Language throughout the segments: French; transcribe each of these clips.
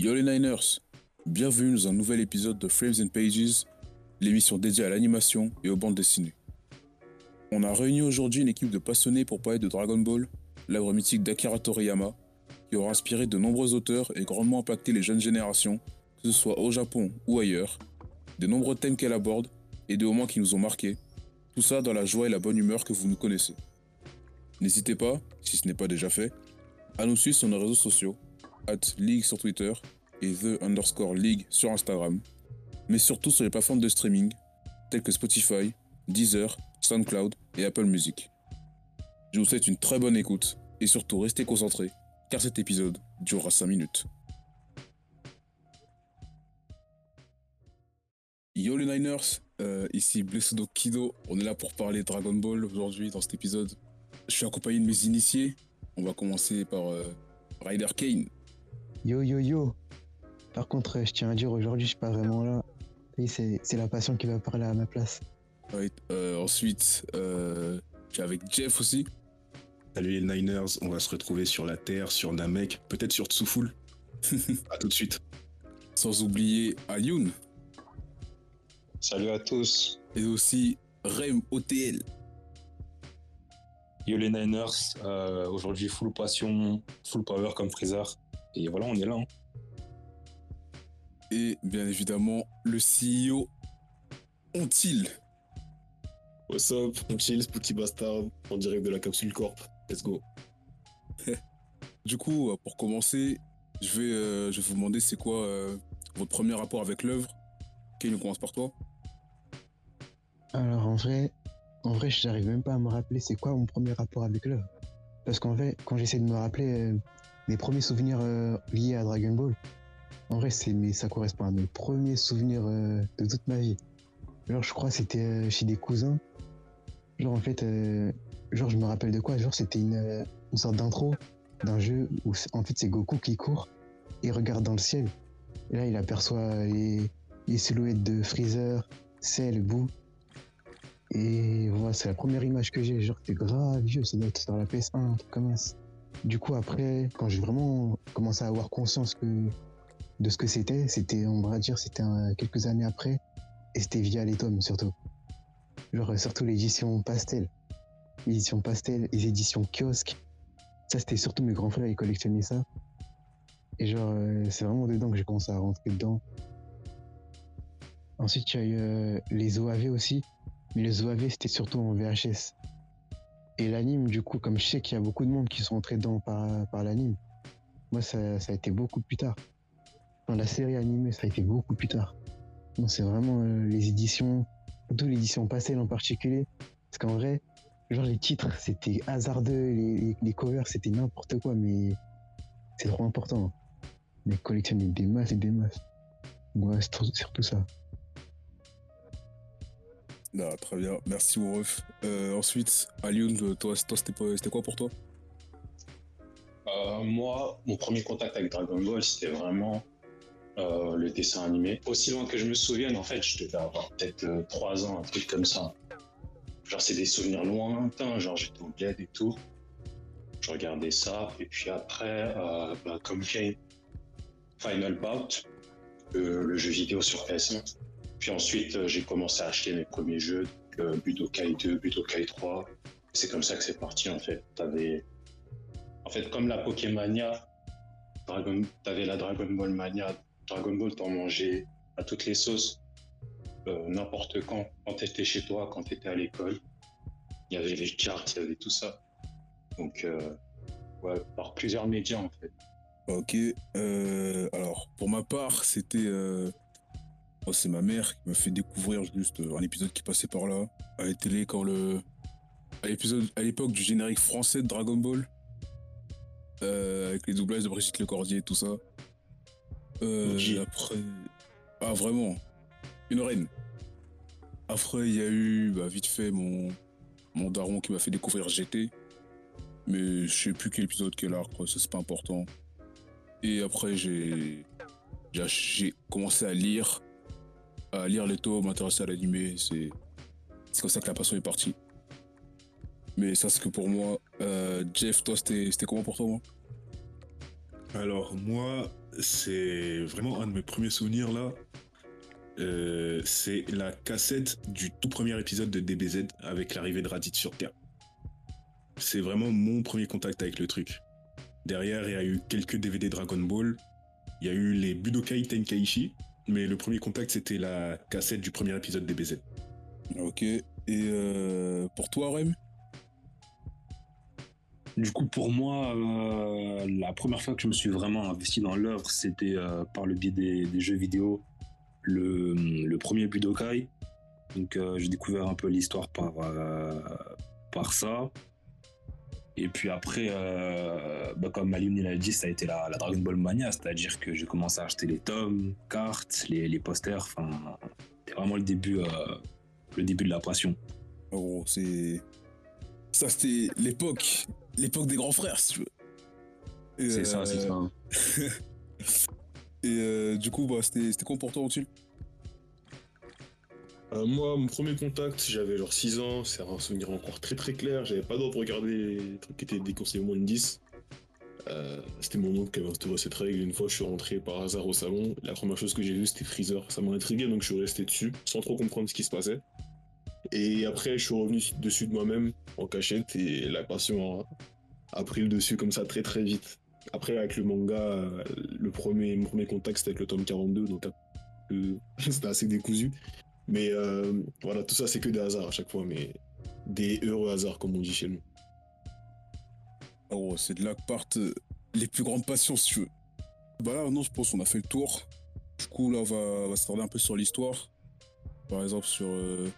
Yo les Niners, bienvenue dans un nouvel épisode de Frames and Pages, l'émission dédiée à l'animation et aux bandes dessinées. On a réuni aujourd'hui une équipe de passionnés pour parler de Dragon Ball, l'œuvre mythique d'Akira Toriyama, qui aura inspiré de nombreux auteurs et grandement impacté les jeunes générations, que ce soit au Japon ou ailleurs, de nombreux thèmes qu'elle aborde et des moments qui nous ont marqués, tout ça dans la joie et la bonne humeur que vous nous connaissez. N'hésitez pas, si ce n'est pas déjà fait, à nous suivre sur nos réseaux sociaux, at League sur Twitter et The underscore League sur Instagram, mais surtout sur les plateformes de streaming telles que Spotify, Deezer, SoundCloud et Apple Music. Je vous souhaite une très bonne écoute et surtout restez concentrés car cet épisode durera 5 minutes. Yo les Niners, euh, ici Blessodo Kido, on est là pour parler Dragon Ball aujourd'hui dans cet épisode. Je suis accompagné de mes initiés, on va commencer par euh, Ryder Kane. Yo yo yo. Par contre, euh, je tiens à dire aujourd'hui, je suis pas vraiment là. Et c'est c'est la passion qui va parler à ma place. Ouais, euh, ensuite, euh, je suis avec Jeff aussi. Salut les Niners, on va se retrouver sur la Terre, sur Namek, peut-être sur Tsuful. à tout de suite. Sans oublier Ayun Salut à tous. et aussi Rem OTL. Yo les Niners, euh, aujourd'hui full passion, full power comme Freezer. Et voilà, on est là. hein. Et bien évidemment, le CEO Ont-il What's up, on chill, Spooky Bastard, en direct de la capsule Corp. Let's go. Du coup, euh, pour commencer, je vais, euh, je vais vous demander c'est quoi euh, votre premier rapport avec l'œuvre? Kane, on commence par toi. Alors en vrai, en vrai, j'arrive même pas à me rappeler c'est quoi mon premier rapport avec l'œuvre. Parce qu'en fait, quand j'essaie de me rappeler euh, mes premiers souvenirs euh, liés à Dragon Ball, en vrai, c'est mais ça correspond à mes premiers souvenirs euh, de toute ma vie. Genre, je crois c'était euh, chez des cousins. Genre en fait, genre je me rappelle de quoi? Genre c'était une, une sorte d'intro d'un jeu où en fait c'est Goku qui court et regarde dans le ciel. Et là, il aperçoit les, les silhouettes de Freezer, Cell, Boo. Et voilà, c'est la première image que j'ai. Genre, c'était grave vieux, ça doit être sur la PS1, un truc comme ça. Du coup, après, quand j'ai vraiment commencé à avoir conscience de ce que c'était, c'était, on va dire, c'était quelques années après. Et c'était via les tomes, surtout. Genre, surtout l'édition pastel. L'édition pastel, les éditions kiosque. Ça, c'était surtout mes grands frères, ils collectionnaient ça. Et genre, euh, c'est vraiment dedans que j'ai commencé à rentrer dedans. Ensuite, il y a eu euh, les OAV aussi. Mais les OAV, c'était surtout en VHS. Et l'anime, du coup, comme je sais qu'il y a beaucoup de monde qui sont entrés dedans par, par l'anime, moi, ça, ça a été beaucoup plus tard. Dans la série animée, ça a été beaucoup plus tard. Non, c'est vraiment euh, les éditions, surtout l'édition Pastel en particulier. Parce qu'en vrai, genre les titres, c'était hasardeux, les, les, covers, c'était n'importe quoi, mais c'est trop important. Mais collectionner des masses et des masses. Ouais, c'est tout- surtout ça. Ah, très bien, merci mon ref. Euh, ensuite, Ayun, euh, toi, c'était quoi pour toi? Euh, moi, mon premier contact avec Dragon Ball, c'était vraiment euh, le dessin animé. Aussi loin que je me souvienne, en fait, je devais avoir peut-être 3 ans, un truc comme ça. Genre, c'est des souvenirs lointains, genre j'étais au bled et tout. Je regardais ça, et puis après, bah, comme Kane, Final Bout, le jeu vidéo sur PS1. Puis ensuite, euh, j'ai commencé à acheter mes premiers jeux, euh, Budokai 2, Budokai 3. C'est comme ça que c'est parti, en fait. T'avais en fait, comme la Pokémania, Dragon, t'avais la Dragon Ball Mania, Dragon Ball t'en mangeais à toutes les sauces, euh, n'importe quand, quand t'étais chez toi, quand t'étais à l'école. Il y avait les charts, il y avait tout ça. Donc, ouais, par plusieurs médias en fait. Ok, alors pour ma part, c'était. Oh, c'est ma mère qui m'a fait découvrir juste euh, un épisode qui passait par là, à la télé, quand le. À l'épisode, à l'époque du générique français de Dragon Ball, euh, avec les doublages de Brigitte Lecordier et tout ça. Euh, OG. après. Ah, vraiment, une reine. Après, il y a eu, bah, vite fait, mon, mon daron qui m'a fait découvrir GT. Mais je sais plus quel épisode, quel arc, ça c'est pas important. Et après, j'ai j'ai commencé à lire, à lire les tomes, m'intéresser à l'animé. C'est comme ça que la passion est partie. Mais ça, c'est que pour moi. Euh, Jeff, toi, c'était comment pour toi, Alors moi, c'est vraiment un de mes premiers souvenirs là. Euh, c'est la cassette du tout premier épisode de DBZ avec l'arrivée de Raditz sur Terre. C'est vraiment mon premier contact avec le truc. Derrière, il y a eu quelques DVD Dragon Ball. Il y a eu les Budokai Tenkaichi. Mais le premier contact, c'était la cassette du premier épisode DBZ. Ok. Et euh, pour toi, Rem? Du coup, pour moi, euh, la première fois que je me suis vraiment investi dans l'œuvre, c'était euh, par le biais des, des jeux vidéo. Le, le premier Budokai. Donc, euh, j'ai découvert un peu l'histoire par, euh, par ça. Et puis après, euh, bah, comme Alioune l'a dit, ça a été la, la Dragon Ball Mania, c'est-à-dire que j'ai commencé à acheter les tomes, cartes, les, les posters. Enfin, c'était vraiment le début, euh, le début de la passion. Gros, c'est. Ça, c'était l'époque. L'époque des grands frères, si tu veux. C'est ça, c'est euh, ça. Et euh, du coup, bah, c'était c'était quoi pour toi, Antil Euh, moi, mon premier contact, j'avais genre 6 ans, c'est un souvenir encore très très clair. J'avais pas de regarder les trucs qui étaient déconseillés au moins de 10. Euh, c'était mon oncle qui avait instauré cette règle. Une fois, je suis rentré par hasard au salon. La première chose que j'ai vue, c'était Freezer. Ça m'a intrigué, donc je suis resté dessus, sans trop comprendre ce qui se passait. Et après, je suis revenu dessus de moi-même, en cachette, et la passion a, pris le dessus comme ça très très vite. Après, avec le manga, le premier, mon premier contact, c'était avec le tome 42, donc euh, c'était assez décousu. Mais euh, voilà, tout ça, c'est que des hasards à chaque fois, mais des heureux hasards, comme on dit chez nous. Gros, c'est de là que partent euh, les plus grandes passions, si tu veux. Bah là, non, je pense qu'on a fait le tour. Du coup, là, on va, on va s'attarder un peu sur l'histoire. Par exemple, sur euh,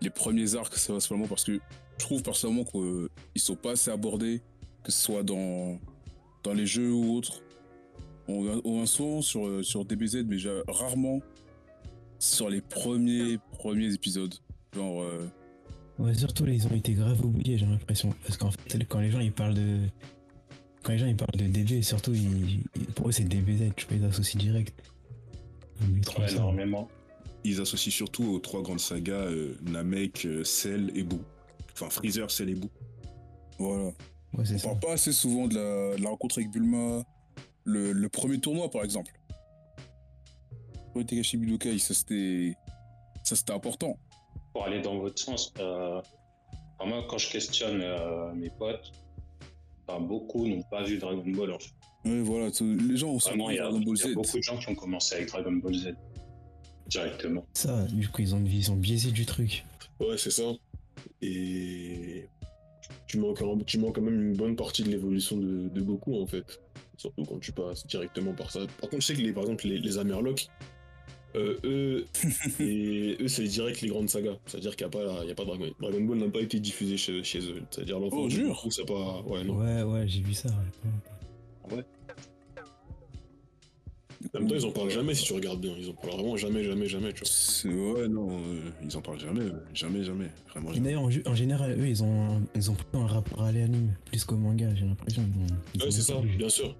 les premiers arcs, c'est vraiment parce que je trouve personnellement qu'ils sont pas assez abordés, que ce soit dans, dans les jeux ou autres. On va, on va souvent sur, euh, sur DBZ, mais rarement sur les premiers, premiers épisodes. Genre, euh, Ouais, surtout là, ils ont été grave oubliés, j'ai l'impression. Parce qu'en fait, quand les gens ils parlent de. Quand les gens ils parlent de DB, surtout, ils- pour eux c'est DBZ, tu peux les associer direct. Ouais, énormément. Ils associent surtout aux trois grandes sagas euh, Namek, euh, Cell et Boo. Enfin, Freezer, Cell et Boo. voilà. Ouais, On ça. parle pas assez souvent de la, de la rencontre avec Bulma, le, le premier tournoi par exemple. Ouais, Tegashi Budokai, ça c'était. Ça c'était important. Pour aller dans votre sens, euh, moi, quand je questionne euh, mes potes, enfin, beaucoup n'ont pas vu Dragon Ball. En fait. Ouais, voilà, les gens ont Vraiment, y, a, Dragon Ball il y a Z. beaucoup de gens qui ont commencé avec Dragon Ball Z directement. Ça, du coup, ils ont une vision biaisée du truc. Ouais, c'est ça. Et tu manques, un- tu manques quand même une bonne partie de l'évolution de, de Goku, en fait. Surtout quand tu passes directement par ça. Par contre, je sais que les, par exemple, les, les Amerlocs, euh, eux, et eux, c'est direct les grandes sagas. C'est-à-dire qu'il n'y a pas, il y a pas Dragon, Dragon Ball n'a pas été diffusé chez, chez eux. C'est-à-dire l'enfant Oh, jure c'est pas. Ouais, non. Ouais, ouais, j'ai vu ça. ouais. En même temps, ils en parlent jamais si tu regardes bien. Ils en parlent vraiment jamais, jamais, jamais. Tu vois. Ouais, non, euh, ils en parlent jamais, jamais, jamais, vraiment Et jamais. d'ailleurs, en, général, eux, ils ont, ils ont plutôt un rapport à l'anime, plus qu'au manga, j'ai l'impression. Ouais, c'est ça, bien sûr.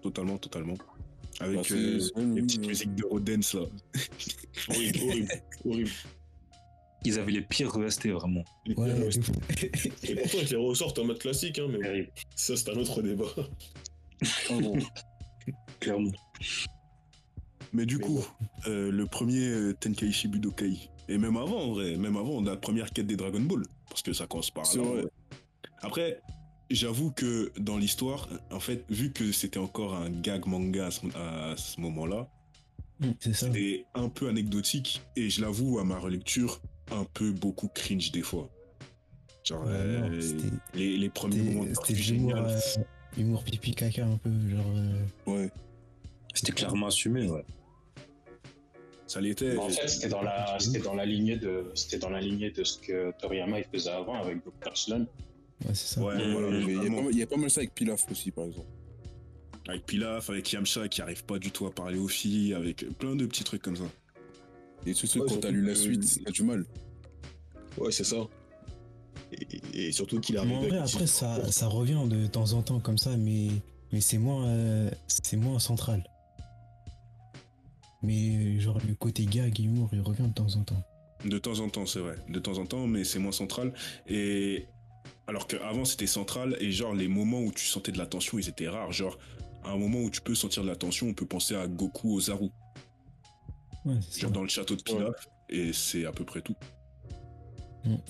Totalement, totalement. Avec Bah, euh, les petites musiques de Rodens là. horrible, horrible, horrible. Ils avaient les pires EST, vraiment. Les Ouais, fou. Et pourtant, ils les ressortent en mode classique, hein, mais bon, ça, c'est un autre débat. Gros. Clairement. Mais du Mais coup, euh, le premier euh, Tenkaichi Budokai, et même avant, en vrai, même avant, la première quête des Dragon Ball, parce que ça commence par C'est là. vrai. ouais. Après, j'avoue que dans l'histoire, en fait, vu que c'était encore un gag manga à ce, moment-là, c'était un peu anecdotique, et je l'avoue, à ma relecture, un peu beaucoup cringe des fois. Genre, Ouais, euh, non, les, les premiers moments C'était de c'était partie de l'humour, génial. euh, humour pipi caca un peu, genre. euh, Ouais. C'était clairement assumé, ouais. Ça l'était. En fait, c'était dans la, c'était dans la lignée de, c'était dans la lignée de ce que Toriyama il faisait avant avec Dr. Slump. Ouais, c'est ça. Ouais, Et voilà, il, y a, y pas mal- il y a pas mal ça avec Pilaf aussi, par exemple. Avec Pilaf, avec Yamcha qui arrive pas du tout à parler aux filles, avec plein de petits trucs comme ça. Et ce truc, Ouais, quand t'as lu la suite, t'as du mal. Ouais, c'est ça. Et, et surtout qu'il Mais arrive. en vrai, après, ça, ça revient de temps en temps comme ça, mais, mais c'est moins, euh, c'est moins central. Mais genre le côté gag et humour, il revient de temps en temps. De temps en temps, c'est vrai. De temps en temps, mais c'est moins central. Et alors qu'avant, c'était central. Et genre, les moments où tu sentais de la tension, ils étaient rares. Genre, à un moment où tu peux sentir de la tension, on peut penser à Goku Ozaru, Ouais, c'est ça. genre dans le château de Pilaf, et c'est à peu près tout.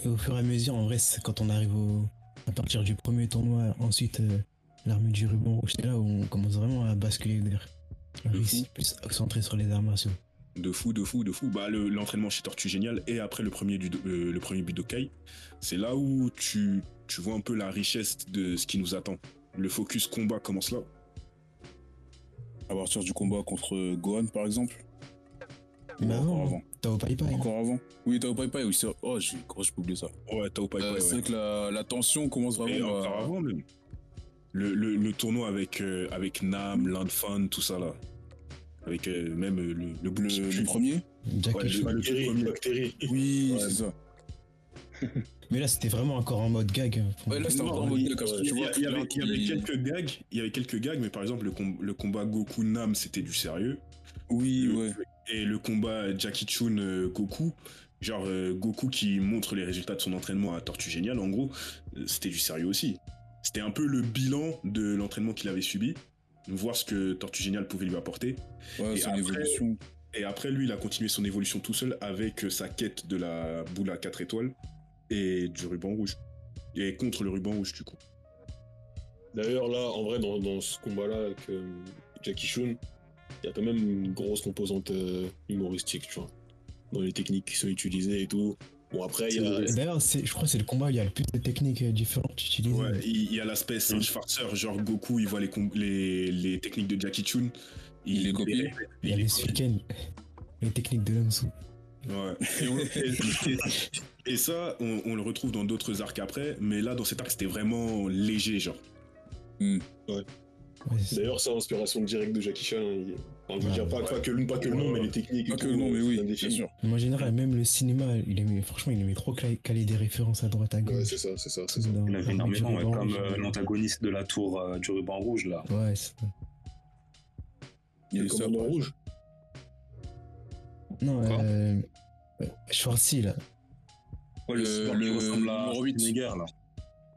Et au fur et à mesure, en vrai, c'est quand on arrive au... à partir du premier tournoi, ensuite euh, l'armée du ruban rouge, c'est là où on commence vraiment à basculer vers plus sur les martiaux. De fou, de fou, de fou. Bah, le- l'entraînement chez Tortue Génial et après le premier, du, euh, le premier Budokai, c'est là où tu, tu vois un peu la richesse de ce qui nous attend. Le focus combat commence là. À partir du combat contre Gohan, par exemple. Ou Mais encore avant, avant. Tao Pai Pai. Encore avant. Oui, Tao Pai Pai, oui. c'est- Oh, j'ai comment j'ai oublié ça. Ouais, Tao Pai Euh, c'est vrai que la, la tension commence Et vraiment encore avant même. Le, le, le tournoi avec, euh, avec Nam, Landfan, tout ça là. Avec euh, même le, le premier Ouais, le- premier. Oui, Ouais. c'est ça. Mais là, c'était vraiment encore en mode gag. Ouais, là, c'était Non, encore en mode oui, gag, parce que ouais. tu Il y, avait, y quelques gags, il y avait quelques gags, mais par exemple le, com- le combat Goku Nam c'était du sérieux Oui, Le- ouais. et le combat Jackie Chun euh, Goku, genre euh, Goku qui montre les résultats de son entraînement à Tortue Géniale, en gros, euh, c'était du sérieux aussi. C'était un peu le bilan de l'entraînement qu'il avait subi, voir ce que Tortue Géniale pouvait lui apporter. Ouais, Et après- l'évolution. Et après, lui, il a continué son évolution tout seul avec sa quête de la boule à 4 étoiles et du ruban rouge. Et contre le ruban rouge, du coup. D'ailleurs, là, en vrai, dans, dans ce combat-là avec euh, Jackie Chun, il y a quand même une grosse composante euh, humoristique, tu vois. Dans les techniques qui sont utilisées et tout. Bon, après, il y a. D'ailleurs, je crois que c'est le combat où il y a le plus de techniques euh, différentes utilisées. Ouais, il il y a l'aspect singe farceur, genre Goku, il voit les, com- les, les techniques de Jackie Chun. Il les copie. Il y a les Suiken, les techniques de l'homme sous. Ouais. Et, on- et- ça, on, on le retrouve dans d'autres arcs après, mais là, dans cet arc, c'était vraiment léger, genre. Ouais, c'est- D'ailleurs, c'est inspiration directe de Jackie Chan. hein, il- Enfin, je veux Ouais. dire, pas, pas que, le- pas que le nom, Ouais, mais les techniques. Pas que le nom, mais oui, bien sûr. Mais en général, même le cinéma, il aimait, franchement, il aimait trop caler des références à droite à Ouais, gauche. c'est ça, c'est ça, c'est ça. Dans- Il avait énormément, ouais, comme euh, l'antagoniste de la tour euh, du ruban rouge, là. Ouais, c'est ça. Il y a Le ça. rouge? Non, euh. euh, Schwarzy, là. Ouais, Le- qui le ressemble à numéro huit. Schwarzenegger, là.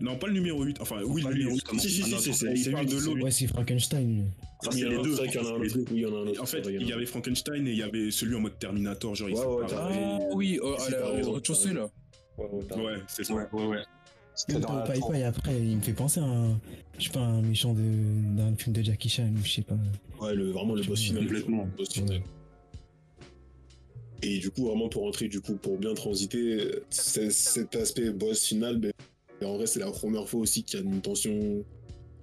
Non, pas le numéro 8. Enfin, oui, le numéro 8. justement. Si, si, si, c'est- lui de l'autre. Ouais, c'est Frankenstein. y c'est les deux. autre, c'est vrai qu'il y en a un c'est les autre. deux. Oui, il y en a un autre. En fait, il y avait Frankenstein et il y avait celui en mode Terminator, genre il Ouais, se ouais, préparait. Ah oui, Si, à la- t'as au rez-de-chaussée, là. Ouais, ouais, t'as Ouais, c'est ça. Ouais, ouais, Même dans Pai. Pai, après, il me fait penser à un. Je sais pas, un méchant de- d'un film de Jackie Chan, ou je sais pas. Ouais, le, vraiment le boss final. Complètement. Le boss final. Et du coup, vraiment pour rentrer, du coup, pour bien transiter, cet aspect boss final, ben, en vrai, c'est la première fois aussi qu'il y a une tension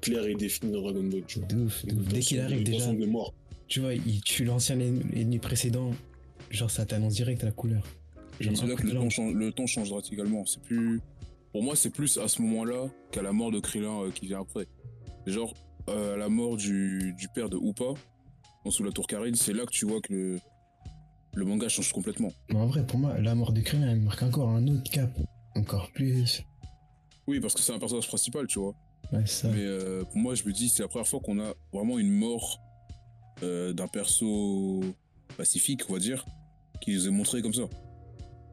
claire et définie dans Dragon Ball. Tu vois. De ouf, de Une ouf. Dès qu'il arrive déjà, de mort. tu vois, il tue l'ancien ennemi précédent, genre ça t'annonce direct la couleur. Genre, C'est là que le ton, change, le ton change drastiquement. C'est plus. Pour moi, c'est plus à ce moment-là qu'à la mort de Krillin euh, qui vient après. Genre, euh, à la mort du, du père de Upa, sous la tour Karine, c'est là que tu vois que le, le manga change complètement. Mais en vrai, pour moi, la mort de Krillin, elle marque encore un autre cap. Encore plus. Oui, parce que c'est un personnage principal, tu vois. Ouais, ça. Mais euh, pour moi, je me dis, c'est la première fois qu'on a vraiment une mort euh, d'un perso pacifique, on va dire, qui nous est montré comme ça.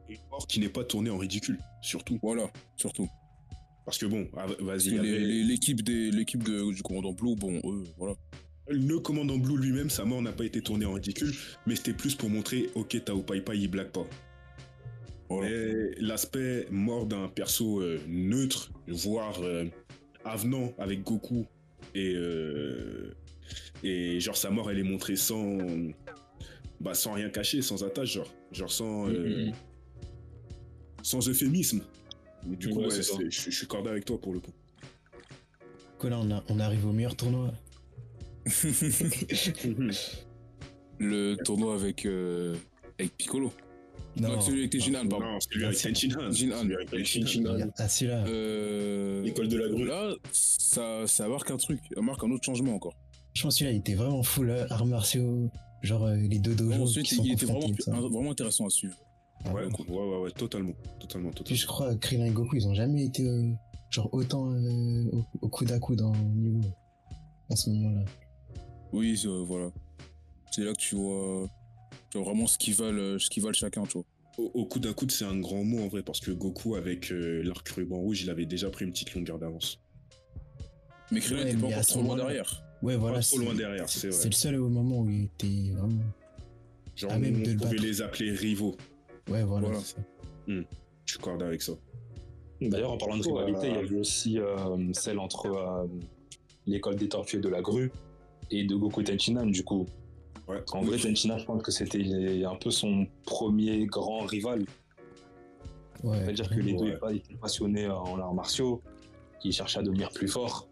Une mort qui n'est pas tournée en ridicule, surtout. Voilà, surtout. Parce que bon, ah, vas-y. avait- l'équipe des- l'équipe de- du commandant Blue, bon, eux, voilà. Le commandant Blue lui-même, sa mort n'a pas été tournée en ridicule, mais c'était plus pour montrer, ok, Tao Pai Pai, il blague pas. Voilà. L'aspect mort d'un perso euh, neutre, voire euh, avenant avec Goku, et, euh, et genre sa mort, elle est montrée sans, bah, sans rien cacher, sans attache, genre, genre sans, euh, Mhm. sans euphémisme. Du coup, Ouais, ouais, je suis cordé avec toi pour le coup. Là, on, a- on arrive au meilleur tournoi. Le tournoi avec, euh, avec Piccolo. Non, celui avec Tenshinhan, pardon. Non, celui avec. Ah, celui-là. Euh, L'école de la grue. Là, ça, ça marque un truc, ça marque un autre changement encore. Je pense que celui-là, il était vraiment full euh, arts martiaux. Genre euh, les deux dojos Ensuite, qui sont il était vraiment, vraiment intéressant à suivre. Ah, Ouais, ouais. ouais, ouais, ouais, totalement, totalement, Puis totalement. je crois que Krillin et Goku, ils ont jamais été euh, genre autant euh, au, au coude à coude en niveau à ce moment-là. Oui, euh, voilà. C'est là que tu vois, tu vois vraiment ce qu'ils valent, ce qu'ils valent chacun, tu vois. Au, au coude à coude, c'est un grand mot en vrai, parce que Goku, avec euh, l'arc ruban rouge, il avait déjà pris une petite longueur d'avance. Mais Krillin Ouais, était pas encore ce trop loin derrière. Ouais, voilà. pas trop c'est- loin derrière, c'est C'est le seul au moment où il était vraiment. Genre, à même on de le pouvait battre. les appeler rivaux. Ouais, voilà. Ça. Je suis accordé avec ça. D'ailleurs, en parlant de rivalité, il y euh, a eu aussi euh, celle entre euh, l'école des tortues de la grue et de Goku Tenchinan, du coup. Ouais. En vrai, Tenchinan, je pense que c'était un peu son premier grand rival. Ouais, C'est-à-dire que les deux Ouais. étaient passionnés en arts martiaux, qui cherchaient à devenir plus forts,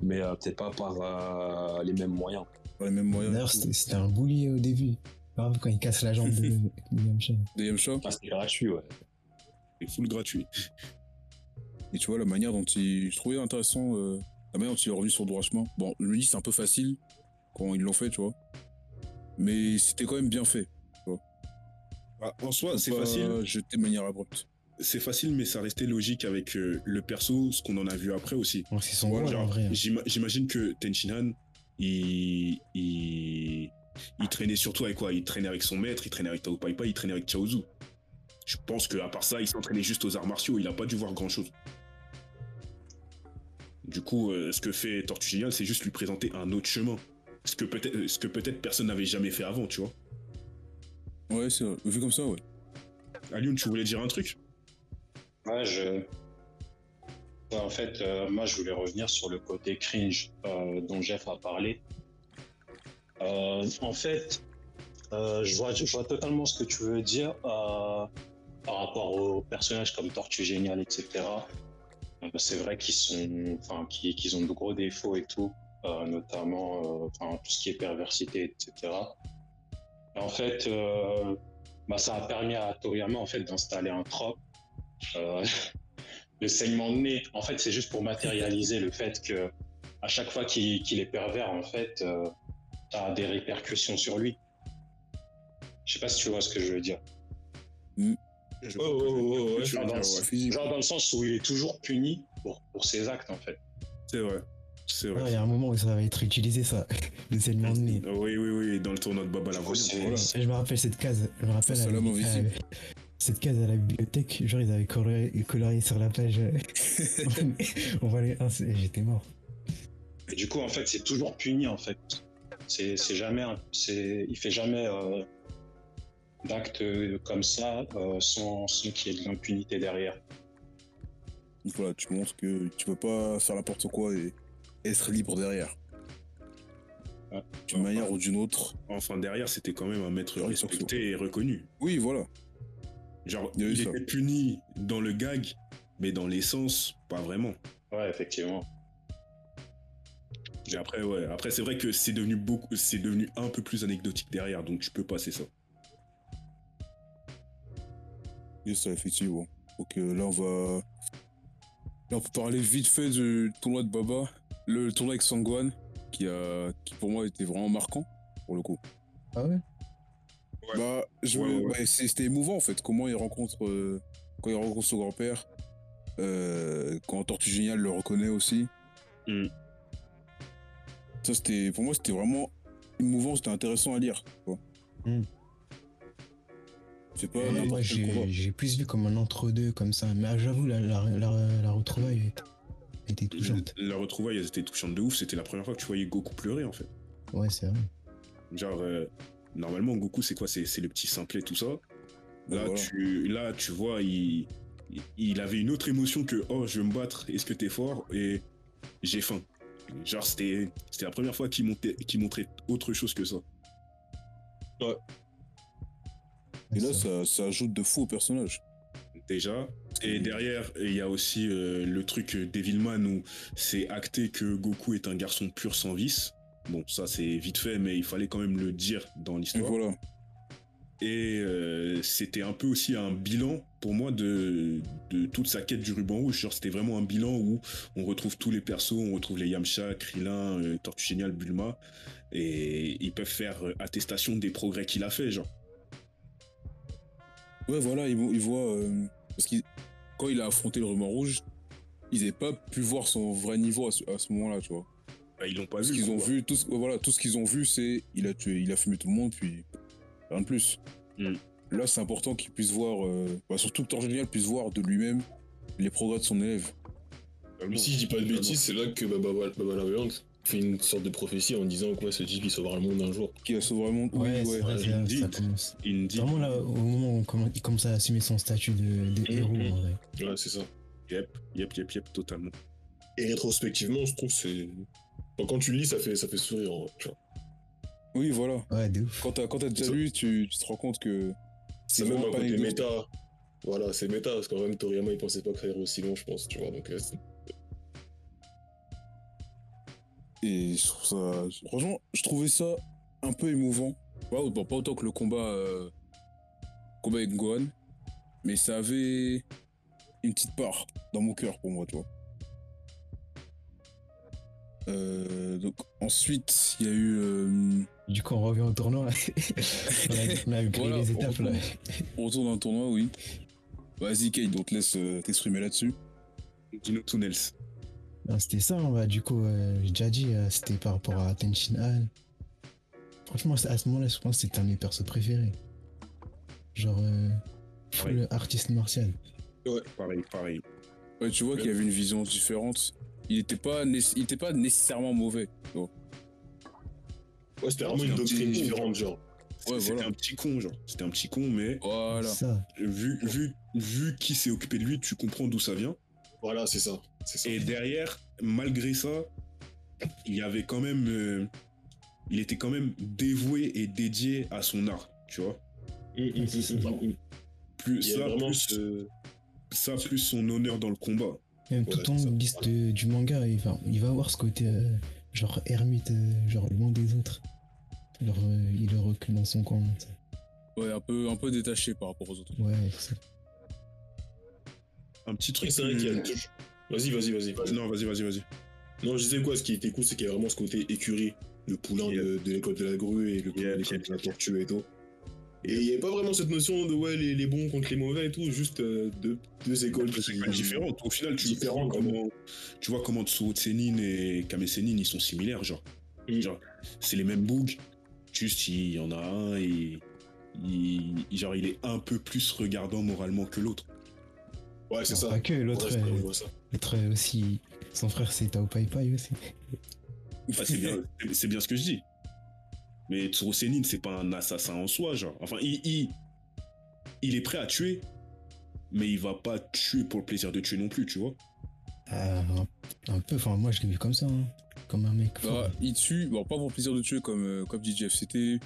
mais euh, peut-être pas par euh, les mêmes moyens. Les mêmes moyens. D'ailleurs, c'était un bully au début. Grave, quand il casse la jambe de, de Yamcha. Des Yamcha. Ah, c'était gratuit, ouais. C'est full gratuit. Et tu vois, la manière dont il. Je trouvais intéressant euh, la manière dont il est revenu sur le droit chemin. Bon, je me dis, c'est un peu facile quand ils l'ont fait, tu vois. Mais c'était quand même bien fait. Ah, en soi, c'est facile. Jeter de manière abrupte. C'est facile, mais ça restait logique avec euh, le perso, ce qu'on en a vu après aussi. Ouais, c'est son hein. j'ima- J'imagine que Tenchinan, il, il, il traînait surtout avec quoi? Il traînait avec son maître, il traînait avec Tao Pai Pai, il traînait avec Chaozu. Je pense qu'à part ça, il s'entraînait juste aux arts martiaux, il a pas dû voir grand chose. Du coup, euh, ce que fait Tortue c'est juste lui présenter un autre chemin. Ce que peut-être ce que peut-être personne n'avait jamais fait avant, tu vois. Ouais, c'est vrai. Vu comme ça, ouais. Alioun, tu voulais dire un truc? Ouais, je. Ouais, en fait, euh, moi, je voulais revenir sur le côté cringe euh, dont Jeff a parlé. Euh, en fait, euh, je, vois, je vois totalement ce que tu veux dire euh, par rapport aux personnages comme Tortue Géniale, etc. Euh, c'est vrai qu'ils sont, enfin, qu'ils qu'ils ont de gros défauts et tout, notamment euh, enfin, tout ce qui est perversité, etc. Et en fait, euh, bah, ça a permis à Toriyama en fait d'installer un trope. Euh, le saignement de nez, en fait, c'est juste pour matérialiser le fait que à chaque fois qu'il est pervers, en fait, euh, ça a des répercussions sur lui. Je sais pas si tu vois ce que je veux dire. Je Ouais, vois ouais, que- ouais, Genre, dans ouais. Genre dans le sens où il est toujours puni pour, pour ses actes, en fait. C'est vrai. C'est Ouais, Il y a un moment où ça va être utilisé, ça. De nez. Oui, oui, oui, dans le tournoi de Baba la Voilà. Je me rappelle cette case. Je me rappelle à la- à- cette case à la bibliothèque. Genre, ils avaient colorié, colorié sur la page. euh, on va aller. ah, c'est- J'étais mort. Et du coup, en fait, c'est toujours puni, en fait. C'est jamais, il fait jamais euh, d'actes comme ça euh, sans, sans qu'il y ait de l'impunité derrière. Voilà, tu montres que tu peux pas faire n'importe quoi et être libre derrière. D'une manière ou d'une autre. Enfin, derrière, c'était quand même un maître respecté et reconnu. Oui, voilà. Genre, Il était puni dans le gag, mais dans l'essence, pas vraiment. Ouais, effectivement. Et après, ouais, après, c'est vrai que c'est devenu beaucoup, c'est devenu un peu plus anecdotique derrière, donc tu peux passer ça. Ça, effectivement. Donc euh, là, on va. Là, on peut parler vite fait du tournoi de Baba. Le tournoi avec Sangwan, qui, a... qui pour moi était vraiment marquant, pour le coup. Ah ouais? Ouais. Bah, je... Ouais, ouais, ouais. ouais, c'est- c'était émouvant en fait. Comment il rencontre, euh, quand il rencontre son grand-père, euh, quand Tortue Géniale le reconnaît aussi. Mm. Ça, c'était, pour moi, c'était vraiment émouvant, c'était intéressant à lire. Mm. C'est pas combat. j'ai plus vu comme un entre-deux, comme ça. Mais ah, j'avoue, la, la, la, la retrouvaille était touchante. La retrouvaille, elles étaient touchantes de ouf. C'était la première fois que tu voyais Goku pleurer, en fait. Ouais, c'est vrai. Genre, euh, normalement, Goku, c'est quoi? C'est le petit simplet, tout ça. Là, Voilà. tu, là, tu vois, il, il- avait une autre émotion que oh, je veux me battre, est-ce que t'es fort? Et j'ai faim. Genre, c'était c'était la première fois qu'il montait- qu'il montrait autre chose que ça. Et là, ça, ça ajoute de fou au personnage. Déjà. Et derrière, il y a aussi euh, le truc euh, Devilman où c'est acté que Goku est un garçon pur sans vice. Bon, ça c'est vite fait, mais il fallait quand même le dire dans Et l'histoire. voilà. Et euh, c'était un peu aussi un bilan pour moi de, de toute sa quête du ruban rouge. Genre, c'était vraiment un bilan où on retrouve tous les persos, on retrouve les Yamcha, Krillin, euh, Tortue Géniale, Bulma, et ils peuvent faire euh, attestation des progrès qu'il a fait, genre. Ouais, voilà, ils, vo- ils voient. parce que quand il a affronté le ruban rouge, ils n'avaient pas pu voir son vrai niveau à ce, à ce moment-là, tu vois. Bah, ils l'ont pas Tout ce vu. qu'ils ont vu, tout ce, ouais, voilà, tout ce qu'ils ont vu, c'est il a tué, il a fumé tout le monde, puis rien de plus. Mm. Là, c'est important qu'il puisse voir, euh, bah, surtout que Thor Génial puisse voir de lui-même les progrès de son élève. Mais si je dis pas de bêtises, c'est là que Baba, Baba la Voyante, fait une sorte de prophétie en disant quoi, ce type il sauvera le monde un jour. Qui a sauvé le monde Oui, Ouais, ouais. c'est vrai, ouais, là où Indeed. ça commence. Indeed. Vraiment là, au moment où il commence à assumer son statut de, de Mhm. héros, en vrai. Ouais, c'est ça. Yep, yep, yep, yep, totalement. Et rétrospectivement, je trouve que c'est. Enfin, quand tu lis, ça fait, ça fait sourire, vrai, tu vois. Oui, voilà. Ouais, de ouf. Quand t'as quand t'as déjà Ça- lu, tu, tu te rends compte que C'est même un pas côté méta. Voilà, c'est méta, parce qu'en même Toriyama, il pensait pas que ça irait aussi long, je pense, tu vois. Donc, euh, Et je trouve ça. Franchement, je trouvais ça un peu émouvant. Ouais, bon, pas autant que le combat, euh, combat avec Gohan, mais ça avait une petite part dans mon cœur pour moi, tu vois. Euh, donc ensuite, il y a eu. euh, Du coup, on revient au tournoi. on a, on a grillé Voilà, les on étapes là. retourne. on retourne dans le tournoi, oui. Vas-y, Kate, on te laisse euh, t'exprimer là-dessus. Dino Tunnels. Non, c'était ça, hein, bah, du coup, euh, j'ai déjà dit, euh, c'était par rapport à Tenshin Han. Franchement, à ce moment-là, je pense que c'était un de mes persos préférés. Genre, euh, full artiste martial. Pareil, pareil. Ouais, tu vois qu'il y avait une vision différente. Il était pas, né- il était pas nécessairement mauvais. Ouais, c'était vraiment une un doctrine petit- différente, genre. Ouais, C'était voilà. un petit con, genre. C'était un petit con, mais Voilà. Ça. vu, vu, vu qui s'est occupé de lui, tu comprends d'où ça vient. Voilà, c'est ça. Et derrière, malgré ça, il y avait quand même. euh, il était quand même dévoué et dédié à son art, tu vois. Hum, hum, hum. Plus ça, plus, ce- ça, plus son honneur dans le combat. Même Voilà, tout de liste de- du manga, il va, il va avoir ce côté, euh, genre, ermite, euh, genre, loin des autres. Euh, il est recul dans son coin. Ouais, un peu, un peu détaché par rapport aux autres. Ouais, c'est ça. Un petit Et truc. c'est vrai qu'il y a toujours- Vas-y, vas-y, vas-y. Non, vas-y, vas-y, vas-y. Non, je disais quoi, ce qui était cool, c'est qu'il y a vraiment ce côté écurie, le poulain de, de l'école de la grue et le poulain Yeah, de l'école yeah, de la tortue et tout. Et il n'y avait pas vraiment cette notion de ouais, les, les bons contre les mauvais et tout, juste euh, deux, deux écoles C'est qui- pas différent. Au final, tu, Différent, vois comment, tu vois comment Tsuru Tsenin et Kame Sennin, ils sont similaires, genre. Mm. Genre, c'est les mêmes bugs. Juste, il y en a un et. Il, genre, il est un peu plus regardant moralement que l'autre. Ouais, c'est ça. Pas que, Ouais, l'autre, ça. L'autre aussi, son frère c'est Tao Pai Pai aussi. Bah, c'est bien, bien ce que je dis. Mais Tsuru Sennin, c'est pas un assassin en soi, genre. Enfin, il, il, il est prêt à tuer, mais il va pas tuer pour le plaisir de tuer non plus, tu vois. Ah, un, peu, enfin, moi je l'ai vu comme ça, hein. comme un mec. Bah, il tue, bon, pas pour le plaisir de tuer comme, euh, comme dit Jeff, c'était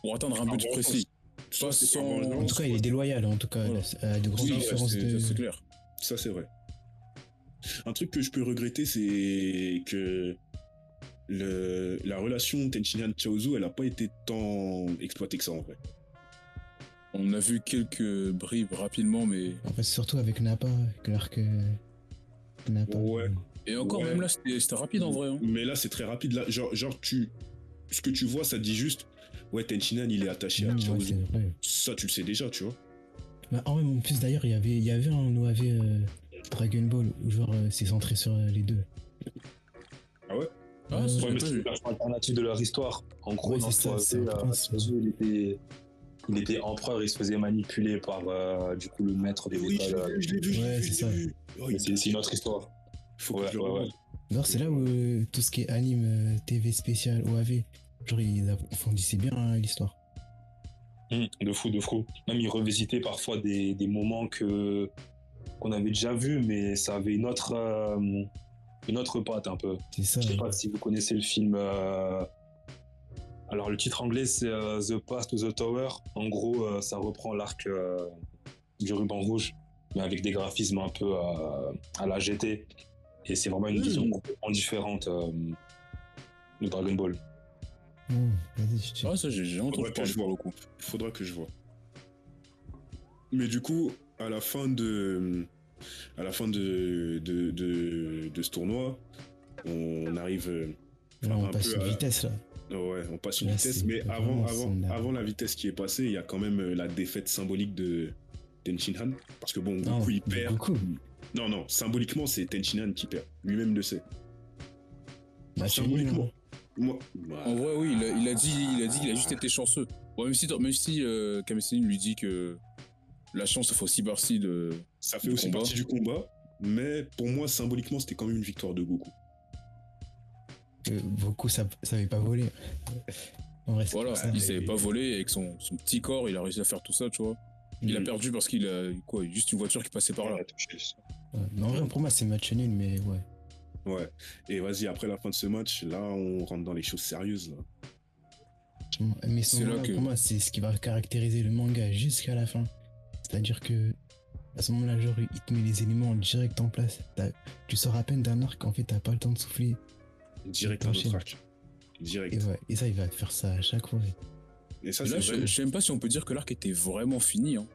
pour atteindre un Par but précis. Sans- en tout cas, il est déloyal, en tout cas, Voilà. à de grandes Oui, différences c'est de. c'est clair. Ça, c'est vrai. Un truc que je peux regretter, c'est que le, la relation Tenchinan Chaozu, elle a pas été tant exploitée que ça en vrai. On a vu quelques bribes rapidement, mais. En fait, surtout avec Nappa, avec l'arc euh, Nappa. Ouais. Et encore, Ouais. même là, c'était rapide en vrai. hein. Mais là, c'est très rapide. Là, genre, genre, tu, ce que tu vois, ça te dit juste, ouais, Tenchinan, il est attaché à ouais, Chaozu. ça, tu le sais déjà, tu vois. Bah, en même en plus, d'ailleurs, il y avait, il y avait un OAV euh, Dragon Ball où genre euh, c'est centré sur euh, les deux. Ah ouais? Ah, Ouais, c'est la version alternative de leur histoire. En gros, Ouais, dans c'est ce ça, euh, il était, il était empereur, il se faisait manipuler par euh, du coup le maître des Oui, je l'ai vu, Ouais, c'est ça. Oh, c'est une autre histoire. Faut Ouais, ouais, ouais. c'est là où euh, tout ce qui est anime, euh, TV spécial, OAV, genre ils approfondissaient bien hein, l'histoire. Hum, de fou, de fou. Même ils revisitaient parfois des, des moments que qu'on avait déjà vus, mais ça avait une autre euh, une autre patte un peu. C'est ça. Je sais pas si vous connaissez le film. euh, Alors le titre anglais c'est euh, The Path to the Tower. En gros, euh, ça reprend l'arc euh, du ruban rouge, mais avec des graphismes un peu euh, à la GT. Et c'est vraiment une Mm. vision complètement différente euh, de Dragon Ball. Mmh, vas-y, je te- Ah, ça, j'ai entendu parler. Faudra que je vois. Mais du coup, à la fin de, à la fin de, de, de, de ce tournoi, on arrive. euh, Là, on un passe peu une à- vitesse là. Ouais, on passe une Là, vitesse, mais avant, avant, avant la vitesse qui est passée, il y a quand même euh, la défaite symbolique de Tenshinhan. Parce que bon, Non, Goku il perd. Goku. Non, non, symboliquement, c'est Tenshinhan qui perd. Lui-même le sait. Bah, symboliquement. Moi, En vrai, oui, il a, il a dit il a dit qu'il a juste été chanceux. Bon, même si, même si euh, lui dit que la chance, ça fait aussi partie de. ça fait du aussi combat. partie du combat, mais pour moi, symboliquement, c'était quand même une victoire de Goku. Euh, beaucoup ça savait pas voler. En vrai, Voilà, ça. il savait pas voler et avec son, son petit corps, il a réussi à faire tout ça, tu vois. Il a Mm. perdu parce qu'il a quoi, juste une voiture qui passait par là. Ouais. Mais en vrai, pour moi, c'est match nul, mais ouais. Ouais. Et vas-y, après la fin de ce match, là, on rentre dans les choses sérieuses. Là. Mais ce C'est là que- pour moi, c'est ce qui va caractériser le manga jusqu'à la fin. C'est-à-dire que à ce moment-là, genre, il te met les éléments direct en place. Tu sors à peine d'un arc, en fait, t'as pas le temps de souffler. Direct arc. Direct. Et, ouais, et ça, il va te faire ça à chaque fois. Et ça, là, c'est je, je sais même pas si on peut dire que l'arc était vraiment fini. Hein.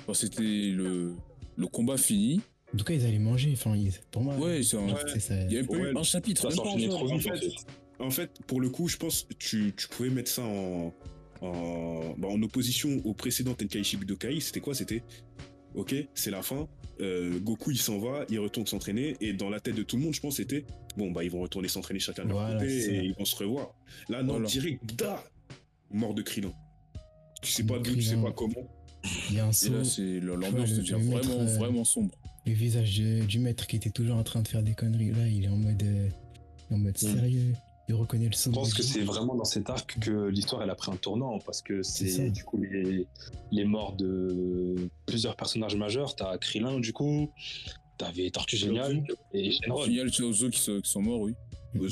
Enfin, c'était le, le combat fini. En tout cas, ils allaient manger. Enfin, ils- pour moi, Ouais, c'est un- ça. il y a même pas Ouais, eu un chapitre. Ça trop vite, en en fait. En fait, pour le coup, je pense que tu, tu pouvais mettre ça en, en, bah, en opposition au précédent Tenkaichi Budokai. C'était quoi? C'était, ok, c'est la fin. euh, Goku, il s'en va, il retourne s'entraîner. Et dans la tête de tout le monde, je pense, c'était, bon, bah, ils vont retourner s'entraîner chacun de leur Voilà, côté et ils vont se revoir. Là, non, Voilà. direct, da Mort de Krillin. Tu sais pas d'où, tu sais pas comment. Il y a un Et là, c'est l'ambiance devient maître, vraiment, euh, vraiment sombre. Le visage de- du maître qui était toujours en train de faire des conneries. Là, il est en mode, euh, en mode Mm. sérieux. Il reconnaît le saut. Je pense que c'est vraiment dans cet arc que l'histoire elle a pris un tournant parce que C'est ça. du coup les, les morts de plusieurs personnages majeurs. T'as Krillin du coup, t'avais Tortue Géniale et Shenron. Génial, tu as qui, sont- qui sont morts, oui.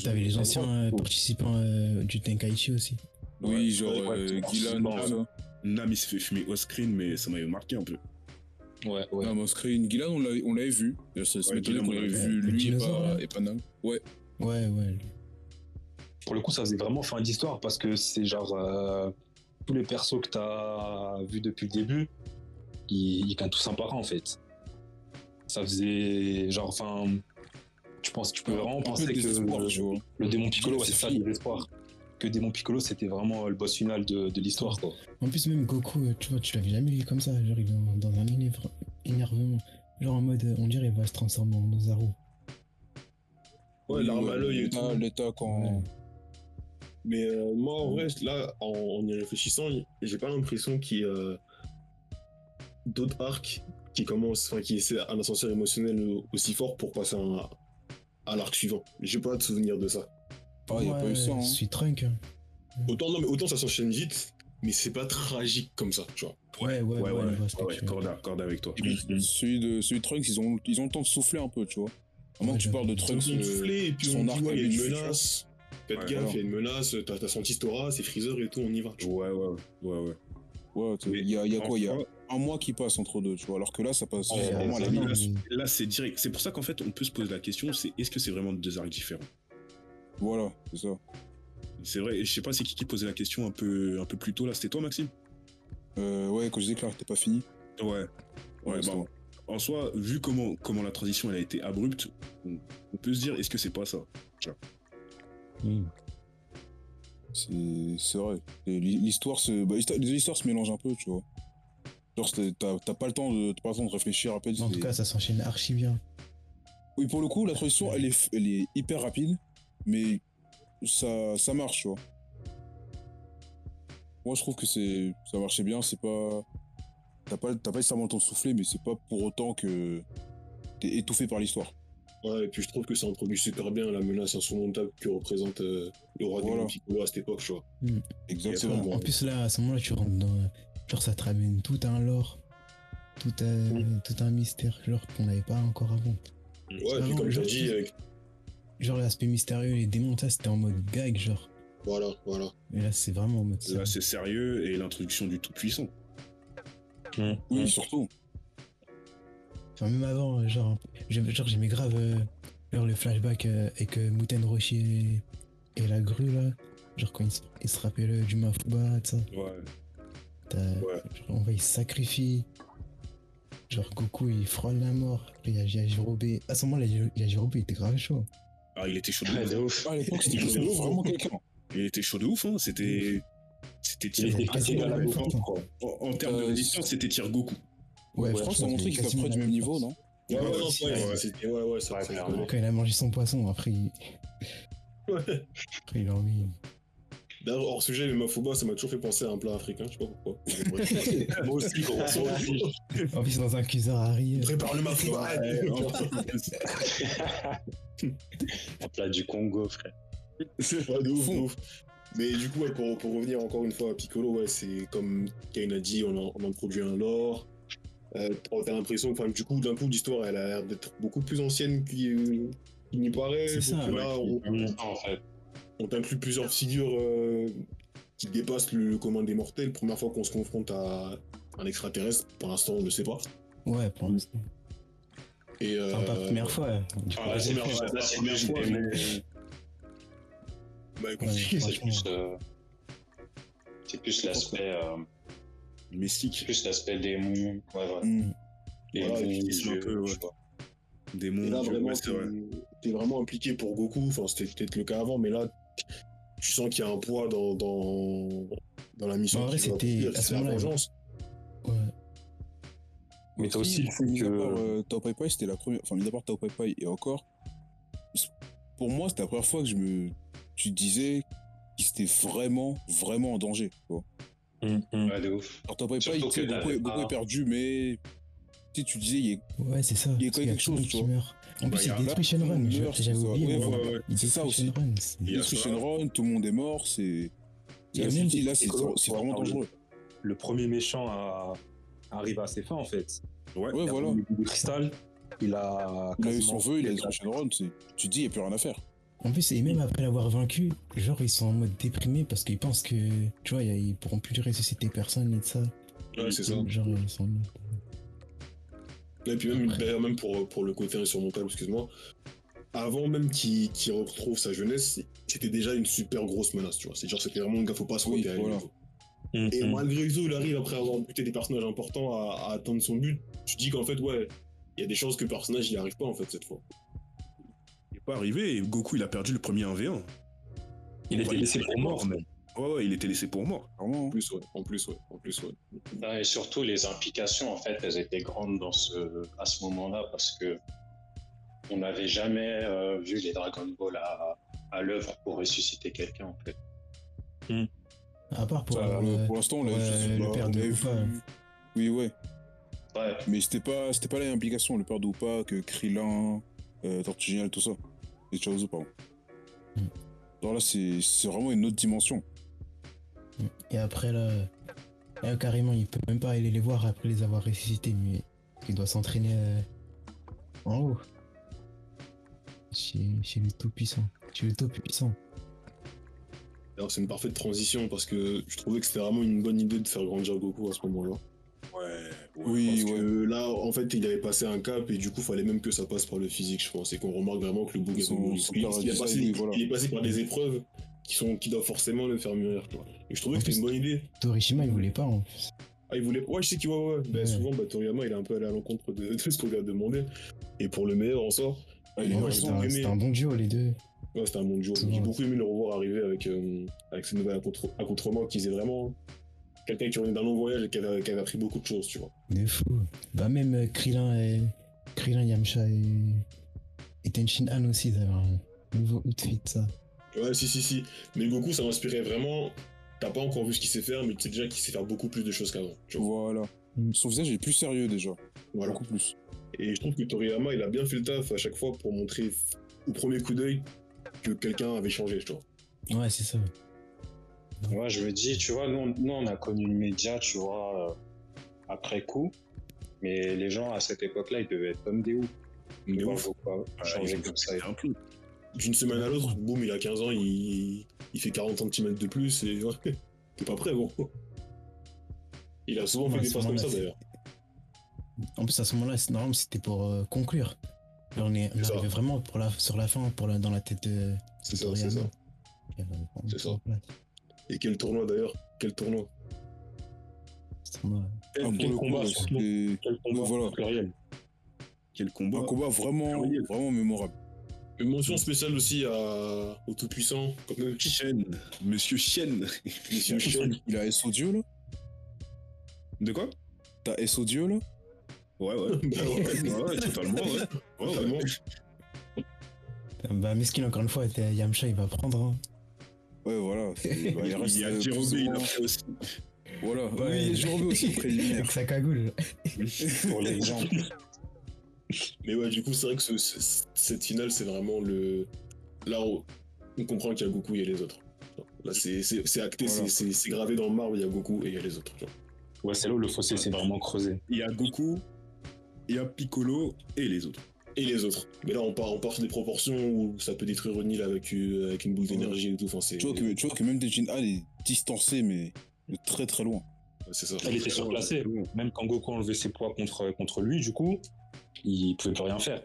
T'avais les anciens euh, participants euh, du Tenkaichi aussi. Oui, genre ouais, euh, tout ça. Nam, il s'est fait fumer au screen, mais ça m'avait marqué un peu. Ouais, ouais. Mais on screen. Gillan, on l'avait on l'avait vu. Ça se Ouais, m'étonnait Gillan, qu'on on l'avait vu, lui, dinosaure, pas- et pas Nam. Ouais. Ouais, ouais. Pour le coup, ça faisait vraiment fin d'histoire parce que c'est genre euh, tous les persos que t'as vus depuis le début, ils, ils gagnent tous un par un en fait. Ça faisait genre, enfin, tu penses, tu peux vraiment penser que le démon Piccolo, ouais, C'est ça, fini. le désespoir. Que démon Piccolo, c'était vraiment le boss final de, de l'histoire quoi. En plus, même Goku, euh, tu vois, tu l'avais jamais vu comme ça. Genre, il est dans- un énerve- énervement. Genre en mode, on dirait, il va se transformer en Ozaru. Ouais, l'arme à l'œil et tout. L'état quand. Ouais. Mais euh, moi, en vrai, là, en, en y réfléchissant, j'ai pas l'impression qu'il y a d'autres arcs qui commencent, enfin, qui essaient un ascenseur émotionnel aussi fort pour passer à, à l'arc suivant. J'ai pas de souvenir de ça. Ah, y a pas eu ça. Je Hein. suis Trunk. Autant, non, mais autant ça s'enchaîne vite, mais c'est pas tragique comme ça, tu vois. Ouais, ouais, ouais, ouais, ouais, corde, corde avec toi. Celui de, celui de Trunks, ils ont, ils ont le temps de souffler un peu, tu vois. À moins Ouais, que tu parles de. Trunks. Ils ont euh, soufflé, et puis son on dit, arc ouais, il y a une menace. Faites Ouais, gaffe, il y a une menace, t'as petit Stora, c'est Freezer et tout, on y va. Ouais, ouais, ouais, ouais. Ouais, il y a, il y a quoi Il y a un mois qui passe entre deux, tu vois. Alors que là, ça passe Ouais, vraiment à la c'est minute. là, c'est- là, c'est direct. C'est pour ça qu'en fait, on peut se poser la question, c'est est-ce que c'est vraiment deux arcs différents? Voilà, c'est ça. C'est vrai, et je sais pas, c'est qui qui posait la question un peu, un peu plus tôt là, c'était toi Maxime? Euh, ouais, quand je disais que était pas fini. Ouais. Ouais, bah, en soi, vu comment, comment la transition elle a été abrupte, on, on peut se dire est-ce que c'est pas ça? C'est c'est vrai. L'histoire se, bah, les histoires se mélangent un peu, tu vois. Genre, t'as pas le temps de, pas le temps de réfléchir à peine. En tout cas, ça s'enchaîne archi bien. Oui, pour le coup, la transition, elle est, elle est hyper rapide, mais ça, ça marche, tu vois. Moi, je trouve que c'est, ça marchait bien. C'est pas, t'as pas, t'as pas nécessairement le temps de souffler, mais c'est pas pour autant que t'es étouffé par l'histoire. Ouais, et puis je trouve que ça introduit super bien la menace insurmontable que représente euh, le roi Voilà. des Piccolo à cette époque, tu vois. Exactement. Ouais. En plus, là, à ce moment-là, tu rentres dans. Genre, ça te ramène tout un lore, tout un, tout un mystère, genre qu'on n'avait pas encore avant. Ouais, puis comme je- j'ai dit, avec... Genre, l'aspect mystérieux, les démons, ça, c'était en mode gag, genre. voilà, voilà. Mais là, c'est vraiment en mode. Là, sérieux. c'est sérieux et l'introduction du tout-puissant. Oui, surtout. Enfin, même avant, euh, genre, j'aimais- genre j'aimais grave euh, genre, le flashback euh, avec euh, Roshi et, et la grue, là. Genre, quand il se, il se rappelle euh, du Mafuba, tout ça. Ouais. T'as- Ouais. Genre, en vrai, il se sacrifie. Genre, Goku, il frôle la mort. Après, il y a. À ce moment-là, Yajirobe, il était grave chaud. Ah, il était chaud de ouf. de ouf. Ah, à l'époque, c'était Il vraiment quelqu'un. Il était chaud de ouf, hein. C'était. C'était Il tir. était quasiment égal à la même Goku, force. quoi. En, en termes de Euh, résistance, c'était tir Goku. Ouais, je crois que c'est franchement, montré qu'ils sont quasiment près du même niveau, non Ouais, ouais, Ouais, non, ouais, ouais, ouais. ouais, ouais, ça, Ouais. Quand il a mangé son poisson, après, il, Ouais. après, il a envie. D'ailleurs, hors sujet, le Mafuba, ça m'a toujours fait penser à un plat africain, je sais pas pourquoi. Mais. Moi aussi, gros. En plus, dans un cuiseur à riz. Prépare le Ouais, en plus, Un plat du Congo, frère. Ouais, de ouf, de ouf. Mais du coup, ouais, pour, pour revenir encore une fois à Piccolo, ouais, c'est comme Kane a dit, on, a- on introduit un lore. Euh, t'as l'impression, enfin, du coup, d'un coup, l'histoire, elle a l'air d'être beaucoup plus ancienne qu'il n'y paraît. C'est ça, Donc là, on, En fait, on t'inclut plusieurs figures euh, qui dépassent le, le commun des mortels. Première fois qu'on se confronte à un extraterrestre, pour l'instant, on ne le sait pas. Ouais, pour l'instant. Et, euh, Enfin, pas la première fois. Du Ah, plus, fois, c'est première fois, mais- bah, Ouais, compliqué, ça. c'est plus, euh, c'est plus l'aspect, euh, Mystique. plus l'aspect démon. Ouais, ouais. Mm. Démon, Voilà, il se dieu, un peu, ouais. Démon, Et là, dieu, vraiment, ouais, c'est vrai. t'es- vraiment impliqué pour Goku. Enfin, c'était peut-être le cas avant, mais là, tu sens qu'il y a un poids dans, dans, dans la mission. En vrai, c'était- à ce la vengeance. Ouais. Mais t'as aussi le fait que- part, euh, Tao Pai Pai, c'était la première. Enfin, mis à part Tao Pai Pai et encore. Pour moi, c'était la première fois que je me. Tu disais qu'il était vraiment, vraiment en danger. Hum, hum. Ouais, de ouf. Alors, tu sais, que Goku, t'avais est- pas- perdu, mais. Tu sais, tu disais, il est. Ouais, c'est ça. Il y a parce qu'il quelque chose, tu vois. meurt. En Bah, plus, y il a- détruit tout le Shenron. J'avais ça. oublié. Ouais, ouais, ouais. Il C'est ça détruit aussi. Shenron. Il y a détruit. Shenron, tout le monde est mort, c'est. Y a Là, même c'est vraiment dangereux. Le premier méchant a... arrive à ses fins, en fait. Ouais. Ouais, Il a voilà. pris le cristal. Il a. Il a eu son vœu, il a détruit Shenron, tu te dis, il n'y a plus rien à faire. En plus, et même après l'avoir vaincu, genre, ils sont en mode déprimé parce qu'ils pensent que, tu vois, ils pourront plus ressusciter personne et de ça. Ouais, c'est ça. Genre, ils sont en mode- Et puis même, Ouais. d'ailleurs, même pour, pour le côté insurmontable, excuse-moi, avant même qu'il retrouve sa jeunesse, c'était déjà une super grosse menace, tu vois. C'est genre, c'était vraiment un gars, faut pas se Oui. Hum, Et hum. malgré tout, il arrive après avoir buté des personnages importants à, à atteindre son but. Tu dis qu'en fait, ouais, il y a des chances que le personnage n'y arrive pas, en fait, cette fois. Pas arrivé et Goku, il a perdu le premier 1v1. Il était laissé pour mort, même. Ouais, ouais, il était laissé pour mort. Vraiment. En plus, ouais. En plus, ouais. En plus, ouais. Et surtout, les implications, en fait, elles étaient grandes dans ce, à ce moment-là parce que on n'avait jamais euh, vu les Dragon Ball à, à l'œuvre pour ressusciter quelqu'un, en fait. À part pour. Ça, euh, pour l'instant, on l'a pour, juste- le bah, père de Oui, ouais. Ouais, Mais c'était pas, c'était pas l'implication, le père de Upa, que Krillin, euh, Tortue Géniale, tout ça. Et Chaozu, pardon. Mm. Alors là, c'est c'est vraiment une autre dimension. Et après, là, là, carrément, il peut même pas aller les voir après les avoir ressuscités, mais il doit s'entraîner euh, en haut. Chez, chez le Tout-Puissant. Chez le Tout-Puissant. Alors, c'est une parfaite transition parce que je trouvais que c'était vraiment une bonne idée de faire grandir Goku à ce moment-là. Ouais. Oui, Parce ouais. que là, en fait, il avait passé un cap et du coup, fallait même que ça passe par le physique, je pense. Et qu'on remarque vraiment que le bouc il, est passé par des épreuves qui, sont, qui doivent forcément le faire mûrir. Et je trouvais En que c'était une bonne idée. Torishima, il voulait pas en plus. Ah, il voulait. Ouais, je sais qu'il ouais, ouais. Ben, Ouais. souvent, bah, Toriyama, il est un peu allé à l'encontre de, de ce qu'on lui a demandé. Et pour le meilleur, en sort. Ah, c'était un, c'était un bon duo, les deux. Ouais, c'était un bon duo. J'ai beaucoup aimé le revoir arriver avec, euh, avec ce nouvel accoutre- accoutrement qui faisait vraiment quelqu'un qui revenait d'un long voyage et qui avait, qui avait appris beaucoup de choses, tu vois. De fou. Bah, même euh, Krillin et. Krillin, Yamcha et. Et Tenshin Han aussi, ils avaient un nouveau outfit, ça. Ouais, si, si, si. Mais Goku, ça m'inspirait vraiment. T'as pas encore vu ce qu'il sait faire, mais tu sais déjà qu'il sait faire beaucoup plus de choses qu'avant. Voilà. Mm. Son visage est plus sérieux déjà. Voilà. Beaucoup plus. Et je trouve que Toriyama, il a bien fait le taf à chaque fois pour montrer au premier coup d'œil que quelqu'un avait changé, tu vois. Ouais, c'est ça. Moi, je me dis, tu vois, nous, on- nous on a connu le média, tu vois, euh, après coup. Mais les gens à cette époque-là, ils devaient être comme des ouf. Mais Voir ouf. Goku changer comme ça. un peu. D'une semaine à l'autre, boum, il a 15 ans, il, il fait 40 cm de plus et ouais, t'es pas prêt, bon. Il a souvent fait des phases comme ça d'ailleurs. En plus, à ce moment-là, c'est normal, c'était pour euh, conclure. Là, on est, on arrivait vraiment pour la, sur la fin, pour la, dans la tête de. C'est ça, c'est ça. Euh, C'est ça. Et quel tournoi d'ailleurs Quel tournoi. Quel, Ah, pour quel coup, combat, Quel combat, voilà. pluriel. Quel combat. un combat vraiment, vraiment mémorable. Une mention spéciale aussi à... au Tout-Puissant, comme Chen. Monsieur Chen. Monsieur Shen. Il a SO Dieu là? De quoi? T'as SO Dieu là? Ouais, ouais. Bah ouais. ouais, ouais, totalement. Ouais. Ouais, ouais. Bah, Meskin, encore une fois, était- Yamcha, il va prendre. hein. Ouais, voilà. bah, Il, reste, y a euh, ou il moins- a fait aussi. Voilà. Ouais. Oui, il y a aussi, préliminaire. Avec sa cagoule. Pour l'exemple. Mais ouais, du coup, c'est vrai que ce- ce- cette finale, c'est vraiment le. Là, où- on comprend qu'il y a Goku, il y a les autres. Là, c'est c'est- c'est acté, Voilà. c'est- gravé dans le marbre, il y a Goku et il y a les autres. genre. Ouais, c'est là où le fossé s'est vraiment creusé. Il y a Goku, il y a Piccolo et les autres. Et les autres. Mais là, on part, on part sur des proportions où ça peut détruire une île avec, euh, avec une boule d'énergie et tout. Enfin, c'est Tu vois que, tu vois que même Tenshin Han est distancé, mais de très très loin. c'est ça. Il était surclassé. Même quand Goku enlevait ses poids contre, contre lui, du coup, il pouvait plus rien faire.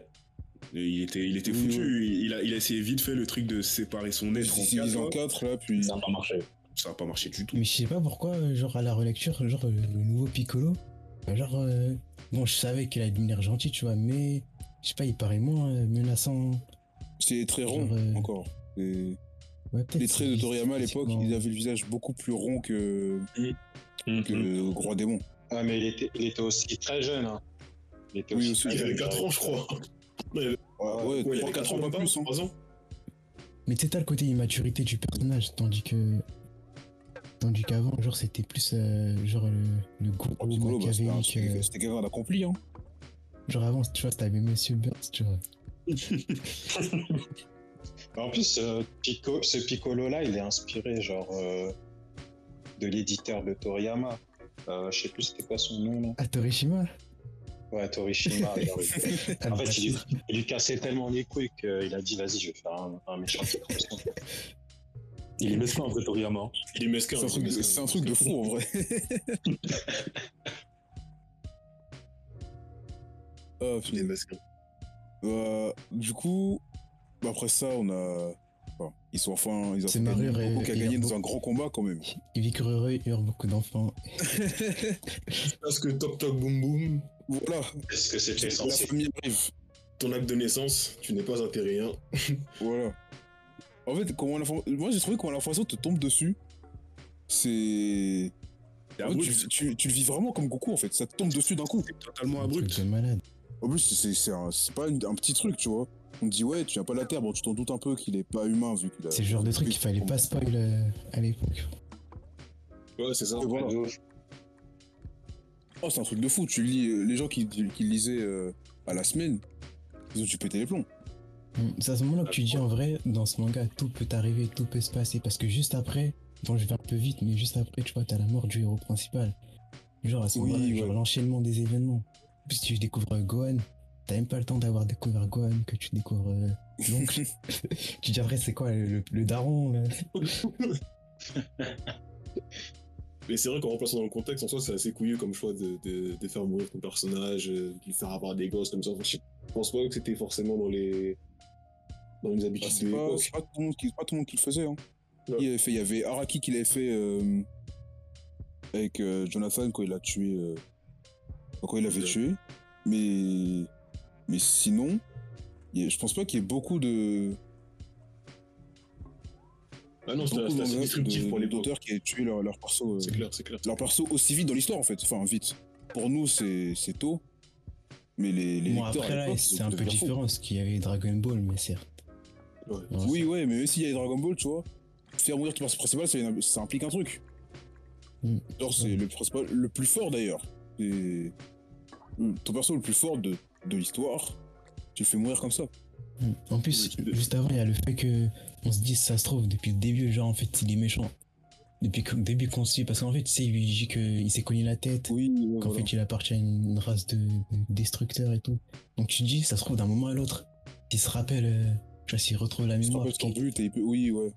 Et il était, il était Oui, foutu. Il, a, il a essayé vite fait le truc de séparer son être en divisé en quatre. quatre là, puis. Ça n'a pas marché. Ça n'a pas marché du tout. Mais je sais pas pourquoi, genre à la relecture, genre euh, le nouveau Piccolo, euh, genre euh, bon, je savais qu'il allait devenir gentil, tu vois, mais je sais pas, il paraît moins euh, menaçant. C'est très rond Genre, euh, encore. Et Ouais, peut-être Les traits de Toriyama à l'époque, physiquement. il avait le visage beaucoup plus rond que, Mhm. que Roi Démon. Ah, mais il était, il était aussi très jeune. Hein. Il était Oui, aussi Il avait jeune. 4 ans, je crois. Ouais, Ouais, ouais, il avait 4 ans, pas plus. hein. 3 ans. Mais tu sais, t'as le côté immaturité du personnage, tandis que. Tandis qu'avant, genre, c'était plus euh, genre le, le gros Oh, bah, machiavélique. c'était euh, c'était quelqu'un d'accompli. Hein. Genre avant, tu vois, t'avais Monsieur Burns, tu vois. En plus, euh, Pico- ce Piccolo-là, il est inspiré, genre, euh, de l'éditeur de Toriyama. Euh, je sais plus c'était quoi son nom, là. Ah, Torishima? Ouais, Torishima. genre, Ah, en fait, il, lui- il lui cassait tellement les couilles qu'il a dit, vas-y, je vais faire un, un méchant. Il est mesquin, en vrai, Toriyama. Il est mesquin. C'est un, un truc de fou en vrai. Mesquin. Euh, du coup, après ça, on a. enfin, ils sont enfin. Ils ont C'est Goku qui a gagné dans un grand combat quand même. Il y aura beaucoup d'enfants. Parce que toc toc boum boum, Voilà, Est-ce que c'était la censé famille arrive. ton acte de naissance, tu n'es pas un terrien. Voilà. En fait, comment l'info- moi j'ai trouvé comment l'information te tombe dessus, c'est. En fait, tu, tu- tu le vis vraiment comme Goku en fait, ça te tombe dessus d'un coup. c'est totalement abrupt. de malade. En plus, c'est un- pas une- un petit truc, tu vois. On te dit, ouais, tu viens pas de la Terre, bon, tu t'en doutes un peu qu'il est pas humain vu qu'il a. C'est le genre de truc qu'il fallait pas spoil euh, à l'époque. Ouais, c'est ça. Voilà. Oh, c'est un truc de fou. Tu lis euh, les gens qui, qui le lisaient euh, à la semaine, ils ont dû péter les plombs. Mm, C'est à ce moment-là que tu dis en vrai, dans ce manga, tout peut arriver, tout peut se passer. Parce que juste après, bon, je vais un peu vite, mais juste après, tu vois, t'as la mort du héros principal. Genre à ce Oui, moment-là, ouais. l'enchaînement des événements. Puis tu découvres euh, Gohan, t'as même pas le temps d'avoir découvert Gohan, que tu découvres euh, l'oncle. tu dis après, c'est quoi le, le- le daron là? Mais c'est vrai qu'en remplaçant dans le contexte, en soi, c'est assez couillu comme choix de, de, de faire mourir ton personnage, euh, de lui faire avoir des gosses comme ça. Enfin, je pense pas que c'était forcément dans les dans les habitudes c'est de pas, l'époque. c'est pas tout le monde qui, pas tout le monde qui le faisait. Hein. Ouais. Il, avait fait, il y avait Araki qui l'avait fait euh, avec euh, Jonathan quand il a tué. euh, quand il l'avait tué. Mais, mais sinon, je pense pas qu'il y ait beaucoup de. Ah non, c'était assez de- destructif de- pour l'époque. d'auteurs qui aient tué leur, leur perso. euh, C'est clair, c'est clair. leur perso aussi vite dans l'histoire en fait. Enfin, vite. Pour nous, c'est c'est tôt. Mais les, les Bon, lecteurs. après à là, l'époque, c'est un peu différent, parce qu'il y avait Dragon Ball, mais certes. Ouais. Ouais. Oui, ouais, mais même s'il y a les Dragon Ball, tu vois, faire mourir ton personnage principal, ça implique un truc. Mm. Genre, c'est le principal, le plus fort d'ailleurs. C'est le- ton perso le plus fort de, de l'histoire, tu le fais mourir comme ça. Mm. En plus, Oui, juste avant, il y a le fait que on se dise, ça se trouve, depuis le début, genre, en fait, il est méchant. Depuis le début qu'on se dit, parce qu'en fait, tu sais, il lui dit qu'il s'est cogné la tête, Oui, ouais, qu'en voilà. fait, il appartient à une race de, de destructeurs et tout. Donc tu te dis, ça se trouve, d'un moment à l'autre, il se rappelle, euh, tu vois, s'il retrouve la Il se mémoire. rappelle son but et il peut. Oui, ouais.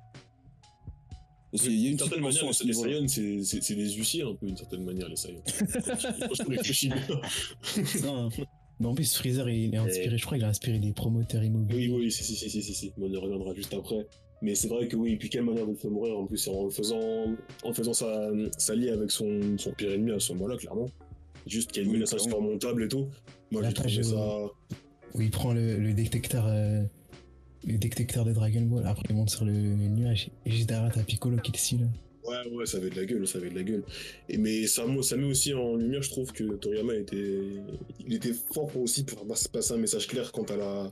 Parce qu'il y a une certaine manière, les niveau-là. Saiyans, c'est- des huissiers un peu, d'une certaine manière, les Saiyans. Je réfléchis bien. Non, mais en plus, Freezer, il est inspiré, je crois, il a inspiré des promoteurs immobiliers. Oui, oui, si, si, si, si, si, on y reviendra juste après. Mais c'est vrai que oui, et puis quelle manière de le faire mourir en plus, c'est en faisant, en faisant sa, s'allier avec son, son pire ennemi à ce moment-là, clairement. Juste qu'il y a une Oui, menace insurmontable et tout. Moi, j'ai trouvé ça. Où il prend le, le détecteur, euh, le détecteur de Dragon Ball, après il monte sur le nuage, et juste derrière, t'as Piccolo qui le suit, là. Ouais, ouais, ça avait de la gueule, ça avait de la gueule. Et mais ça, ça met aussi en lumière, je trouve que Toriyama était, il était fort pour aussi pour pas- passer un message clair quant à la,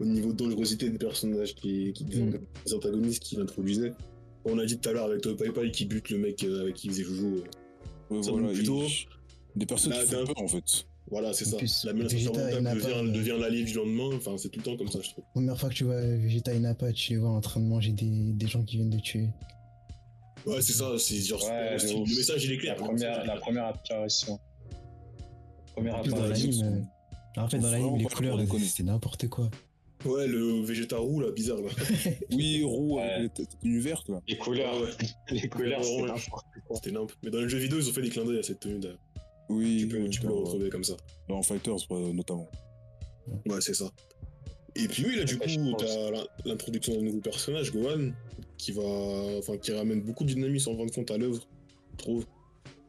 au niveau de dangerosité des personnages qui, qui Mm. des antagonistes qu'il introduisait. On a dit tout à l'heure avec Pai Pai qui bute le mec euh, avec qui il faisait joujou. Ouais, Ça voilà, plutôt- il- Des personnes Là, qui font d'un- peur en fait. Voilà, c'est ça. plus, La menace devient, devient l'allié du lendemain. Enfin, c'est tout le temps comme ça, je trouve. Première fois que tu vois Vegeta et Nappa, tu les vois en train de manger des, des gens qui viennent de tuer. Ouais, c'est ça. C'est genre. Ouais, c'est- le message, il est La clair. première, la première apparition. Première En plus, dans apparition. l'anime, euh, en fait, dans l'anime, les couleurs, c'était n'importe quoi. Ouais, le Vegeta roux, là, bizarre, là. Oui, roux Ouais. avec la tenue verte là. Les couleurs, Ouais, ouais. les couleurs, c'est Ouais. n'importe quoi. C'était. Mais dans le jeu vidéo, ils ont fait des clins d'œil à cette tenue, d'ailleurs. Oui, Tu peux, tu peux le retrouver comme ça. dans Fighters notamment. Ouais, c'est ça. Et puis oui, là, du Ouais, coup, t'as la- l'introduction d'un nouveau personnage, Gohan, qui va, enfin, qui ramène beaucoup de dynamisme en fin de compte à l'œuvre, je trouve.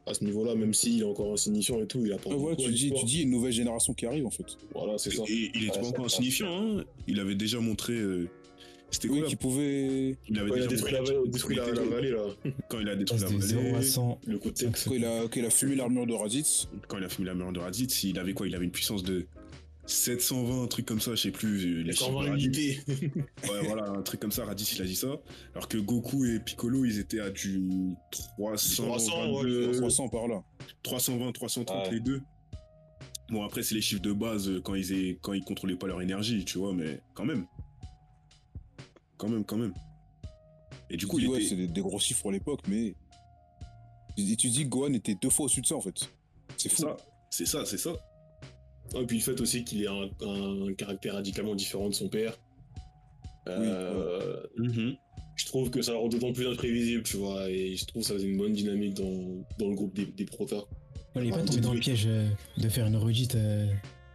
À ce niveau-là, même s'il est encore insignifiant et tout, il apporte Ouais, beaucoup à tu dis, l'histoire. tu dis une nouvelle génération qui arrive en fait. Voilà, c'est ça. Et il était Ouais, pas encore insignifiant, hein. Il avait déjà montré. euh, C'était quoi Oui, qui pouvait. Il avait Ouais, il a déjà détruit la, détruit la, la vallée, là. quand il a détruit la de 0 à vallée, 100. Le côté. Cinq Quand il a, quand il a fumé l'armure de Raditz. quand il a fumé la merde de Raditz, il avait quoi? Il avait une puissance de 720, un truc comme ça, je sais plus. euh, Les Les chiffres de 120 Raditz. unités. Ouais, voilà, un truc comme ça, Raditz il a dit ça. Alors que Goku et Piccolo, ils étaient à du 300, 300, ouais, 22, 300 par là. 320, 330 Ouais. les deux. Bon, après, c'est les chiffres de base euh, quand ils, aient- quand ils contrôlaient pas leur énergie, tu vois, mais quand même. Quand même, quand même. Et du coup, il dis, ouais, était... c'est des, des gros chiffres pour l'époque, mais. Et tu dis que Gohan était deux fois au-dessus de ça en fait. C'est fou. ça, c'est ça, c'est ça. Et puis le fait aussi qu'il ait un, un caractère radicalement différent de son père. Euh, Mhm. Je trouve que ça le rend d'autant plus imprévisible, tu vois, et je trouve que ça faisait une bonne dynamique dans, dans le groupe des, des protas. Ouais, il est pas tombé dans le oui. piège euh, de faire une redite. euh,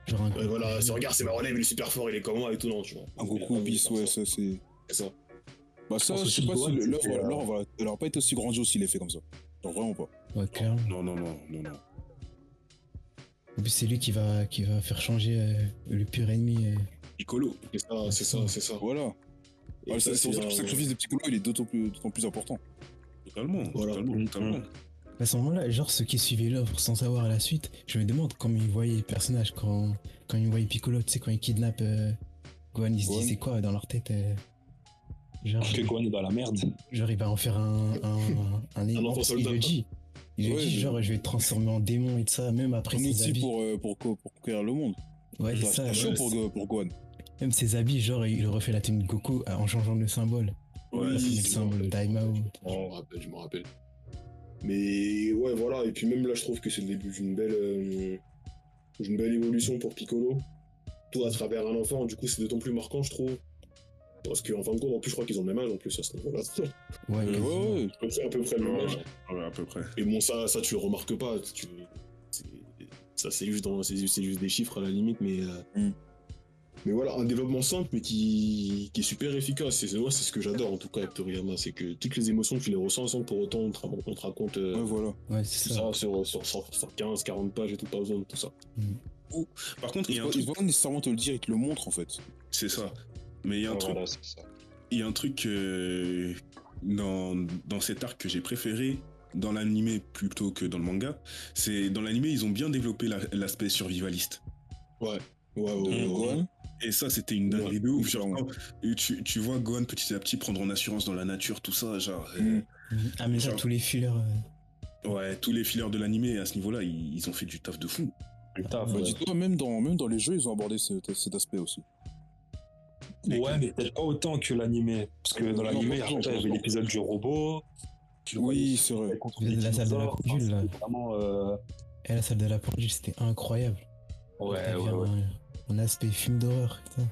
genre un Ouais, voilà, si regarde, c'est ma relève, il est super fort, il est comment et tout, non, tu vois. Un Goku bis, ouais, ça c'est. C'est ça. Bah, ça, je sais pas si l'œuvre c'était, euh, pas été aussi grandiose s'il est fait comme ça. Genre vraiment pas. Ouais, clairement. Non, non, non, non, non. En plus, c'est lui qui va, qui va faire changer euh, le pur ennemi. euh. Piccolo. C'est ça, c'est ça, c'est ça. Voilà. Ouais, ça, c'est c'est pour ça que le sacrifice de Piccolo il est d'autant plus, d'autant plus important. Totalement, Voilà. totalement, totalement. À ce moment-là, genre ceux qui suivaient l'œuvre sans savoir la suite, je me demande comment ils voyaient les personnages quand, quand ils voyaient Piccolo, tu sais, quand ils kidnappent euh, Gohan, ils se Gohan. disaient quoi dans leur tête euh, Parce que Gohan est dans la merde. genre, il va en faire un. Plus, il le dit. Il le dit, je- genre, je vais te transformer en démon et tout ça, même après Un ses habits. pour, euh, pour, co- pour conquérir le monde. Ouais, c'est ça. c'est chaud ouais. pour, Go- pour Gohan. Même ses habits, genre, il refait la tenue de Goku euh, en changeant le symbole. Ouais, le symbole. Daimao. Je me rappelle, je me rappelle. Mais ouais, voilà, et puis même là, je trouve que c'est le début d'une belle, euh, d'une belle évolution pour Piccolo. Tout à travers un enfant, du coup, c'est d'autant plus marquant, je trouve. Parce qu'en fin de compte, en plus, je crois qu'ils ont le même âge en plus à ce niveau-là. Ouais, Ouais, ouais. À peu près- à peu près le même âge. ouais, à peu près. Et bon, ça, ça tu le remarques pas. Tu, ça, c'est juste, dans- des chiffres à la limite, mais. euh, Mm. Mais voilà, un développement simple, mais qui, qui est super efficace. Et c'est- moi, c'est ce que j'adore en tout cas avec Toriyama. C'est que toutes les émotions, tu les ressens sans que pour autant on te, ra- on te raconte euh, Ouais, voilà. Ouais, c'est tout ça. ça sur, sur, sur- sur 15, 40 pages et tout, pas besoin de tout ça. Par contre, il y a un Ils vont nécessairement te le dire, ils te le montrent en fait. c'est ça. Mais il y a un Ouais, truc, voilà, c'est ça. il y a un truc euh, dans, dans cet arc que j'ai préféré dans l'animé plutôt que dans le manga. C'est dans l'animé, ils ont bien développé la- l'aspect survivaliste. Ouais, ouais, De ouais. Et ça, c'était une dinguerie de ouf. Genre, tu, tu vois Gohan petit à petit prendre en assurance dans la nature, tout ça, genre. euh, Mm. Ah, mais Genre- tous les fillers. euh, Ouais, tous les fileurs de l'animé à ce niveau-là, ils, ils ont fait du taf de fou. Bah, ouais. dis-toi, même dans, même dans les jeux, ils ont abordé cet, cet aspect aussi. Ouais, mais peut-être pas autant que l'animé. Parce que dans l'animé, il y avait l'épisode du robot. Tu le voyais Oui, c'est vrai. contre La salle de la. Enfin, pendule, là. c'était Vraiment, euh, Et la salle de la pendule, c'était incroyable. Ouais, ouais, ouais. Un, un aspect film d'horreur. putain.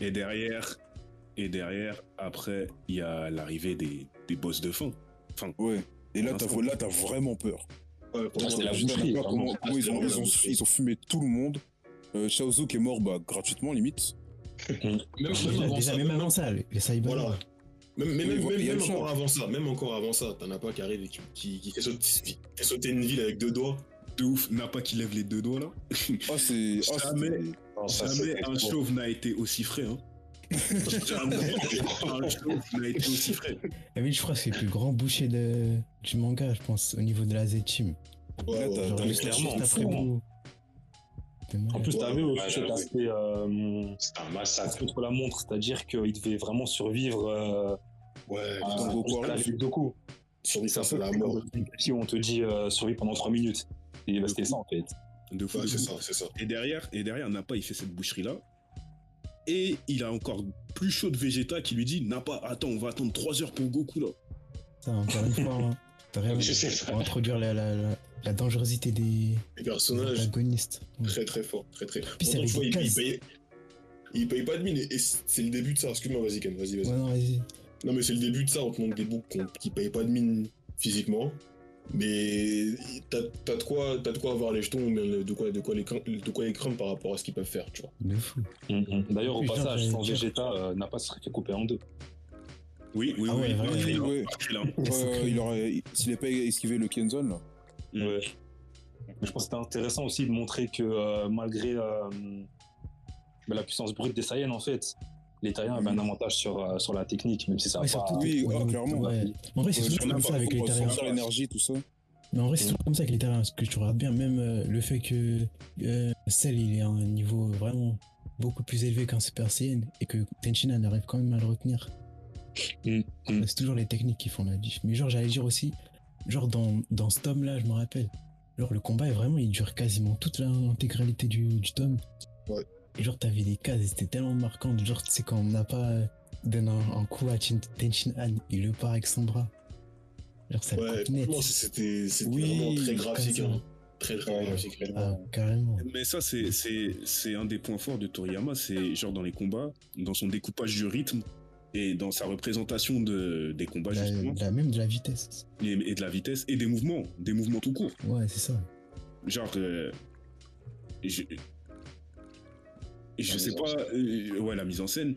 Et derrière, et derrière, après, il y a l'arrivée des, des boss de fin. Ouais. Et là, t'as là, vraiment peur. Ouais, Ah, c'est la boucherie, ont, ont, ils ont fumé tout le monde. Euh, Chaozu qui est mort bah, gratuitement, limite. Même, même Déjà, avant déjà, ça, même même- avant ça, les les cyber. Voilà. Même, encore avant ça, même encore avant ça, t'en as pas qui arrive et qui, qui, qui fait, sauter, qui fait sauter une ville avec deux doigts. De ouf, n'a pas qui lève les deux doigts là. Ah, c'est. Ah, Jamais. Non, ça, Jamais un chauve n'a été aussi frais. Hein. Jamais un chauve n'a été aussi frais. Et oui, je crois que c'est le plus grand boucher de, du manga, je pense, au niveau de la Z-Team. Ouais, ouais, juste clairement, En plus, Ouais, t'avais aussi ouais, cet aspect euh, C'était un massacre. contre la montre, c'est-à-dire qu'il devait vraiment survivre euh, ouais, à, un face à peu la mort. si on te dit euh, survie pendant 3 minutes. Et bah, c'était ça en fait. De fou. Ouais, de c'est ça, c'est ça. Et derrière, et derrière, Nappa, il fait cette boucherie-là. Et il a encore plus chaud de Vegeta qui lui dit Nappa, attends, on va attendre 3 heures pour Goku là. Ça, encore une fois, hein, sais pour pas. introduire la, la, la, la dangerosité des Les personnages, protagonistes. Ouais. très très fort, très très. Puis c'est Pourtant, tu vois, avec il, paye, il paye pas de mine et, c'est le début de ça. Excuse-moi, vas-y, Ken, vas-y, vas-y. Ouais, non, vas-y. Non, mais c'est le début de ça. On te montre des boucs qu'on- qui payent pas de mine physiquement. Mais t'as t'as de quoi, t'as de quoi avoir les jetons, mais de quoi, de quoi les, craindre- de quoi les craindre par rapport à ce qu'ils peuvent faire, tu vois. De fou. Mhm. D'ailleurs, au Putain, passage, sans. Vegeta, euh, n'a pas fait couper en deux. Oui, oui, Ah oui. ouais, par ouais, il aurait, s'il n'avait pas esquivé le Kenzone, là. Mm. Ouais. Mais je pense que c'était intéressant aussi de montrer que euh, malgré euh, bah, la puissance brute des Saiyans, en fait, les Taïens avaient un avantage sur, euh, sur la technique, même si ça Ouais, pas. surtout, Oui, clairement. ouais. En vrai, c'est toujours comme ça avec les terriens. sur l'énergie, tout ça. Mais en vrai, c'est toujours comme ça avec les terriens. Parce que tu regardes bien, même euh, le fait que euh, Cell, il est à un niveau vraiment beaucoup plus élevé qu'un Super Saiyan et que Tenchinan arrive quand même à le retenir. Mm, mm. C'est toujours les techniques qui font la diff. Mais genre, j'allais dire aussi, genre dans, dans ce tome-là, je me rappelle, genre le combat est vraiment, il dure quasiment toute l'intégralité du, du tome. Ouais. Et genre, t'avais des cases, c'était tellement marquant. Genre, tu sais, quand on n'a pas donné un, un coup à Chin- Tenshinhan, il le part avec son bras. Genre, ça Ouais, coupe net. franchement, c'était Oui, vraiment très graphique. Hein. Très très Ouais, graphique. Ah, carrément. Mais ça, c'est, c'est, c'est un des points forts de Toriyama, c'est genre dans les combats, dans son découpage du rythme et dans sa représentation de, des combats, La- justement, la- même de la vitesse. et, et de la vitesse et des mouvements, des mouvements tout court. Ouais, c'est ça. Genre, euh, je, je La sais pas, euh, ouais, la mise en scène,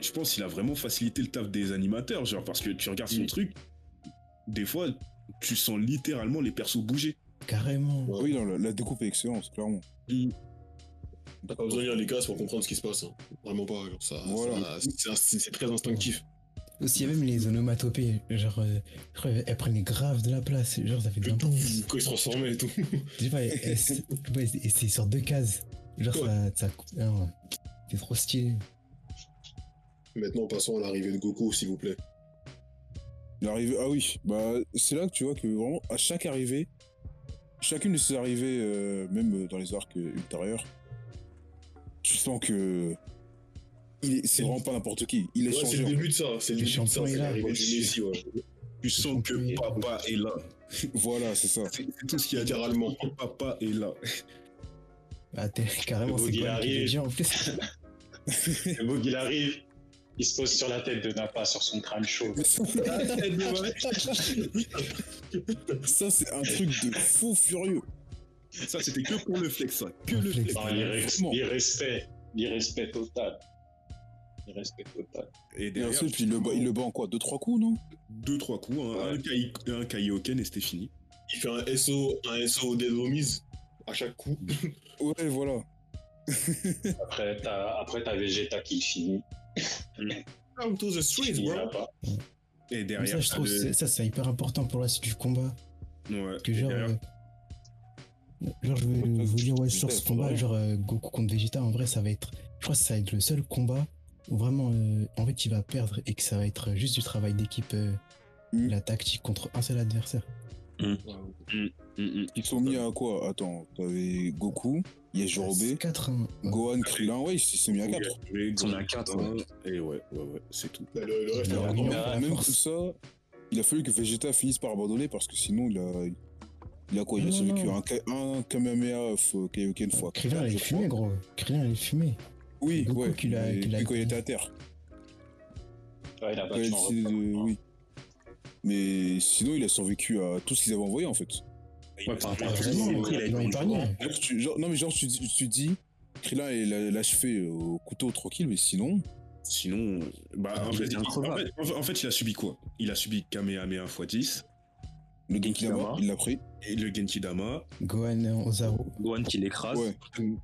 je pense qu'il a vraiment facilité le taf des animateurs, genre, parce que tu regardes son Mm. truc, des fois, tu sens littéralement les persos bouger. Carrément. Ouais. Oui, non, la, la découpe est excellente, clairement. T'as pas besoin de lire les cases pour comprendre ce qui se passe. hein. Vraiment pas. genre, ça, Voilà. ça- c'est- très instinctif. Aussi, il y a même les onomatopées. Genre, euh, je crois qu'elles prenaient grave de la place. Genre, ça fait Le bien tout, quand il se transformait et tout? Je sais pas, et- et c'est ouais, et c'est sur deux cases. Genre, Ouais. ça, ça. ah. C'est trop stylé. Maintenant, passons à l'arrivée de Goku, s'il vous plaît. L'arrivée, ah oui, bah c'est là que tu vois que vraiment à chaque arrivée, chacune de ces arrivées, euh, même dans les arcs euh, ultérieurs, tu sens que c'est vraiment pas n'importe qui. Il est Ouais, c'est le début de ça. C'est le Le début de ça. champion est C'est là. l'arrivée du Messi, ouais. Tu sens que papa est là. Voilà, c'est ça. C'est tout ce qu'il y a. Littéralement. Papa est là. Ah, t'es carrément, c'est quoi arrive. en plus Le bug, il arrive, il se pose sur la tête de Nappa, sur son crâne chaud. ça, c'est un truc de fou furieux. Ça, c'était que pour le flex, ça. Que Un le flex. l'irrespect, l'irrespect total. L'irrespect total. Et Et derrière, ensuite, puis il le, bat, il le bat en quoi? Deux, trois coups, non? Deux, trois coups, hein. Ouais. un, Kai, un Kaioken et c'était fini. Il fait un SO, un SO des homies à chaque coup. Ouais, voilà. Après, t'as, après, t'as Vegeta qui finit. Come to the streets, bro. Et Mais derrière, ça, je trouve, le- ça, c'est hyper important pour la suite du combat. Ouais, Que genre. derrière, euh, Genre, je veux vous dire, ouais, sur ce combat, genre euh, Goku contre Vegeta, en vrai, ça va être. Je crois que ça va être le seul combat où vraiment, euh, en fait, il va perdre et que ça va être juste du travail d'équipe, euh, Mm. la tactique contre un seul adversaire. hum, hum. Ils sont mis à quoi? Attends, t'avais Goku, Yajirobe, 4 1 Gohan, Krillin, ouais, ils se mis à 4. Oui, Ils en ont à quatre, ouais. Et ouais, ouais, ouais, c'est tout. Le, le reste, Il a mis Même tout ça, il a fallu que Vegeta finisse par abandonner parce que sinon il a. Il a quoi Il a survécu un, un Kamehameha Kaioken fois. Krillin, il est fumé, gros. Krillin, il est fumé. Oui, ouais. l'a- qui l'a- puis quand il était à terre. Ouais, il a il a battu en de- retard. Oui. Mais sinon, il a survécu à tout ce qu'ils avaient envoyé en fait. Ouais, par rapport à il il a a non, mais genre, tu, dis, Krillin, il a l'achevé au couteau tranquille, mais sinon. Sinon, bah, Ah, en, il fait, était en, increvable. fait, en fait, il a subi quoi? Il a subi Kamehameha x10, Le Genkidama. il l'a pris. Et le Genkidama, Gohan euh, Ozaru. Gohan qui l'écrase. Ouais.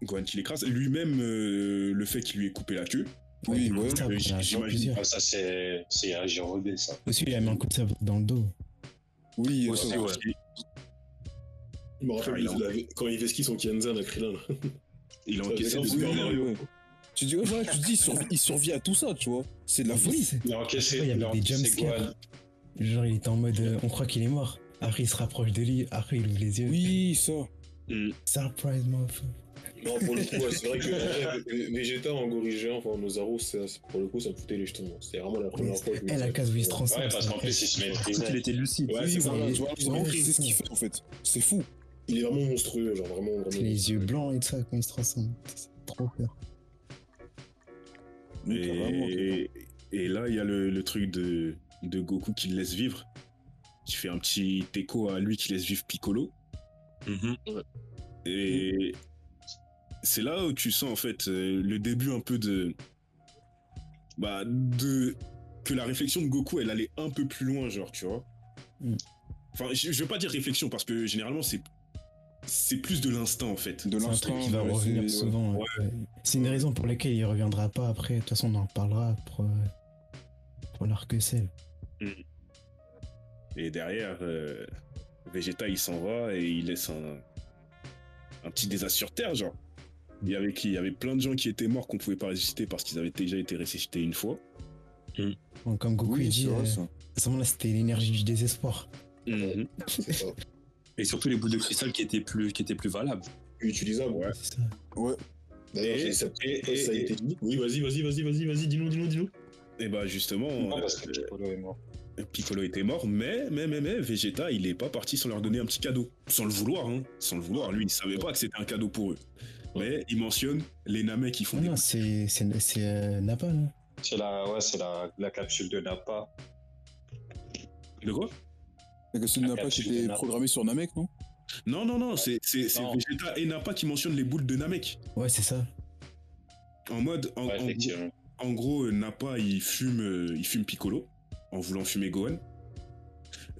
Gohan qui l'écrase, lui-même, euh, le fait qu'il lui ait coupé la queue. Oui, ouais. un Euh, j'imagine. Ah, ça, c'est, c'est à Jirobe, ça. Aussi, il a mis un coup de sabre dans le dos. Oui, a Aussi, ouais. Je me rappelle, il quand il esquisse son Kienzan à Krillin, là. Il a Ça, encaissé des Super Mario. Tu dis, ouais, tu te dis, il survit, il survit à tout ça, tu vois. C'est de la folie. C'est- Il a encaissé, des jumpscares. Genre, il était en mode, euh, on croit qu'il est mort. Après, il se rapproche de lui. Après, il ouvre les yeux. Oui, ça. Mm. Surprise, motherfucker. Non, pour le coup, ouais, c'est vrai que Vegeta en gorille géant, enfin, c'est- pour le coup, ça me foutait les jetons. C'était vraiment la première fois que je Elle a case où il se transforme. Ouais, parce qu'en plus, il se Il maîtrisait. était lucide. Ouais, c'est il- il- il- ce qu'il fait en fait. C'est fou. Il est vraiment monstrueux, genre vraiment. vraiment Les yeux blancs et tout ça, quand il se transforme. C'est trop peur. Et, et là, il y a le, le truc de, de Goku qui le laisse vivre. Qui fait un petit écho à lui qui laisse vivre Piccolo. Mhm. Et c'est là où tu sens en fait euh, le début un peu de. Bah, de. Que la réflexion de Goku, elle allait un peu plus loin, genre, tu vois. Mm. Enfin, je, je veux pas dire réflexion parce que généralement, c'est. C'est plus de l'instinct en fait. de C'est un l'instinct. truc qui va revenir c'est- souvent. ouais. ouais. C'est une raison pour laquelle il reviendra pas après. De toute façon, on en reparlera pour, euh, pour l'arc Cell. Et derrière, euh, Vegeta, il s'en va et il laisse un, un petit désastre sur Terre, genre. Il y avait qui Il y avait plein de gens qui étaient morts qu'on pouvait pas ressusciter parce qu'ils avaient déjà été ressuscités une fois. Bon, comme Goku il Oui, dit, euh, ça. à ce moment-là, c'était l'énergie du désespoir. Ça. Et surtout les boules de cristal qui étaient plus, qui étaient plus valables. Utilisable, ouais. Ça. D'ailleurs, Et- ça, et- et- ça a été dit. Oui, vas-y, vas-y, vas-y, vas-y, vas-y, dis-nous, dis-nous, dis-nous. Et bah justement, Non, parce que euh, est mort. Piccolo était mort, mais, mais, mais, mais, Vegeta, il est pas parti sans leur donner un petit cadeau. Sans le vouloir, hein. Sans le vouloir. Lui, il savait pas que c'était un cadeau pour eux. Mais il mentionne les Namek qui font Non, des... non, c'est c'est- c'est, euh, Nappa, non? C'est la, ouais, c'est la, la capsule de Nappa. De quoi? C'est que ce La qui capsule de était Nappa. programmé sur Namek, non? Non, non, non, c'est c'est- c'est Non. Vegeta et Nappa qui mentionnent les boules de Namek. Ouais, c'est ça. En mode, en, Ouais, en-. En gros, Nappa, il fume, euh, il fume Piccolo en voulant fumer Gohan.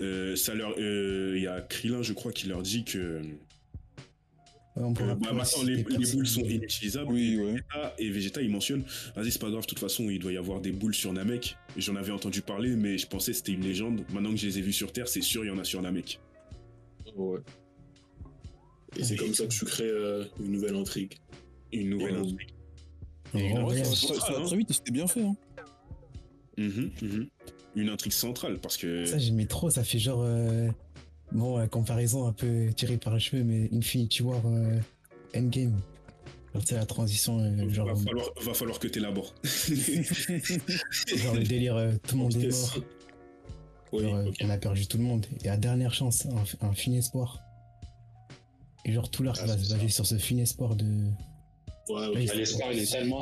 Euh, ça leur, euh, il y a Krillin, je crois, qui leur dit que Ouais, on euh, bah, maintenant les, boules sont inutilisables. Oui, et, ouais. Vegeta, et Vegeta, il mentionne, vas-y, c'est pas grave, de toute façon, il doit y avoir des boules sur Namek. J'en avais entendu parler, mais je pensais que c'était une légende. Maintenant que je les ai vus sur Terre, c'est sûr, il y en a sur Namek. Ouais. Et c'est comme ça que tu crées euh, une nouvelle intrigue. Une nouvelle intrigue. En vrai, ça, va hein. très vite c'était bien fait. Hein. Mhm, mhm. Une intrigue centrale, parce que. Ça, j'aimais trop. Ça fait genre. euh, Bon, la comparaison un peu tirée par les cheveux, mais Infinity War euh, Endgame. Sais, la transition, euh, genre, va, falloir, va falloir que t'élabores. genre le délire, euh, tout le monde est mort. Oui, Genre, ok. On a perdu tout le monde. Et à dernière chance, un, un fin espoir. Et genre, tout l'arc Ah, va c'est se baser sur ce fin espoir de. Ouais, Ah, L'espoir, il est tellement.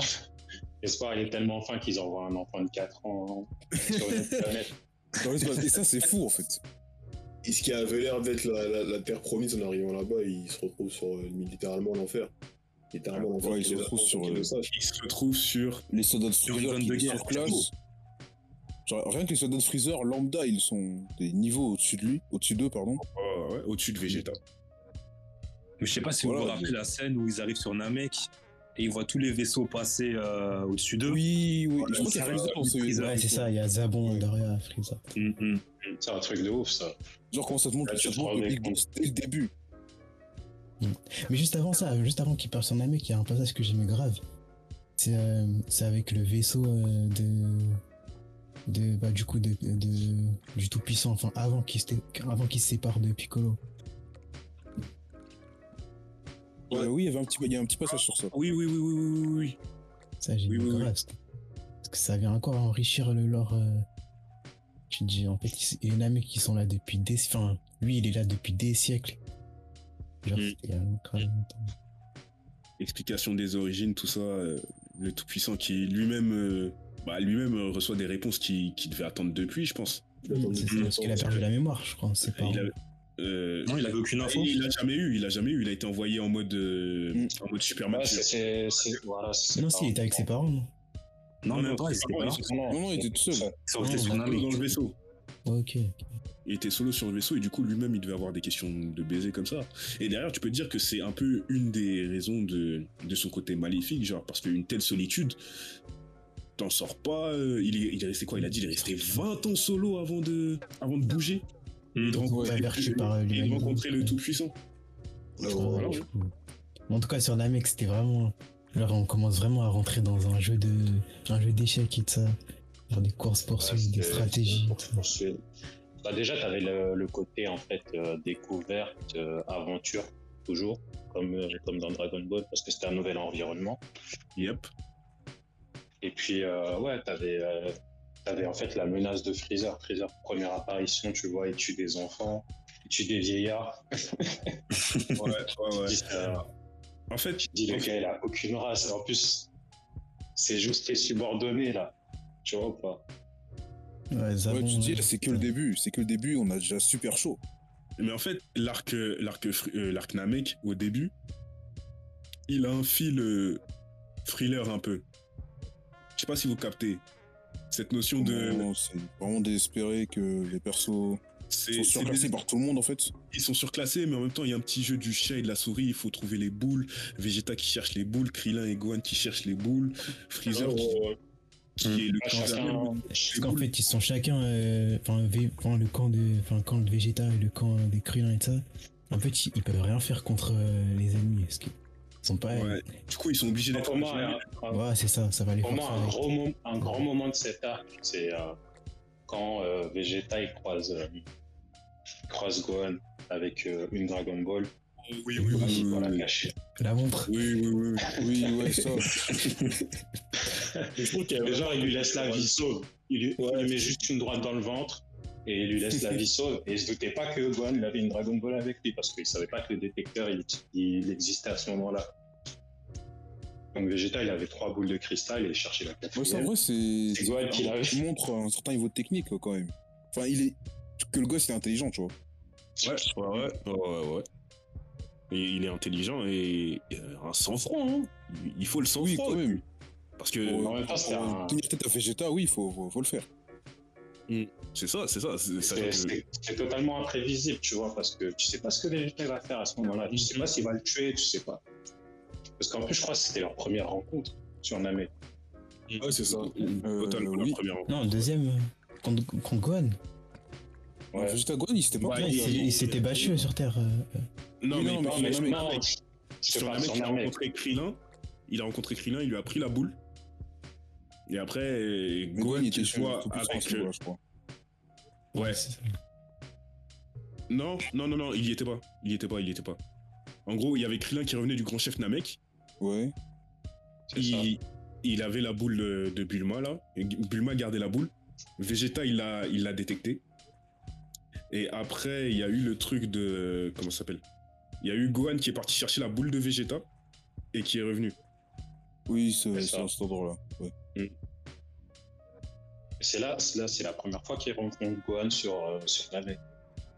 L'espoir, il est tellement fin qu'ils envoient un enfant de 4 ans sur une planète. Dans l'espace. Et ça, c'est fou en fait. Et ce qui avait l'air d'être la, la- la terre promise en arrivant là-bas, il se retrouve sur euh, littéralement l'enfer. Littéralement l'enfer. Ouais, il se retrouve sur, euh. Il se retrouve sur. Les soldats de Freezer qui de guerre, sur place. Genre, rien que les soldats de Freezer lambda, ils sont des niveaux au-dessus de lui, au-dessus d'eux, pardon. oh, ouais, au-dessus de Vegeta. Mais je sais pas si Voilà, vous vous rappelez la scène où ils arrivent sur Namek et ils voient tous les vaisseaux passer euh, au-dessus d'eux. Oui, oui. Je crois qu'il y a dans. Ouais, c'est ça, il y a Zabon, Daria, Freezer. Mhm. C'est un truc de ouf, ça. Genre, comment ça te montre, Là, ça tu te montre te le Big. Boss dès le début. Mais juste avant ça, juste avant qu'il parte sur Namek, il y a un passage que j'aimais grave. C'est euh, c'est avec le vaisseau euh, de. de bah, du coup, de, de- du Tout-Puissant, enfin, avant qu'il se, avant qu'il se sépare de Piccolo. Euh, oui, il y avait un petit, il y a un petit passage sur ça. Oui, oui, oui, oui, oui, oui, oui. Ça, j'aime Oui, oui, oui. grave. Parce que- ça vient encore enrichir le lore. euh, Tu te dis, en fait, il y a Namek qui sont là depuis des. Enfin, lui, il est là depuis des siècles. Genre, Mm. c'était il y a grave longtemps. Explication des origines, tout ça. euh, le Tout-Puissant qui lui-même euh, bah, lui-même euh, reçoit des réponses qu'il qu'il devait attendre depuis, je pense. C'est parce qu'il a perdu la mémoire, je crois. C'est pas. Il a- euh, Non, il avait aucune info. il a jamais eu, il a jamais eu. Il a été envoyé en mode, euh, Mm. en mode Superman. Ouais, c'est- Voilà, Non, si, il était avec ses parents, non Non, même pas, Non, non, il était tout seul. Ils sont Namek. dans le vaisseau. Ok. Il était solo sur le vaisseau et du coup lui-même il devait avoir des questions de baiser comme ça. Et derrière tu peux te dire que c'est un peu une des raisons de, de son côté maléfique, genre parce qu'une telle solitude, t'en sors pas. euh, il, est, il est resté quoi? Il a dit il est resté 20 ans solo avant de, avant de bouger. Et de rencontrer, par, euh, et de rencontrer le Tout-Puissant. Ouais. En tout cas, sur Namek, c'était vraiment. Genre, on commence vraiment à rentrer dans un jeu de. un jeu d'échecs et tout ça. Genre des courses poursuites, des stratégies. Bah déjà, tu avais le, le côté en fait euh, découverte, euh, aventure, toujours, comme, euh, comme dans Dragon Ball, parce que c'était un nouvel environnement. Yep. Et puis, euh, ouais, t'avais, euh, t'avais en fait la menace de Freezer. Freezer, première apparition, tu vois, il tue des enfants, il tue des vieillards. Ouais, ouais, Tu ouais. dis, euh, En fait, tu dis, le gars, il a aucune race. En plus, c'est juste les subordonnés, là. Tu vois ou pas? Ouais, Ouais, tu dis, ouais. c'est que le début. C'est que le début, on a déjà super chaud. Mais en fait, l'arc, euh, l'arc, euh, l'arc Namek, au début, il a un fil euh, thriller un peu. Je sais pas si vous captez. Cette notion de. Vraiment, C'est vraiment désespéré que les persos C'est, sont surclassés des- par tout le monde, en fait. Ils sont surclassés, mais en même temps, il y a un petit jeu du chat et de la souris. Il faut trouver les boules. Vegeta qui cherche les boules. Krillin et Gohan qui cherchent les boules. Freezer qui, ouais, ouais. qui est le Ah, camp chacun- derrière lui. Parce qu'en fait, ils sont chacun. euh, Enfin, le camp de. Enfin, le camp de Vegeta et le camp des Krillin et tout ça. En fait, ils, peuvent rien faire contre euh, les ennemis. Sont pas. Ouais. Du coup, ils sont obligés d'être. Pour moi, un- un- Ouais, c'est ça, ça va les pour moi, un, gros mom- un grand moment de cet arc, c'est euh, quand euh, Vegeta il croise, euh, il croise Gohan avec euh, une Dragon Ball. Oui, oui, Il oui. oui, la oui. cacher. La montre. Oui, oui, oui. Oui, ouais, ça. Je trouve qu'il y a Et genre, il lui laisse la vie sauve. Il lui, il Ouais. lui met juste une droite dans le ventre et il lui laisse la vie sauve. Et il se doutait pas que Gohan il avait une Dragon Ball avec lui parce qu'il savait pas que le détecteur il, il existait à ce moment-là. Donc Vegeta il avait trois boules de cristal et il cherchait la Ouais, en quatrième. vrai, c'est. Gohan qui l'avait. Il montre un certain niveau de technique, quand même. Enfin, il est. Que le gosse est intelligent, tu vois. Ouais, ouais, ouais, ouais, ouais, ouais. Et il est intelligent et euh, un sang-froid. Hein. Il- faut le Oui, sang-froid. quand même. Parce que Pour, en même temps, pour un- tenir tête à Vegeta, oui, il faut, faut, faut le faire. C'est ça, c'est ça. c'est- totalement imprévisible, tu vois, parce que tu sais pas ce que Vegeta va faire à ce moment-là. Tu sais pas s'il va le tuer, tu sais pas. Parce qu'en plus, je crois que c'était leur première rencontre sur Namek. Ouais, c'est ça. Euh, Totalement oui. la première. Non, deuxième. euh, Contre, contre Gohan. Ouais. Vegeta Gohan, il s'était pas. Il hein. il s'était battu sur Terre. euh. Non, Oui, mais, non, mais- sur mais- Namek, non, sur Namek, il a rencontré Krillin. Il a rencontré Krillin, il lui a pris la boule. Et après, Gohan il était à avec. ce niveau-là, je crois. Ouais. Non, non, non, non, il y était pas. Il y était pas, il y était pas. En gros, il y avait Krillin qui revenait du grand chef Namek. Ouais. Ça. Il, il avait la boule de, de Bulma là. Et Bulma gardait la boule. Vegeta, il l'a, il l'a détecté. Et après, il y a eu le truc de comment ça s'appelle? Il y a eu Gohan qui est parti chercher la boule de Vegeta et qui est revenu. Oui, c'est cet endroit-là. Ouais. C'est là, c'est là, c'est la première fois qu'il rencontre Gohan sur, euh, sur Namek.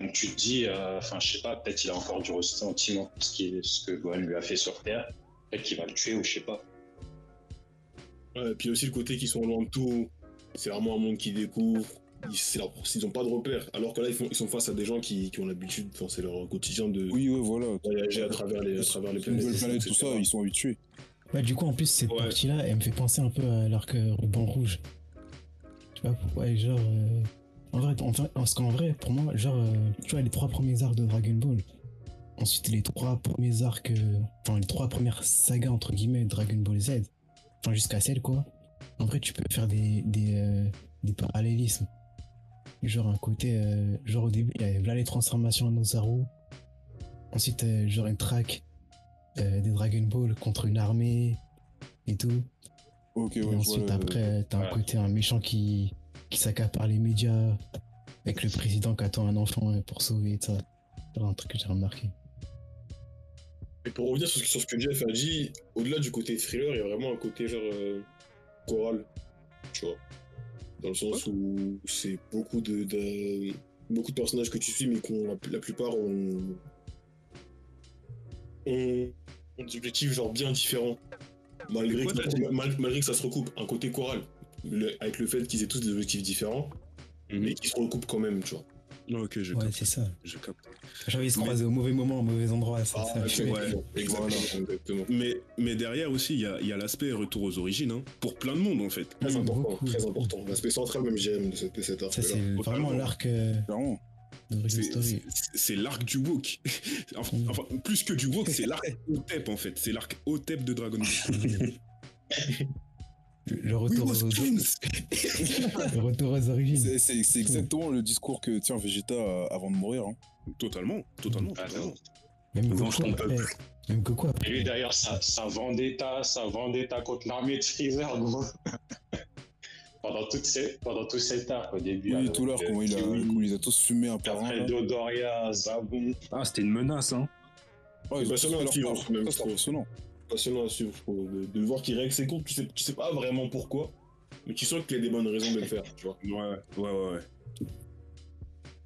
Donc tu te dis, euh, enfin, je sais pas, peut-être il a encore du ressentiment pour ce, qui est, ce que Gohan lui a fait sur Terre. Peut-être qu'il va le tuer ou je sais pas. Ouais, et puis aussi le côté qu'ils sont loin de tout. C'est vraiment un monde qu'ils découvrent. Ils, leur- ils ont pas de repères. Alors que là, ils, font- ils sont face à des gens qui, qui ont l'habitude, enfin, c'est leur quotidien de Oui, ouais, voilà. voyager à travers les, à travers les planètes. planète, tout ça, ils sont habitués. Ouais, du coup, en plus, cette Ouais. partie-là, elle me fait penser un peu à l'arc euh, ruban rouge. Tu vois pourquoi genre. euh, En vrai, vrai, pour moi, genre, euh, tu vois, les trois premiers arcs de Dragon Ball. Ensuite, les trois premiers arcs. Enfin, les trois premières sagas, entre guillemets, Dragon Ball Z. Enfin, jusqu'à celle, quoi. En vrai, tu peux faire des, euh, parallélismes. Genre, un côté. genre, au début, il y avait là les transformations en Ozaru. Ensuite, genre, une track des Dragon Ball contre une armée et tout. Ouais, et ensuite, le- après, t'as un côté un méchant qui, qui s'accapare les médias avec le président qui attend un enfant euh, pour sauver et ça. C'est un truc que j'ai remarqué. Et pour revenir sur, ce- sur ce que Jeff a dit, au-delà du côté thriller, il y a vraiment un côté genre euh, choral, tu vois. Dans le sens où c'est beaucoup de, de- beaucoup de personnages que tu suis, mais qu'on la, la plupart ont, ont, ont des objectifs genre bien différents. Malgré, quoi, que, mal- malgré que ça se recoupe, un côté choral. Le- avec le fait qu'ils aient tous des objectifs différents, mais qui se recoupent quand même, tu vois. Non, ok, je Ouais, capte. c'est ça. Je capte. J'avais se Mais- croiser au mauvais moment, au mauvais endroit. Ça, ça fait- ouais. exactement. Mais, mais derrière aussi, il y a, il y a l'aspect retour aux origines, hein, pour plein de monde en fait. Très Mm, important, beaucoup. très important. L'aspect central même j'aime de, cette, de cet Ça, arc-là. c'est vraiment l'arc euh, C'est- l'arc du woke. enfin, Mm. enfin, plus que du woke, c'est l'arc Otep en fait. C'est l'arc Otep de Dragon Ball. Le, retour, aux, le retour aux origines. C'est- exactement le discours que tient Vegeta euh, avant de mourir. hein. Totalement, totalement. Ah, totalement. non. Même Goku, eh, même Goku. Et lui, d'ailleurs, sa, sa vendetta, sa vendetta contre l'armée de Freezer, gros. Pendant, toute cette, pendant tout cet arc, au début. Oui, avec, tout l'heure, euh, comment il, a, Kiwi, comment il les a tous fumés un par un. Après, là. Dodoria, Zabon. Ah, c'était une menace, hein. Ouais, ils ont passionnant à suivre, même, c'est impressionnant. passionnant à suivre, de, de voir qu'il règle ses comptes. Tu sais, tu sais pas vraiment pourquoi, mais tu sens qu'il a des bonnes raisons de le faire, tu vois. Ouais, ouais, ouais. ouais.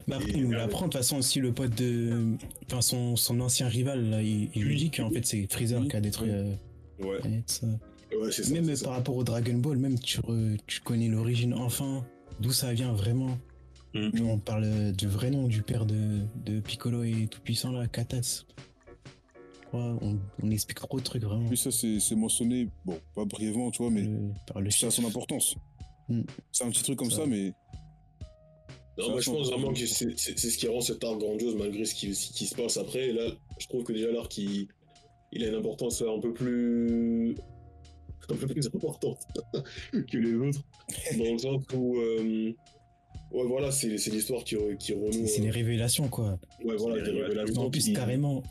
Bah après, il nous l'apprend de toute façon aussi le pote de. Enfin, son, son ancien rival, là, il, il lui dit qu'en fait c'est Freezer Oui. qui a détruit. euh, Ouais. ça. Ouais, ça. Même par ça. rapport au Dragon Ball, même tu, re- tu connais l'origine enfin, d'où ça vient vraiment. Mm. Nous, on parle du vrai nom du père de, de Piccolo et tout puissant là, Katats. Je crois, on, on explique trop de trucs vraiment. Puis ça, c'est c'est mentionné, bon, pas brièvement, tu vois, mais Le- par le ça a son importance. Mm. C'est un petit truc comme Ça. ça, mais Non, moi, je pense vraiment que c'est ce qui rend cet arc grandiose malgré ce qui, ce qui se passe après. Et là, je trouve que déjà l'arc, il, il a une importance un peu plus. Un peu plus importante que les autres. Dans le sens où. euh, ouais, voilà, c'est c'est l'histoire qui, qui renoue. C'est euh, les révélations quoi. ouais, voilà, les révélations. révélations En plus, qui- carrément,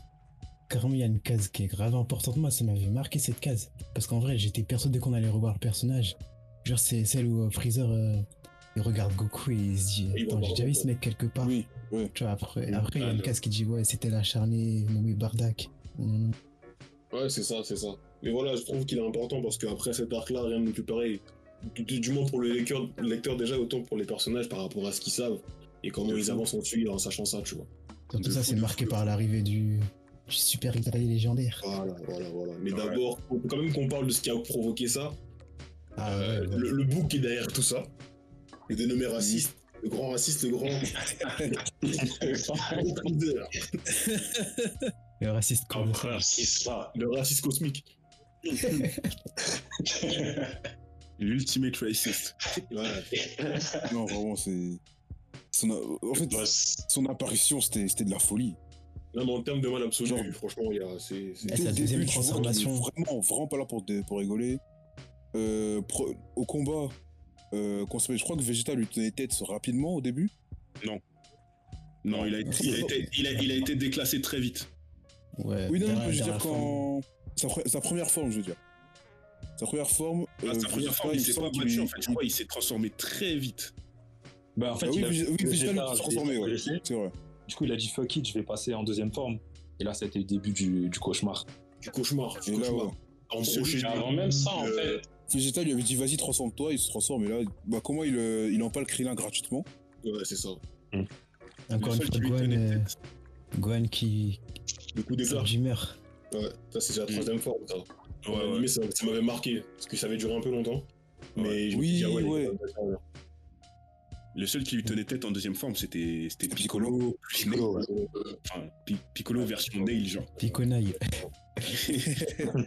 carrément, il y a une case qui est grave importante. Moi, ça m'avait marqué cette case. Parce qu'en vrai, j'étais persuadé qu'on allait revoir le personnage. Genre, c'est celle où euh, Freezer euh, il regarde Goku et il se dit Attends, j'ai déjà vu ce mec quelque part. oui. Tu vois, après, Oui. après il y a une case qui dit Ouais, c'était l'acharné nommé Bardak. Ouais, c'est ça, c'est ça. Mais voilà, je trouve qu'il est important parce qu'après cet arc-là, rien n'est plus pareil. Du, moins pour le lecteur, le lecteur déjà, autant pour les personnages par rapport à ce qu'ils savent et comment ils avancent ensuite en sachant ça, tu vois. De ça, c'est marqué par l'arrivée du, du super guerrier légendaire. Voilà, voilà, voilà. Mais Ouais. d'abord, faut quand même qu'on parle de ce qui a provoqué ça. Ah Euh, ouais, ouais. le, le bouc qui est derrière tout ça. Le dénommé raciste. Le grand raciste, le grand. le raciste le raciste cosmique. L'ultimate racist. Non, vraiment, c'est. son En fait, Bah, son apparition, c'était c'était de la folie. Non, mais en termes de mal absolu, Genre- franchement, il y a. c'est- sa le deuxième transformation. Vraiment, vraiment pas là pour, pour rigoler. Euh, pro- au combat, euh, je crois que Vegeta lui tenait tête rapidement au début. Non, il a, été, il, a été, il, a, il a été déclassé très vite. Ouais, Oui, non, non, je veux dire la quand. Sa, sa première forme, je veux dire. Sa première forme. Ah, euh, sa première il s'est pas battu, lui- en fait. Je crois qu'il s'est transformé très vite. Bah, en fait, Ah oui, il a- oui, s'est transformé, ouais. C'est vrai. Du coup, il a dit fuck it, je vais passer en deuxième forme. Et là, c'était le début du, du cauchemar. Du cauchemar. Du Et là, cauchemar. ouais. Avant même ça, en euh, fait, Vegeta lui avait dit vas-y, transforme-toi, il se transforme. Et là, bah, comment il, euh, il empale Krillin gratuitement Ouais, c'est ça. Encore Le une fois, Gohan, euh. Gohan qui Le coup d'éclat. Ouais, ça c'est la troisième forme, ça. Ouais, ouais. animé, ça, ça m'avait marqué, parce que ça avait duré un peu longtemps. Mais je me Oui, dit, ah ouais. Le seul qui lui tenait tête en deuxième forme, c'était c'était Piccolo. Piccolo. Enfin, Pi- Piccolo version Nail, genre. Piconaille.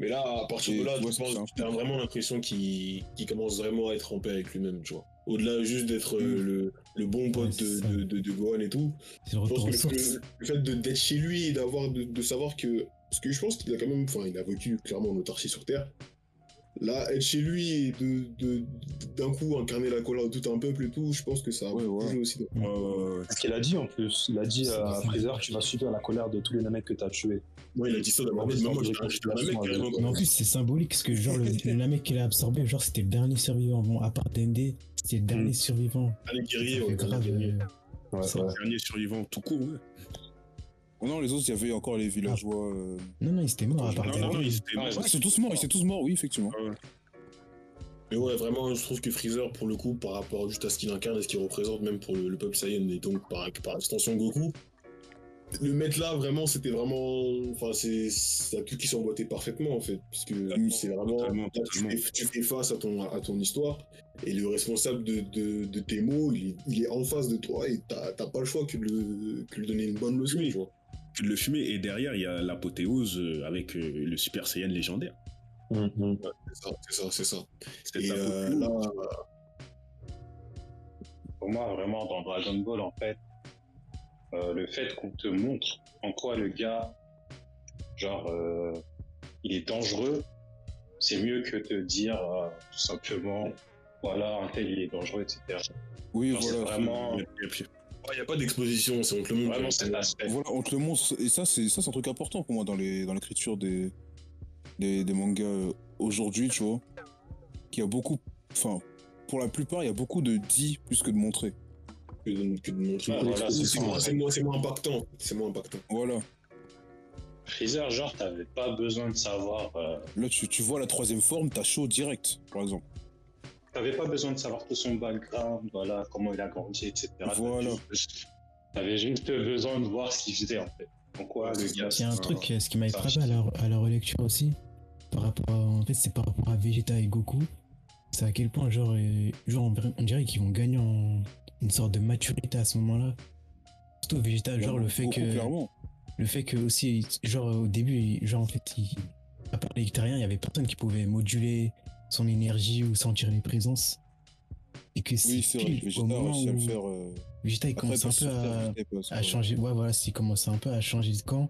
Mais là, à partir de là, penses- ça. tu as vraiment l'impression qu'il qu'il commence vraiment à être en paix avec lui-même, tu vois. Au-delà juste d'être euh, le, le bon pote Ouais, de, Gohan et tout, je pense que le, fait de- d'être chez lui et d'avoir de, de savoir que. Parce que je pense qu'il a quand même. Enfin, il a vécu clairement en autarcie sur Terre. Là, être chez lui et de, de, d'un coup incarner la colère de tout un peuple et tout, je pense que ça a Ouais, ouais. bougé aussi. Ouais, ouais, ouais. C'est ce qu'il a dit en plus. Il a dit C'est à. Freezer Tu vas subir la colère de tous les Namek que tu as tués. Moi, il a dit ça d'abord. Ouais, ouais. carrément. Mais en plus, c'est symbolique parce que genre le, le Namek qu'il a absorbé, genre c'était le dernier survivant. Bon, à part DND, c'était le dernier Mm. survivant. Un guerrier, ouais, grave. euh, Ouais, ouais. Dernier survivant tout court, ouais. Oh non, les autres, il y avait encore les villageois. euh, Non, non, il était mort à part Non, non, non, DND. ils étaient morts. Ouais, ils sont tous morts, ils sont tous morts, oui, effectivement. Ouais. Mais ouais, vraiment, je trouve que Freezer, pour le coup, par rapport juste à ce qu'il incarne et ce qu'il représente, même pour le, le peuple Saiyan et donc par, par extension Goku, le mettre là, vraiment, c'était vraiment. Enfin, c'est c'est tout qui s'emboîtait parfaitement, en fait. Parce que c'est vraiment. totalement, là, tu, totalement. fais, tu fais face à ton, à ton histoire, et le responsable de, de, de tes mots, il est, il est en face de toi, et t'as t'as pas le choix que de, le, que de lui donner une bonne leçon, tu vois. Le fumer. Et derrière, il y a l'apothéose euh, avec euh, le Super Saiyan légendaire. Hum. C'est ça, c'est ça, c'est euh, là, pour moi, vraiment, dans Dragon Ball, en fait, euh, le fait qu'on te montre en quoi le gars, genre, euh, il est dangereux, c'est mieux que de dire euh, tout simplement, voilà, un tel il est dangereux, etc. Oui, voilà. vraiment, Et puis, Il n'y a pas d'exposition, c'est on te le montre. vraiment cet aspect. Voilà, on te le montre, et ça, c'est ça, c'est un truc important pour moi dans les dans l'écriture des, des des mangas euh, aujourd'hui, tu vois. Qu'il y a beaucoup, enfin, pour la plupart, il y a beaucoup de dit plus que de montrer. Que de, que de montrer. Ah, voilà, c'est c'est ça. moins, c'est moins- c'est moins impactant. C'est moins impactant. Voilà. Freezer, genre, t'avais pas besoin de savoir, euh, Là, tu, tu vois la troisième forme, t'as chaud direct, par exemple. T'avais pas besoin de savoir tout son background, voilà, comment il a grandi, etc. Voilà. T'avais juste- besoin de voir ce qu'il faisait, en fait. Pourquoi le gars. Il y a un truc, euh, ce qui m'avait ça, frappé à la, à la relecture aussi, par rapport à, en fait, c'est par rapport à Vegeta et Goku. C'est à quel point, genre, euh, genre on, dirait qu'ils vont gagner en une sorte de maturité à ce moment-là. Surtout Vegeta, genre le fait que, clairement. le fait que aussi, genre au début, genre en fait, il, à part les il y avait personne qui pouvait moduler son énergie ou sentir les présences. Et que c'est Oui, c'est vrai. pile Vegeta au a moment réussi à le où faire. euh, Vegeta il après, commence un pas peu à, Vegeta, changer. Ouais, voilà, il commence un peu à changer de camp.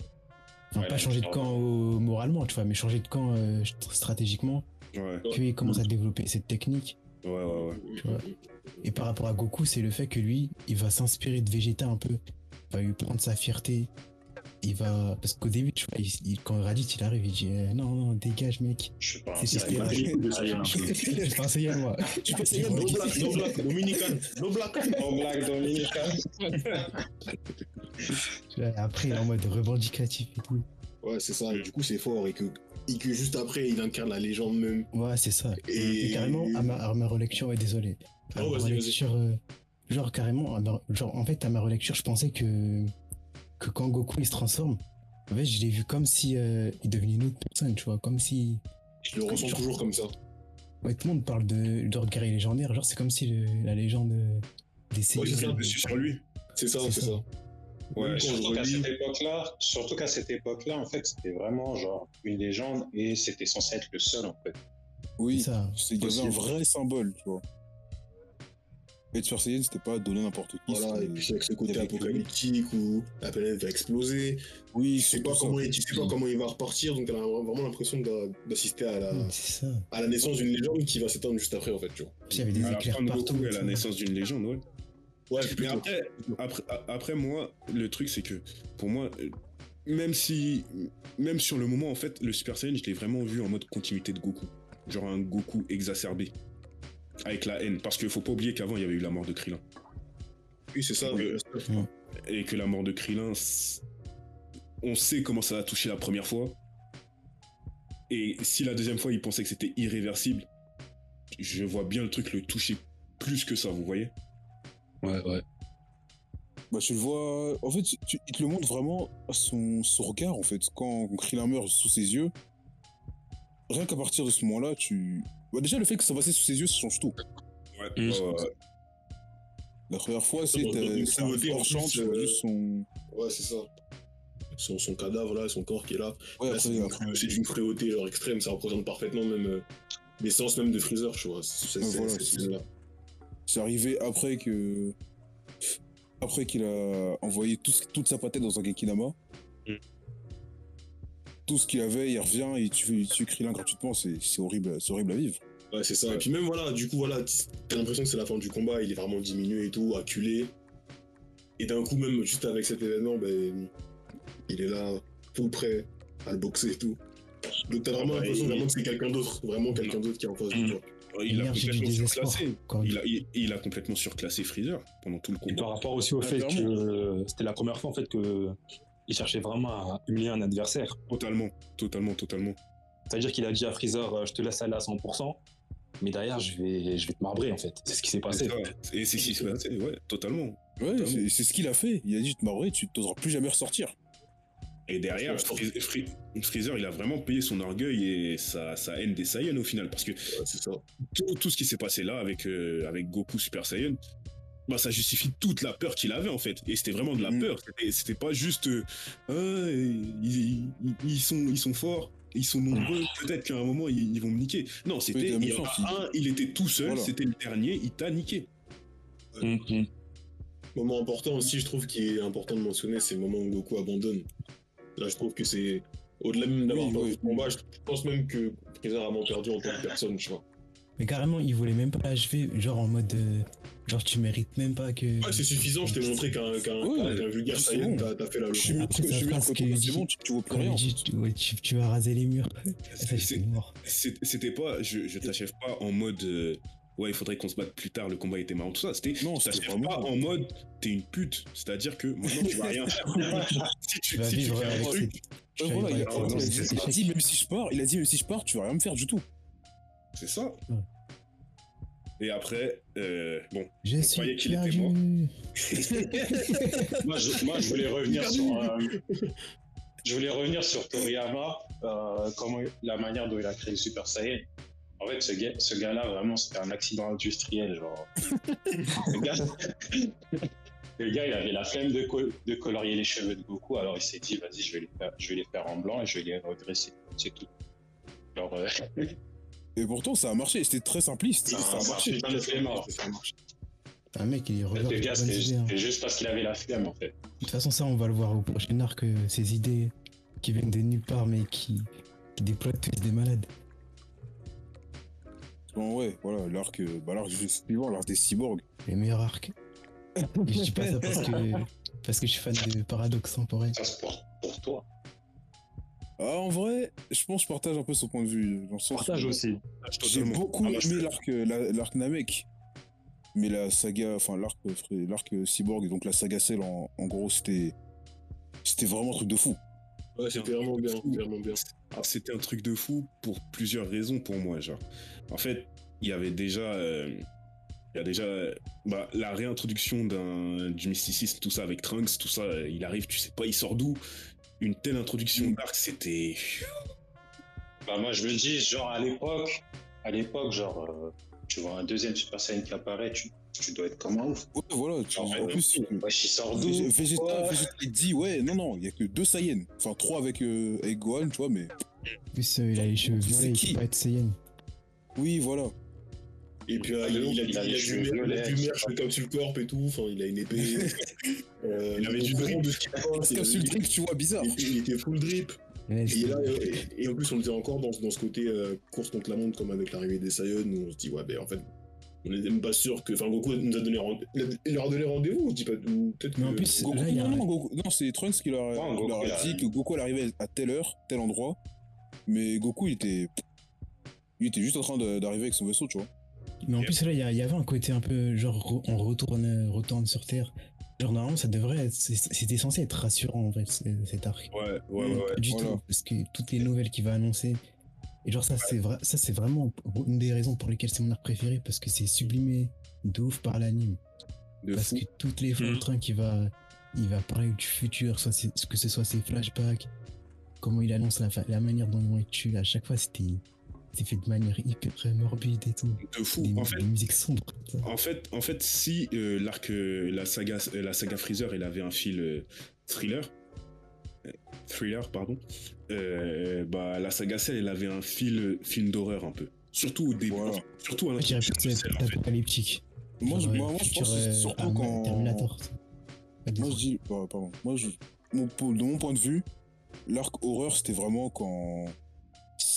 Enfin, Ouais, pas changer de camp euh, moralement, tu vois, mais changer de camp euh, stratégiquement. ouais, Qu'il commence à développer cette technique. ouais, ouais, ouais. Tu vois. Et par rapport à Goku, c'est le fait que lui, il va s'inspirer de Vegeta un peu. Il va lui prendre sa fierté. Il va. Parce qu'au début, tu vois, il- il- quand Raditz il arrive, il dit euh, Non, non, dégage, mec. Je sais pas. Pas coups de Saiyan. Je à moi. No black, no black, dominican, no black. En blague dominicale. Après, il est en mode revendicatif et tout. Ouais, c'est ça. Et du coup, c'est fort. Et que, et que juste après, il incarne la légende même. Ouais, c'est ça. Et- Et, carrément, à ma, à ma relecture, ouais, désolé. À Oh, ma relecture, euh, genre carrément, à ma- genre en fait, à ma relecture, je pensais que, que quand Goku il se transforme, en fait, je l'ai vu comme si euh, il devenait une autre personne, tu vois, comme si. Je le ressens toujours comme ça. Ouais, tout le monde parle de, de guerrier légendaire, genre c'est comme si le- la légende euh, des Ouais, séries. c'est ça, Dessus sur lui. C'est ça, C'est ça. ça. Ouais, Surtout qu'à cette époque-là, surtout qu'à cette époque-là, en fait, c'était vraiment genre une légende et c'était censé être le seul, en fait. Oui, C'est un vrai symbole, tu vois. Et Super Saiyan, c'était pas donné n'importe qui. Voilà, et puis avec ce côté apocalyptique où la planète va exploser. Oui, Tu sais pas comment il, tu sais pas comment il va repartir, donc t'as vraiment l'impression d'a- d'assister à la, à la naissance d'une légende qui va s'éteindre juste après, en fait, tu vois. Puis il y avait des À la éclairs fin de partout. Tu la naissance d'une légende, ouais. Ouais, Mais après, après, après, moi, le truc, c'est que pour moi, euh, même si, même sur le moment, en fait, le Super Saiyan, je l'ai vraiment vu en mode continuité de Goku. Genre un Goku exacerbé. Avec la haine. Parce qu'il faut pas oublier qu'avant, il y avait eu la mort de Krillin. Oui, c'est ça. Oui. mais- Et que la mort de Krillin, on sait comment ça a touché la première fois. Et si la deuxième fois, il pensait que c'était irréversible, je vois bien le truc le toucher plus que ça, vous voyez? Ouais, ouais. Bah, tu le vois. En fait, tu- il te le montre vraiment à son, son regard, en fait. Quand Krillin meurt sous ses yeux, rien qu'à partir de ce moment-là, tu. Bah, déjà, le fait que ça passe sous ses yeux, ça change tout. Ouais. Mm. ouais. La première fois, c'est hors champ, plus, tu vois euh, juste son. Ouais, c'est ça. Son, son cadavre, là, son corps qui est là. Ouais, Là, après, c'est d'une après- crue- c'est d'une cruauté genre extrême, ça représente parfaitement même euh, l'essence même de Freezer, tu vois. C'est voilà, arrivé après que. Après qu'il a envoyé tout toute sa patette dans un Genkinama. Mm. Tout ce qu'il avait, il revient et tu tue Krillin gratuitement, c'est horrible, c'est horrible à vivre. Ouais, c'est ça. Et puis même, voilà, du coup, voilà, t'as l'impression que c'est la fin du combat, il est vraiment diminué et tout, acculé. Et d'un coup, même juste avec cet événement, ben, il est là, tout prêt à le boxer et tout. Donc t'as vraiment l'impression vraiment que c'est quelqu'un d'autre, vraiment quelqu'un d'autre qui est en face de Mm. toi. Il a complètement surclassé. Il a, il, il a complètement surclassé Freezer pendant tout le Et par combat. rapport aussi au Ah, fait que c'était la première fois en fait que il cherchait vraiment à humilier un adversaire. Totalement, totalement, totalement. C'est-à-dire qu'il a dit à Freezer, euh, je te laisse aller à 100%, mais derrière je vais, je vais te marbrer en fait. C'est ce qui s'est passé. Et c'est ce qui s'est passé, ouais, totalement. Ouais, Totalement. c'est ce qu'il a fait. Il a dit, bah ouais, tu t'oseras plus jamais ressortir. Et derrière, je Fre- Freezer, il a vraiment payé son orgueil et sa, sa haine des Saiyans au final. Parce que Ouais, c'est ça. tout, tout ce qui s'est passé là avec, euh, avec Goku Super Saiyan, bah, ça justifie toute la peur qu'il avait en fait. Et c'était vraiment de la Mhm. peur. C'était- pas juste euh, Ah, ils, ils- ils sont, ils sont forts, ils sont nombreux, peut-être qu'à un moment ils, ils vont me niquer. Non, c'était il un, il était tout seul, Voilà. c'était le dernier, il t'a niqué. Hum. Moment important aussi, je trouve qu'il est important de mentionner, c'est le moment où Goku abandonne. Là, je trouve que c'est Au-delà même d'avoir Oui, perdu oui. le combat, je je pense même que Freezer a vraiment perdu en tant que personne, tu vois. Mais carrément, il voulait même pas l'achever, genre en mode. euh, genre, tu mérites même pas que. Ouais, c'est suffisant, je t'ai montré qu'un qu'un Ouais, qu'un vulgaire Saiyan, t'as fait la leçon. que je suis mieux tu, tu vois plus Quand il rien. dit, tu, ouais, tu, tu vas raser les murs. Ça, C'était pas, je, je t'achève pas en mode, euh, ouais, il faudrait qu'on se batte plus tard, le combat était marrant, tout ça. C'était, Non, vraiment- pas en mode, t'es une pute. C'est-à-dire que maintenant, tu vas rien faire. si tu, si tu vivre fais un avec truc, voilà, il, a, dit, même si je pars, il a dit même si je pars, tu vas rien me faire du tout. c'est ça. Et après, euh, bon, Je croyait qu'il était mort. moi, je, moi, je voulais revenir sur. euh, je voulais revenir sur Toriyama, euh, comment, la manière dont il a créé le Super Saiyan. En fait, ce gars, ce gars-là, vraiment, c'était un accident industriel, genre. le, gars, le gars, il avait la flemme de, col- de colorier les cheveux de Goku, alors il s'est dit, vas-y, je vais les faire, je vais les faire en blanc et je vais les redresser. C'est tout. Euh, Et pourtant, ça a marché. C'était très simpliste. Ça Ça, a marché. Putain de flemmard. Ça a marché. Un mec, il regarde. le gars, hein. c'était juste parce qu'il avait la flemme, en fait. De toute façon, ça, on va le voir au prochain arc. euh, Ces idées qui viennent de nulle part, mais qui, qui déploient tous des malades. Bon, ouais, voilà, l'arc, euh, bah, l'arc suivant, l'arc des cyborgs. Les meilleurs arcs. Je dis pas ça parce que, parce que je suis fan de Paradox Temporel. Ça, c'est pour, pour toi. Ah, en vrai, je pense que je partage un peu son point de vue. Dans le sens Partage aussi. J'ai beaucoup Ah, aimé l'arc, euh, la- l'arc Namek. Mais la saga, enfin l'arc, euh, l'arc euh, Cyborg, donc la saga Cell, en, en gros, c'était. C'était vraiment un truc de fou. Ouais, c'était vraiment bien, c'était vraiment bien. Ah, C'était un truc de fou pour plusieurs raisons pour moi, genre. En fait, il y avait déjà, euh, il y a déjà, euh, bah, la réintroduction d'un du mysticisme, tout ça avec Trunks, tout ça, euh, il arrive, tu sais pas, il sort d'où. Une telle introduction d'arc, c'était. Bah, moi, je me dis, genre, à l'époque, à l'époque, genre, euh, tu vois un deuxième Super Saiyan qui apparaît, tu, tu dois être comme un ouf? Ouais, voilà. tu- Genre, en plus, euh, wesh, il sort d'où? Vég- Vegeta, Ouais. Vegeta, il dit, ouais, non, non, il y a que deux Saiyans. Enfin, trois avec, euh, avec Gohan, tu vois, mais. En plus, euh, il a les cheveux C'est violets, il qui? peut pas être Saiyan. Oui, voilà. Et puis, euh, Il- il, a, il a il a du violets, du merch pas. comme sur le corps et tout, enfin, il a une épée. euh, Il avait du drip. de ce seul drink, tu vois, bizarre. il était- il était full drip. Ouais, Et, là, et, et en plus, on était encore dans, dans ce côté euh, course contre la montre, comme avec l'arrivée des Saiyans, où on se dit, ouais, ben en fait, on n'était même pas sûr que. Enfin, Goku nous a donné rende- il leur a donné rendez-vous, on se dit pas. ou Peut-être en que- plus, Goku, là, non, un- non, Goku- non, c'est Trunks qui leur, Non, a dit que Goku allait arriver à telle heure, tel endroit. Mais Goku, il était. Il était juste en train d'arriver avec son vaisseau, tu vois. Mais en plus, là, il y, il avait un côté un peu genre re- on retourne, retourne sur Terre. Genre, normalement, ça devrait être. C'était censé être rassurant, en fait, ce- cet arc. Ouais, ouais, ouais. ouais. Pas du voilà. tout, parce que toutes les nouvelles qu'il va annoncer. Et genre, ça, c'est vrai, ça, c'est vraiment une des raisons pour lesquelles c'est mon arc préféré, parce que c'est sublimé de ouf par l'anime. Parce fou. que toutes les fois, Mhm. le train qui va, il va parler du futur, soit c'est- que ce soit ses flashbacks, comment il annonce la, fa- la manière dont être tués, à chaque fois, c'était c'était fait de manière hyper morbide et tout. De fou. Des, En fait, des musiques sombres. En fait, en fait, si euh, l'arc, euh, la saga, euh, la saga Freezer, elle avait un fil euh, thriller, euh, thriller, pardon, euh, bah la saga Cell, elle avait un fil euh, film d'horreur un peu. Surtout au début, Voilà. enfin, surtout à que Cell, c'est apocalyptique. Moi, je, moi, euh, moi, je pense que c'est euh, surtout quand. Terminator. Moi, je dis. bah, pardon. Moi, je, mon- pour- de mon point de vue, l'arc horreur, c'était vraiment quand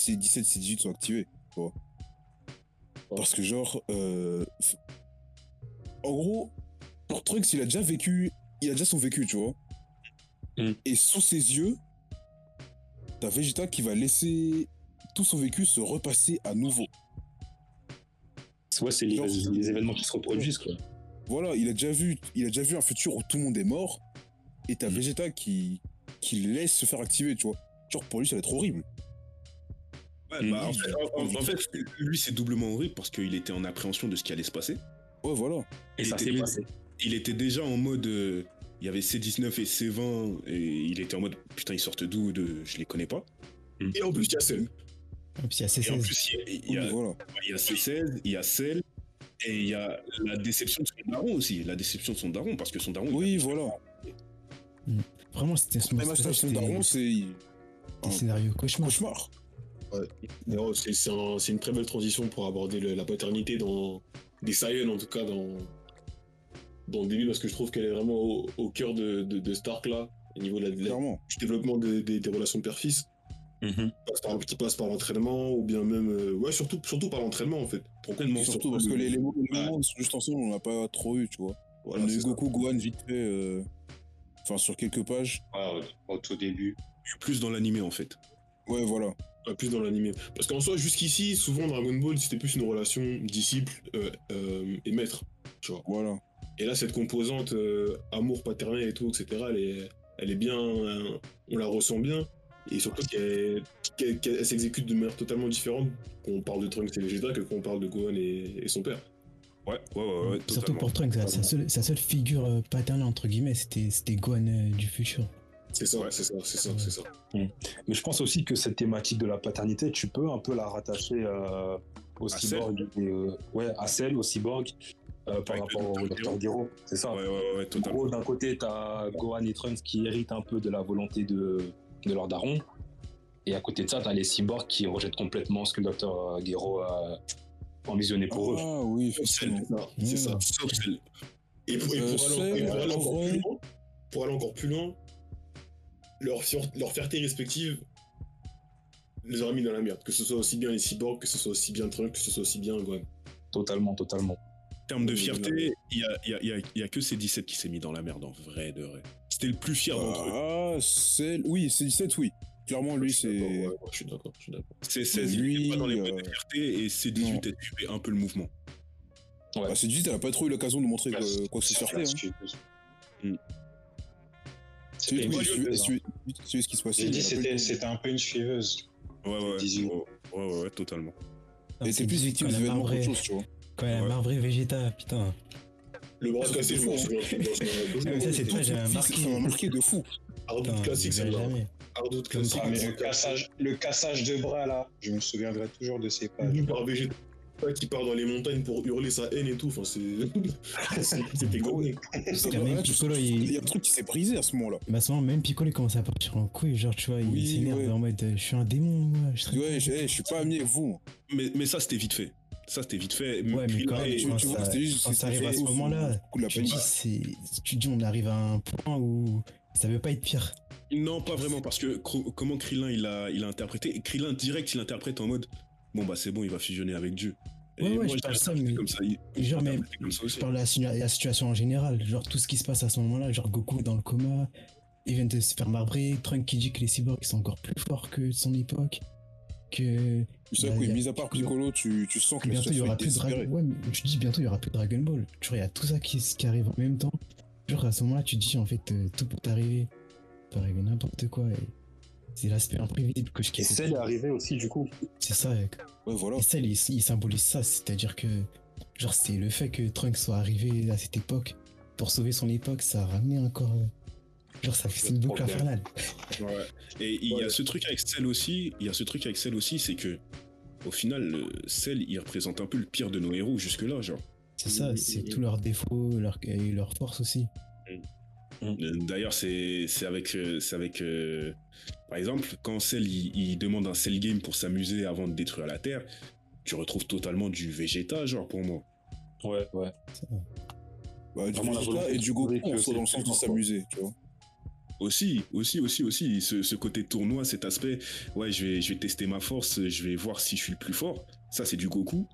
C17, C18 sont activés. Tu vois. Parce que, genre. euh, en gros, pour Trunks, il a déjà vécu. Il a déjà son vécu, tu vois. Mm. Et sous ses yeux, t'as Vegeta qui va laisser tout son vécu se repasser à nouveau. Ouais, c'est les, les événements qui se reproduisent, quoi. Voilà, il a déjà vu, il a déjà vu un futur où tout le monde est mort, et t'as Vegeta qui, qui laisse se faire activer, tu vois. Genre pour lui, ça va être horrible. Ouais, bah, en, fait, en- en- en fait, lui, c'est doublement horrible parce qu'il était en appréhension de ce qui allait se passer. Ouais, voilà. Et Il ça était- s'est passé. Il était déjà en mode. euh, il y avait C19 et C20, et il était en mode putain, ils sortent d'où de, Je les connais pas. Et en plus, il y a Cell. Et puis il y a Et en C16. plus, il y a, il y a- Oui, voilà. il y a C16, il y a Cell, et il y a la déception de son daron aussi. La déception de son daron, parce que son daron. Oui, voilà. Vraiment, c'était son daron, c'est un scénario cauchemar. cauchemar. C'est c'est un- c'est une très belle transition pour aborder le- la paternité dans des Saiyans, en tout cas dans, dans le début, parce que je trouve qu'elle est vraiment au, au cœur de, de, de Stark là, au niveau de la- de du développement des- des- des relations père-fils. Passe par- qui passe par l'entraînement ou bien même euh, ouais surtout surtout par l'entraînement en fait. Concrètement, Surtout parce que les, les, moments- les sont juste ensemble, on n'a pas trop eu, tu vois. voilà, on a eu ça. Goku, Gohan vite fait, euh, enfin sur quelques pages. Ouais, au, au tout début. Je suis plus dans l'animé en fait. Ouais, voilà. Ouais, plus dans l'animé. Parce qu'en soi, jusqu'ici, souvent Dragon Ball, c'était plus une relation disciple euh, euh, et maître. Tu vois. Voilà. Et là, cette composante euh, amour paternel et tout, etc., elle est, elle est bien. euh, on la ressent bien. Et surtout qu'elle s'exécute de manière totalement différente quand on parle de Trunks et Vegeta que quand on parle de Gohan et, et son père. Ouais, ouais, ouais, ouais Surtout pour Trunks, sa, sa seule, sa seule figure euh, paternelle, entre guillemets, c'était c'était Gohan euh, du futur. C'est ça, Ouais. c'est ça, c'est ça, c'est ça. Mais je pense aussi que cette thématique de la paternité, tu peux un peu la rattacher euh, au À cyborg. et, euh, ouais, à celle, au cyborg, euh, par Avec rapport au Dr. Gero. C'est ça. Ouais, ouais, ouais, En gros, d'un côté, t'as Gohan et Trunks qui héritent un peu de la volonté de, de leur daron. Et à côté de ça, t'as les cyborgs qui rejettent complètement ce que le Dr. Gero a envisionné pour eux. Ah oui, C'est ça, c'est ça. Mmh. Celle. Et pour, et Euh, pour aller, c'est- et pour aller en encore vrai- plus loin, pour aller encore plus loin, leur, fier- leur fierté respective les aura mis dans la merde. Que ce soit aussi bien les cyborgs, que ce soit aussi bien Trunks, que ce soit aussi bien Gohan. Totalement, totalement. En termes de fierté, il y a, il y, a, il y, a, il y a que C17 qui s'est mis dans la merde en vrai de vrai. C'était le plus fier d'entre eux. Ah, c'est. Oui, c'est 17, oui. Clairement, lui, c'est. ouais, je suis d'accord, je suis d'accord. C16, il Lui, était pas dans les euh, de fierté et C18 a suivi un peu le mouvement. Ouais. Bah, c'est 18, elle a pas trop eu l'occasion de montrer Bah, quoi, que ce c'est C'était une suiveuse, qui se passait. J'ai dit c'était un peu une suiveuse. Ouais, ouais, ouais, 18. ouais, ouais, totalement. Elle était plus victime Quand des elle a événements qu'autre marbré- chose, tu vois. Quand elle a marbré Vegeta, putain. Le bras cassé, c'est je ça, c'est très- j'ai marqué. Ça m'a marqué de fou. Classique, jamais. Mais le cassé. cassage, le cassage de bras là, je me souviendrai toujours de ces pages. Par Vegeta qui part dans les montagnes pour hurler sa haine et tout. Enfin, c'est. c'est- C'était Piccolo, Il y a un truc qui s'est brisé à ce moment-là. Bah, à ce moment, même Piccolo il commence à partir en couille, genre, tu vois, il Oui, s'énerve ouais. en mode euh, je suis un démon, moi. Je serais- Ouais, je, hey, je suis pas ami avec vous. Mais, mais ça, c'était vite fait. Ça, c'était vite fait. Ouais, mais quand même, tu, vois, ça- c'était juste. quand ça arrive à ce moment-là, Tu tu dis, on arrive à un point où ça veut pas être pire. Non, pas vraiment, parce que comment Krillin il a, il a interprété? Krillin direct, il interprète en mode bon bah c'est bon, il va fusionner avec Dieu. Ouais, ouais, je parle ça, mais- comme ça. il- Genre, mais- comme ça aussi. Je parle de la, situa- la situation en général, genre tout ce qui se passe à ce moment-là, genre Goku est dans le coma, il vient de se faire marbrer, Trunk qui dit que les cyborgs sont encore plus forts que son époque, que Tu sais, Bah, oui, mis à part Piccolo, tu, tu sens que bientôt il y aura plus de Ouais, mais je dis bientôt il y aura plus de Dragon Ball. Genre il y a tout ça qui, qui arrive en même temps. Genre à ce moment-là, tu dis en fait euh, tout peut t'arriver. peut arriver n'importe quoi. et C'est l'aspect imprévisible que je Et kiffe. celle est arrivée aussi, du coup. C'est ça. Ouais, voilà. Et celle, il, il symbolise ça, c'est-à-dire que, genre, c'est le fait que Trunks soit arrivé à cette époque pour sauver son époque, ça a ramené encore. Genre, ça fait une boucle infernale. Ouais. Et il y a ce truc avec Cell aussi, il y a ce truc avec Cell aussi, c'est que au final, Cell il représente un peu le pire de nos héros jusque-là, genre. C'est ça, c'est tous leurs défauts leur, et leurs forces aussi. Euh, D'ailleurs, c'est c'est avec, euh, c'est avec euh, par exemple, quand Cell il, il demande un Cell game pour s'amuser avant de détruire la Terre, tu retrouves totalement du Vegeta, genre pour moi. Ouais, ouais. Bah, du Vraiment la Vegeta et du Goku, on soit dans le sens de s'amuser, tu vois. Aussi, aussi, aussi, aussi, ce, ce côté tournoi, cet aspect, ouais, je vais, je vais tester ma force, je vais voir si je suis le plus fort. Ça, c'est du Goku.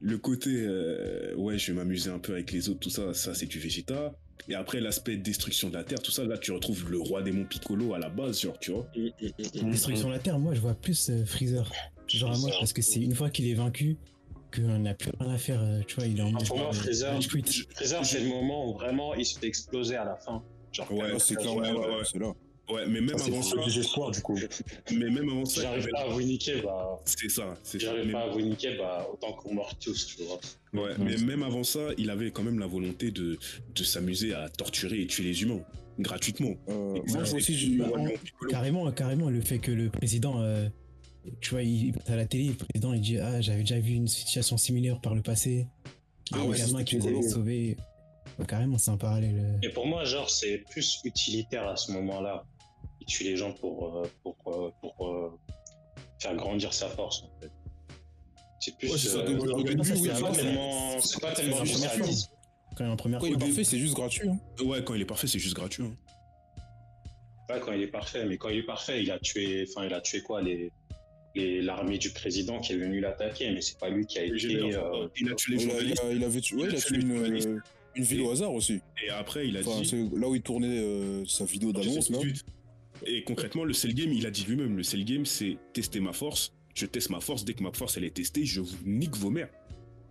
Le côté, euh, ouais, je vais m'amuser un peu avec les autres, tout ça, ça, c'est du Vegeta. Et après, l'aspect destruction de la Terre, tout ça, là, tu retrouves le roi démon Piccolo à la base, genre, tu vois. Destruction de la Terre, moi, je vois plus euh, Freezer. Genre à moi, parce que c'est une fois qu'il est vaincu qu'on n'a plus rien à faire, euh, tu vois, il est en mode. pour moi, euh, Freezer. Freezer, c'est le moment où vraiment il se fait exploser à la fin. Genre, Ouais, c'est ouais, ouais, ouais, ouais. c'est là. Ouais, mais même Ça, c'est avant ça, espoirs, du coup. mais même avant ça, j'arrive avait- pas à vous niquer, bah. c'est ça, c'est ça. J'arrive Mais- pas à vous niquer, bah, autant qu'on meurt tous, tu vois. Ouais, mais même avant ça, il avait quand même la volonté de, de s'amuser à torturer et tuer les humains gratuitement. Euh, moi, ça, je aussi, démon Piccolo. Carrément, carrément, le fait que le président, euh, tu vois, il passe à la télé, le président, il dit Ah, j'avais déjà vu une situation similaire par le passé. Ah Ah ouais, gamin qui les avait sauvés. Carrément, c'est un parallèle. euh. Et pour moi, genre, c'est plus utilitaire à ce moment-là. Il tue les gens pour, euh, pour, euh, pour, euh, faire grandir sa force, en fait. C'est plus. Ouais, c'est euh, pas tellement, c'est pas tellement une. Quand il est en première Quand il est parfait, c'est juste gratuit. Hein. Ouais, quand il est parfait, c'est juste gratuit. hein. Ouais, quand il est parfait, mais quand il est parfait, il a tué, enfin, il a tué quoi les, les- l'armée du président qui est venu l'attaquer, mais c'est pas lui qui a été. euh, Il a tué les Il, il, journalistes. a, il avait tué, ouais, il a tué une, euh, une ville au hasard aussi. Et après, il a Enfin, dit. c'est là où il tournait euh, sa vidéo d'annonce là. Et concrètement, le Cell Game, il a dit lui-même, le Cell Game, c'est tester ma force. Je teste ma force. Dès que ma force, elle est testée, je vous nique vos mères.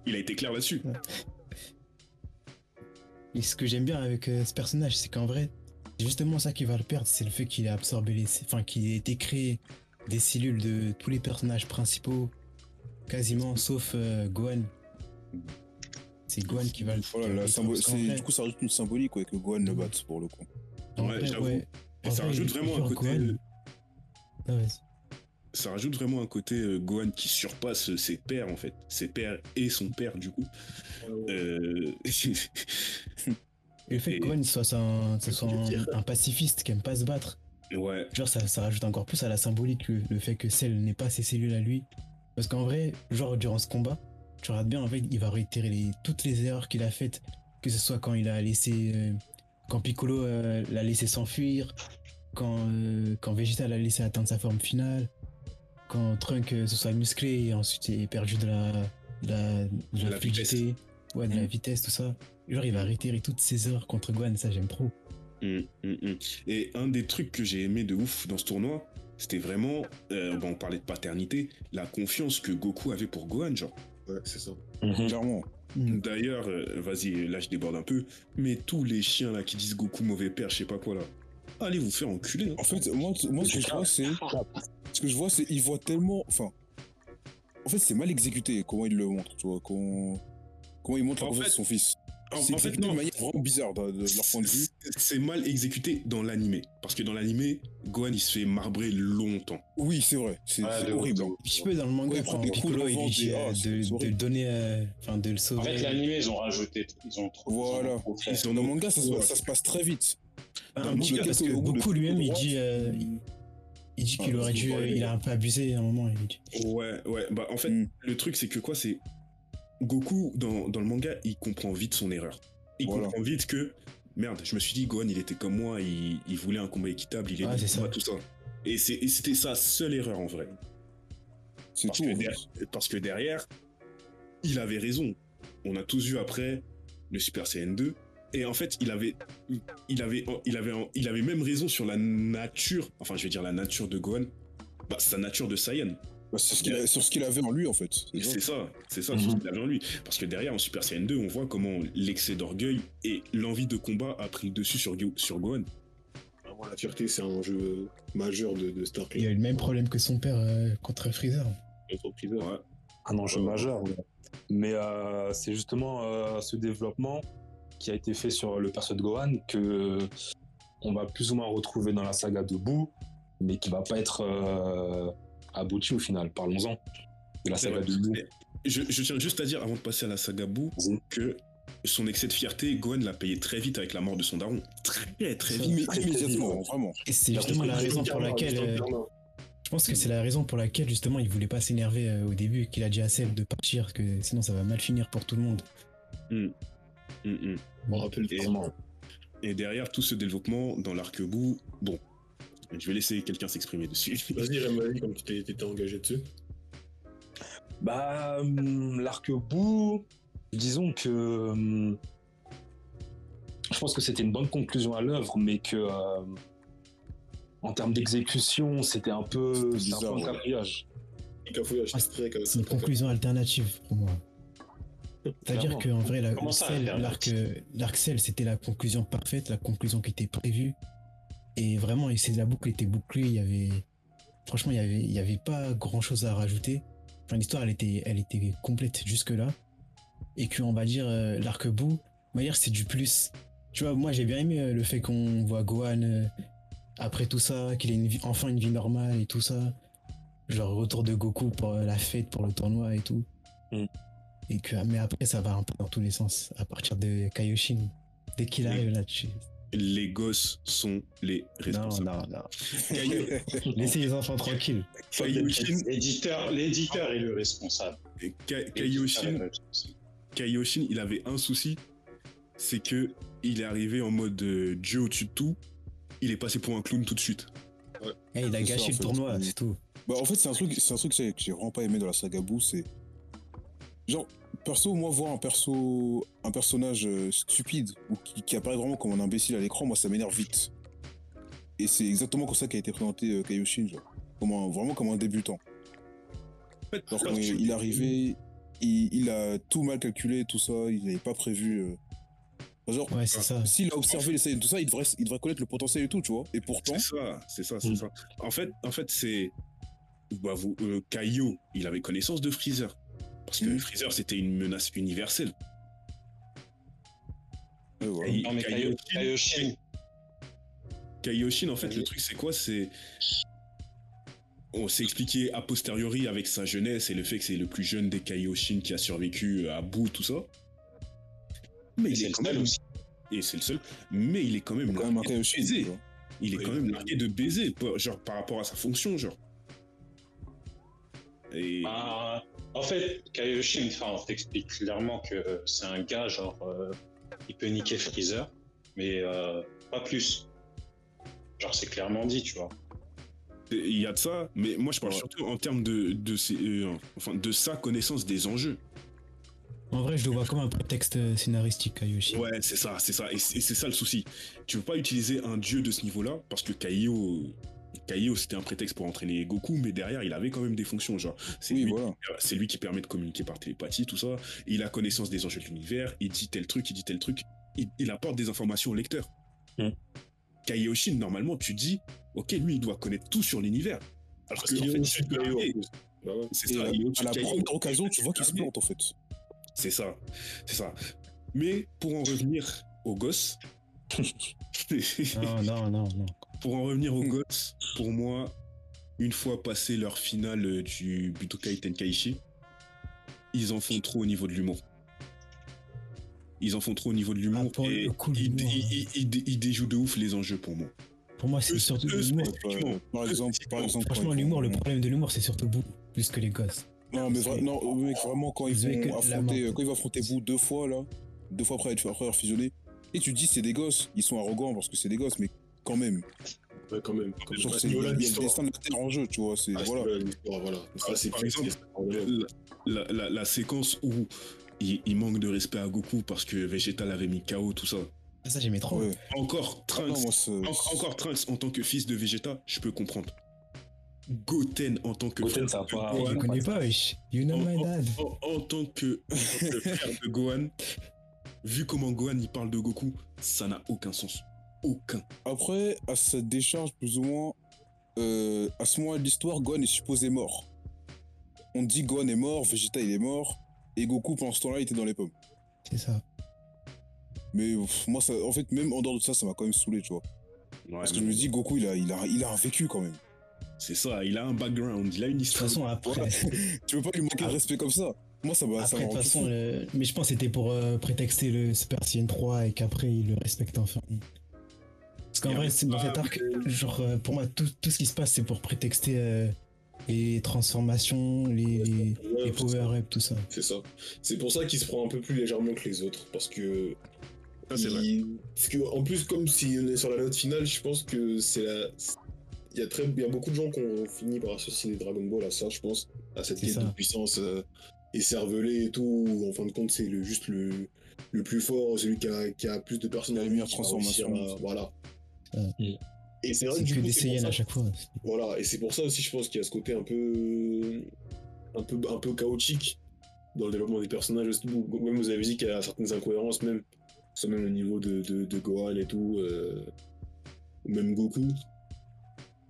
Il a été clair là-dessus. Et ce que j'aime bien avec euh, ce personnage, c'est qu'en vrai, c'est justement ça qui va le perdre, c'est le fait qu'il a absorbé les. Enfin, qu'il ait été créé des cellules de tous les personnages principaux, quasiment, sauf euh, Gohan. C'est Gohan qui va le. Voilà, la qu'en c'est- du coup, ça rajoute une symbolique ouais, que Gohan le batte pour le coup. en Ouais, vrai, j'avoue. ouais. Et En ça vrai, rajoute vraiment un côté. Ah. Ça rajoute vraiment un côté euh, Gohan qui surpasse ses pères, en fait. Ses pères et son père, du coup. Euh... Et le fait Et- que Gohan soit, un, soit pacifiste qui aime pas se battre, ouais. genre ça, ça rajoute encore plus à la symbolique le, le fait que Cell n'ait pas ses cellules à lui. Parce qu'en vrai, genre durant ce combat, tu regardes bien, en fait, il va réitérer les- toutes les erreurs qu'il a faites, que ce soit quand il a laissé. Quand Piccolo euh, l'a laissé s'enfuir, quand, euh, quand Vegeta l'a laissé atteindre sa forme finale, quand Trunk euh, se soit musclé et ensuite ait perdu de la, de la, de De la la fluidité, ouais, de la Mm. vitesse, tout ça. Genre, il va réitérer toutes ses erreurs contre Gohan, ça j'aime trop. Mm, mm. Et un des trucs que j'ai aimé de ouf dans ce tournoi, c'était vraiment, euh, bon, on parlait de paternité, la confiance que Goku avait pour Gohan, genre. Ouais, c'est ça. Clairement. D'ailleurs, euh, vas-y, là je déborde un peu, mais tous les chiens là qui disent Goku mauvais père, je sais pas quoi là, allez vous faire enculer. hein. En fait, moi, ce que je vois, c'est. Ce que je vois, c'est. Il voit tellement. Enfin. En fait, c'est mal exécuté comment il le montre, tu vois. Comment, comment il montre la En fait- de son fils. En, C'est en fait, non. manière vraiment bizarre de, de leur point de vue. C'est- mal exécuté dans l'animé. Parce que dans l'animé, Gohan il se fait marbrer longtemps. Oui, c'est vrai. C'est horrible. Un petit peu dans le manga, Ouais, il prend des coups il lui dit euh, ah, c'est- de, le donner, euh, enfin de le sauver. En fait, l'animé, ils ont rajouté, ils ont trop. Voilà. ils ont Dans le manga, ça, se- Ouais. ça se passe très vite. Un petit peu parce que Goku lui-même il dit, euh, il, il dit qu'il Ah, aurait c'est dû, euh, il a un peu abusé à un moment. Il dit. Ouais, ouais. Bah en fait, Mm. le truc c'est que quoi, c'est Goku dans, dans le manga, il comprend vite son erreur. Il Voilà. comprend vite que merde. Je me suis dit Gohan, il était comme moi, il, il voulait un combat équitable, il c'est ça. tout ça. Et c'était sa seule erreur en vrai. C'est Parce tout. que, derrière, parce que derrière, il avait raison. On a tous vu après le Super Saiyan 2. Et en fait, il avait, il avait, il avait, il avait même raison sur la nature, enfin, je vais dire la nature de Gohan, bah, sa nature de Saiyan. Bah, c'est ce qu'il a- sur ce qu'il avait en lui, en fait. C'est ça. C'est ça, c'est ça, c'est ce qu'il avait en lui. Parce que derrière, en Super Saiyan 2, on voit comment l'excès d'orgueil et l'envie de combat a pris le dessus sur, Go- sur Gohan. Vraiment, la fierté, c'est un jeu majeur de, de Star Il a eu le même problème que son père euh, contre Freezer. Entreprise. Ouais. un enjeu Ouais. majeur. ouais. Mais euh, c'est justement euh, ce développement qui a été fait sur le perso de Gohan que on va plus ou moins retrouver dans la saga de Boo, mais qui va pas être euh, abouti au final. Parlons-en de la C'est saga vrai. de Boo. Je, je tiens juste à dire, avant de passer à la saga Boo, que son excès de fierté, Gohan l'a payé très vite avec la mort de son daron. Très, très vite. Immé- immédiatement, vraiment. Et c'est justement la raison pour laquelle. euh, je pense que c'est la raison pour laquelle justement il voulait pas s'énerver euh, au début, qu'il a dit à Cell de partir, que sinon ça va mal finir pour tout le monde. Mm, mm. Je me rappelle Et- vraiment. Et derrière tout ce développement dans l'arc Boo, bon, je vais laisser quelqu'un s'exprimer dessus. Vas-y, vas-y, comme tu t'es- t'étais engagé dessus. Bah, hum, l'arc bout, disons que hum, je pense que c'était une bonne conclusion à l'œuvre, mais que euh, en termes d'exécution, c'était un peu, C'était un peu bizarre, un cafouillage. Cafouillage, Ah, une conclusion alternative pour moi. C'est-à-dire qu'en vrai, la, Comment ça, Cell, alternative l'arc, euh, l'arc Cell, c'était la conclusion parfaite, la conclusion qui était prévue. Et vraiment, et c'est la boucle était bouclée. Il y avait, franchement, il y avait, il y avait pas grand-chose à rajouter. Enfin, l'histoire, elle était, elle était complète jusque là. Et que, on va dire, euh, l'arc bout, on va dire, c'est du plus. Tu vois, moi, j'ai bien aimé euh, le fait qu'on voit Gohan euh, après tout ça, qu'il ait une vie- enfin une vie normale et tout ça. Genre retour de Goku pour la fête, pour le tournoi et tout. Mm. Et que, mais après, ça va un peu dans tous les sens. À partir de Kaioshin, dès qu'il arrive là-dessus. Les gosses sont les Non, responsables. non, non. Kaio- Laissez les enfants tranquilles. Kaioshin, L'éditeur, l'éditeur est le responsable. Ka- Kaioshin, il avait un souci, c'est que il est arrivé en mode euh, Dieu au-dessus de tout. il est passé pour un clown tout de suite. Eh, il a ça, gâché le fait. tournoi, c'est tout. Bah, en fait, c'est un truc, c'est un truc que j'ai- que j'ai vraiment pas aimé dans la saga Boo, c'est. Genre, perso, moi, voir un perso. un personnage euh, stupide ou qui, qui apparaît vraiment comme un imbécile à l'écran, moi, ça m'énerve vite. Et c'est exactement comme ça qu'a été présenté euh, Kaioshin, genre. Comme un- vraiment comme un débutant. En fait, Genre, en quand il, il est arrivé, il, il a tout mal calculé, tout ça, il n'avait pas prévu. euh, Genre, Ouais, c'est ça. s'il a observé les scènes, tout ça, il devrait, il devrait connaître le potentiel et tout, tu vois. Et pourtant, C'est ça, c'est ça, c'est Mm. ça. En fait, en fait, c'est. Bah, vous, euh, Kaio, il avait connaissance de Freezer. Parce que Mm. Freezer, c'était une menace universelle. euh. Et- Non, mais Kaioshin- Kaio- Kaioshin, Kaioshin, en fait, le truc, c'est quoi? C'est. On s'est expliqué a posteriori avec sa jeunesse et le fait que c'est le plus jeune des Kaioshin qui a survécu à bout, tout ça. Mais il c'est est le quand seul même. aussi. Et c'est le seul. Mais il est quand même. C'est quand même un Kaioshin. Il est quand même largué de baiser, genre par rapport à sa fonction, genre. Et. Bah, en fait, Kaioshin, enfin, on t'explique clairement que c'est un gars, genre, euh, il peut niquer Freezer, mais euh, pas plus. Genre, c'est clairement dit, tu vois. Il y a de ça, mais moi je parle Ouais. surtout en termes de, de, ses- euh, enfin, de sa connaissance des enjeux. En vrai, je le vois comme un prétexte scénaristique, Kaioshin. Ouais, c'est ça, c'est ça. Et c'est et c'est ça le souci. Tu veux pas utiliser un dieu de ce niveau-là, parce que Kaio, Kaio c'était un prétexte pour entraîner Goku, mais derrière il avait quand même des fonctions. Genre, c'est Oui, lui, voilà. c'est lui qui permet de communiquer par télépathie, tout ça. Il a connaissance des enjeux de l'univers, il dit tel truc, il dit tel truc. Il, il apporte des informations au lecteur. Mm. Kaioshin, normalement, tu dis, ok, lui il doit connaître tout sur l'univers. Alors qu'il en est fait, au-dessus de Kaio, c'est ça. à, la première occasion, tu vois qu'il se plante en fait. C'est ça, c'est ça. Mais pour en revenir aux gosses, Non, non, non, non. Pour en revenir aux gosses, pour moi, une fois passé leur finale euh, du Budokai Tenkaichi, ils en font trop au niveau de l'humour. Ils en font trop au niveau de l'humour Ah, et coup, ils, l'humour, ils- ouais. ils- ils dé- ils déjouent de ouf les enjeux pour moi. Pour moi, c'est surtout l'humour. par exemple, par exemple. Franchement, l'humour, le problème de l'humour, c'est surtout beaucoup plus que les gosses. Non, mais vra- non, mec, vraiment, quand ils vont affronter, euh, quand ils vont affronter vous deux fois, là, deux fois après, être- après avoir fusionné, et tu te dis c'est des gosses, ils sont arrogants parce que c'est des gosses, mais quand même, Ouais, quand même. Comme genre, à c'est ce il y a le destin de la Terre en jeu, tu vois, c'est, ce voilà. voilà. Ça, c'est Par exemple, La, la- la séquence où il, il manque de respect à Goku parce que Vegeta l'avait mis KO, tout ça. Ah, ça, j'aimais trop. Ouais. Encore Ah Trunks, non, moi, c'est- en- encore Trunks en tant que fils de Vegeta, je peux comprendre. Goten en tant que Goten, frère ça de pas- Je Gohan, le connais pas, wesh. You know my dad. en, en tant que, en tant que frère de Gohan, vu comment Gohan il parle de Goku, ça n'a aucun sens. Aucun. Après, à sa décharge, plus ou moins, euh, à ce moment de l'histoire, Gohan est supposé mort. On dit Gohan est mort, Vegeta il est mort, et Goku pendant ce temps-là il était dans les pommes. C'est ça. Mais pff, moi, ça, en fait, même en dehors de ça, ça m'a quand même saoulé, tu vois. Parce que je me dis, Goku il a, il, a, il a un vécu quand même. C'est ça, il a un background, il a une De toute histoire. façon, après. Tu peux pas lui manquer de respect comme ça? Moi, ça m'a ça après m'a de toute façon, le- mais je pense que c'était pour euh, prétexter le Super Saiyan 3 et qu'après il le respecte enfin. Parce qu'en Et vrai, c'est dans cet arc, genre euh, pour moi, tout, tout ce qui se passe, c'est pour prétexter euh, les transformations, les, les, power-ups, tout ça. C'est ça. C'est pour ça qu'il se prend un peu plus légèrement que les autres. Parce que. Ça, c'est vrai. Parce que, en plus, comme si on est sur la note finale, je pense que c'est la. Il y, a très... il y a beaucoup de gens qui ont fini par associer les Dragon Ball à ça, je pense. À cette quête de puissance euh, écervelée et tout. où, En fin de compte, c'est le, juste le, le plus fort, celui qui a, qui a plus de personnes La meilleure transformation. Voilà. Ouais. Et c'est vrai que coup, des c'est pour Saiyans ça à chaque fois. voilà, et c'est pour ça aussi, je pense qu'il y a ce côté un peu, un peu, un peu chaotique dans le développement des personnages. Même vous avez dit qu'il y a certaines incohérences, même, soit même au niveau de, de, de Gohan et tout, euh, même Goku.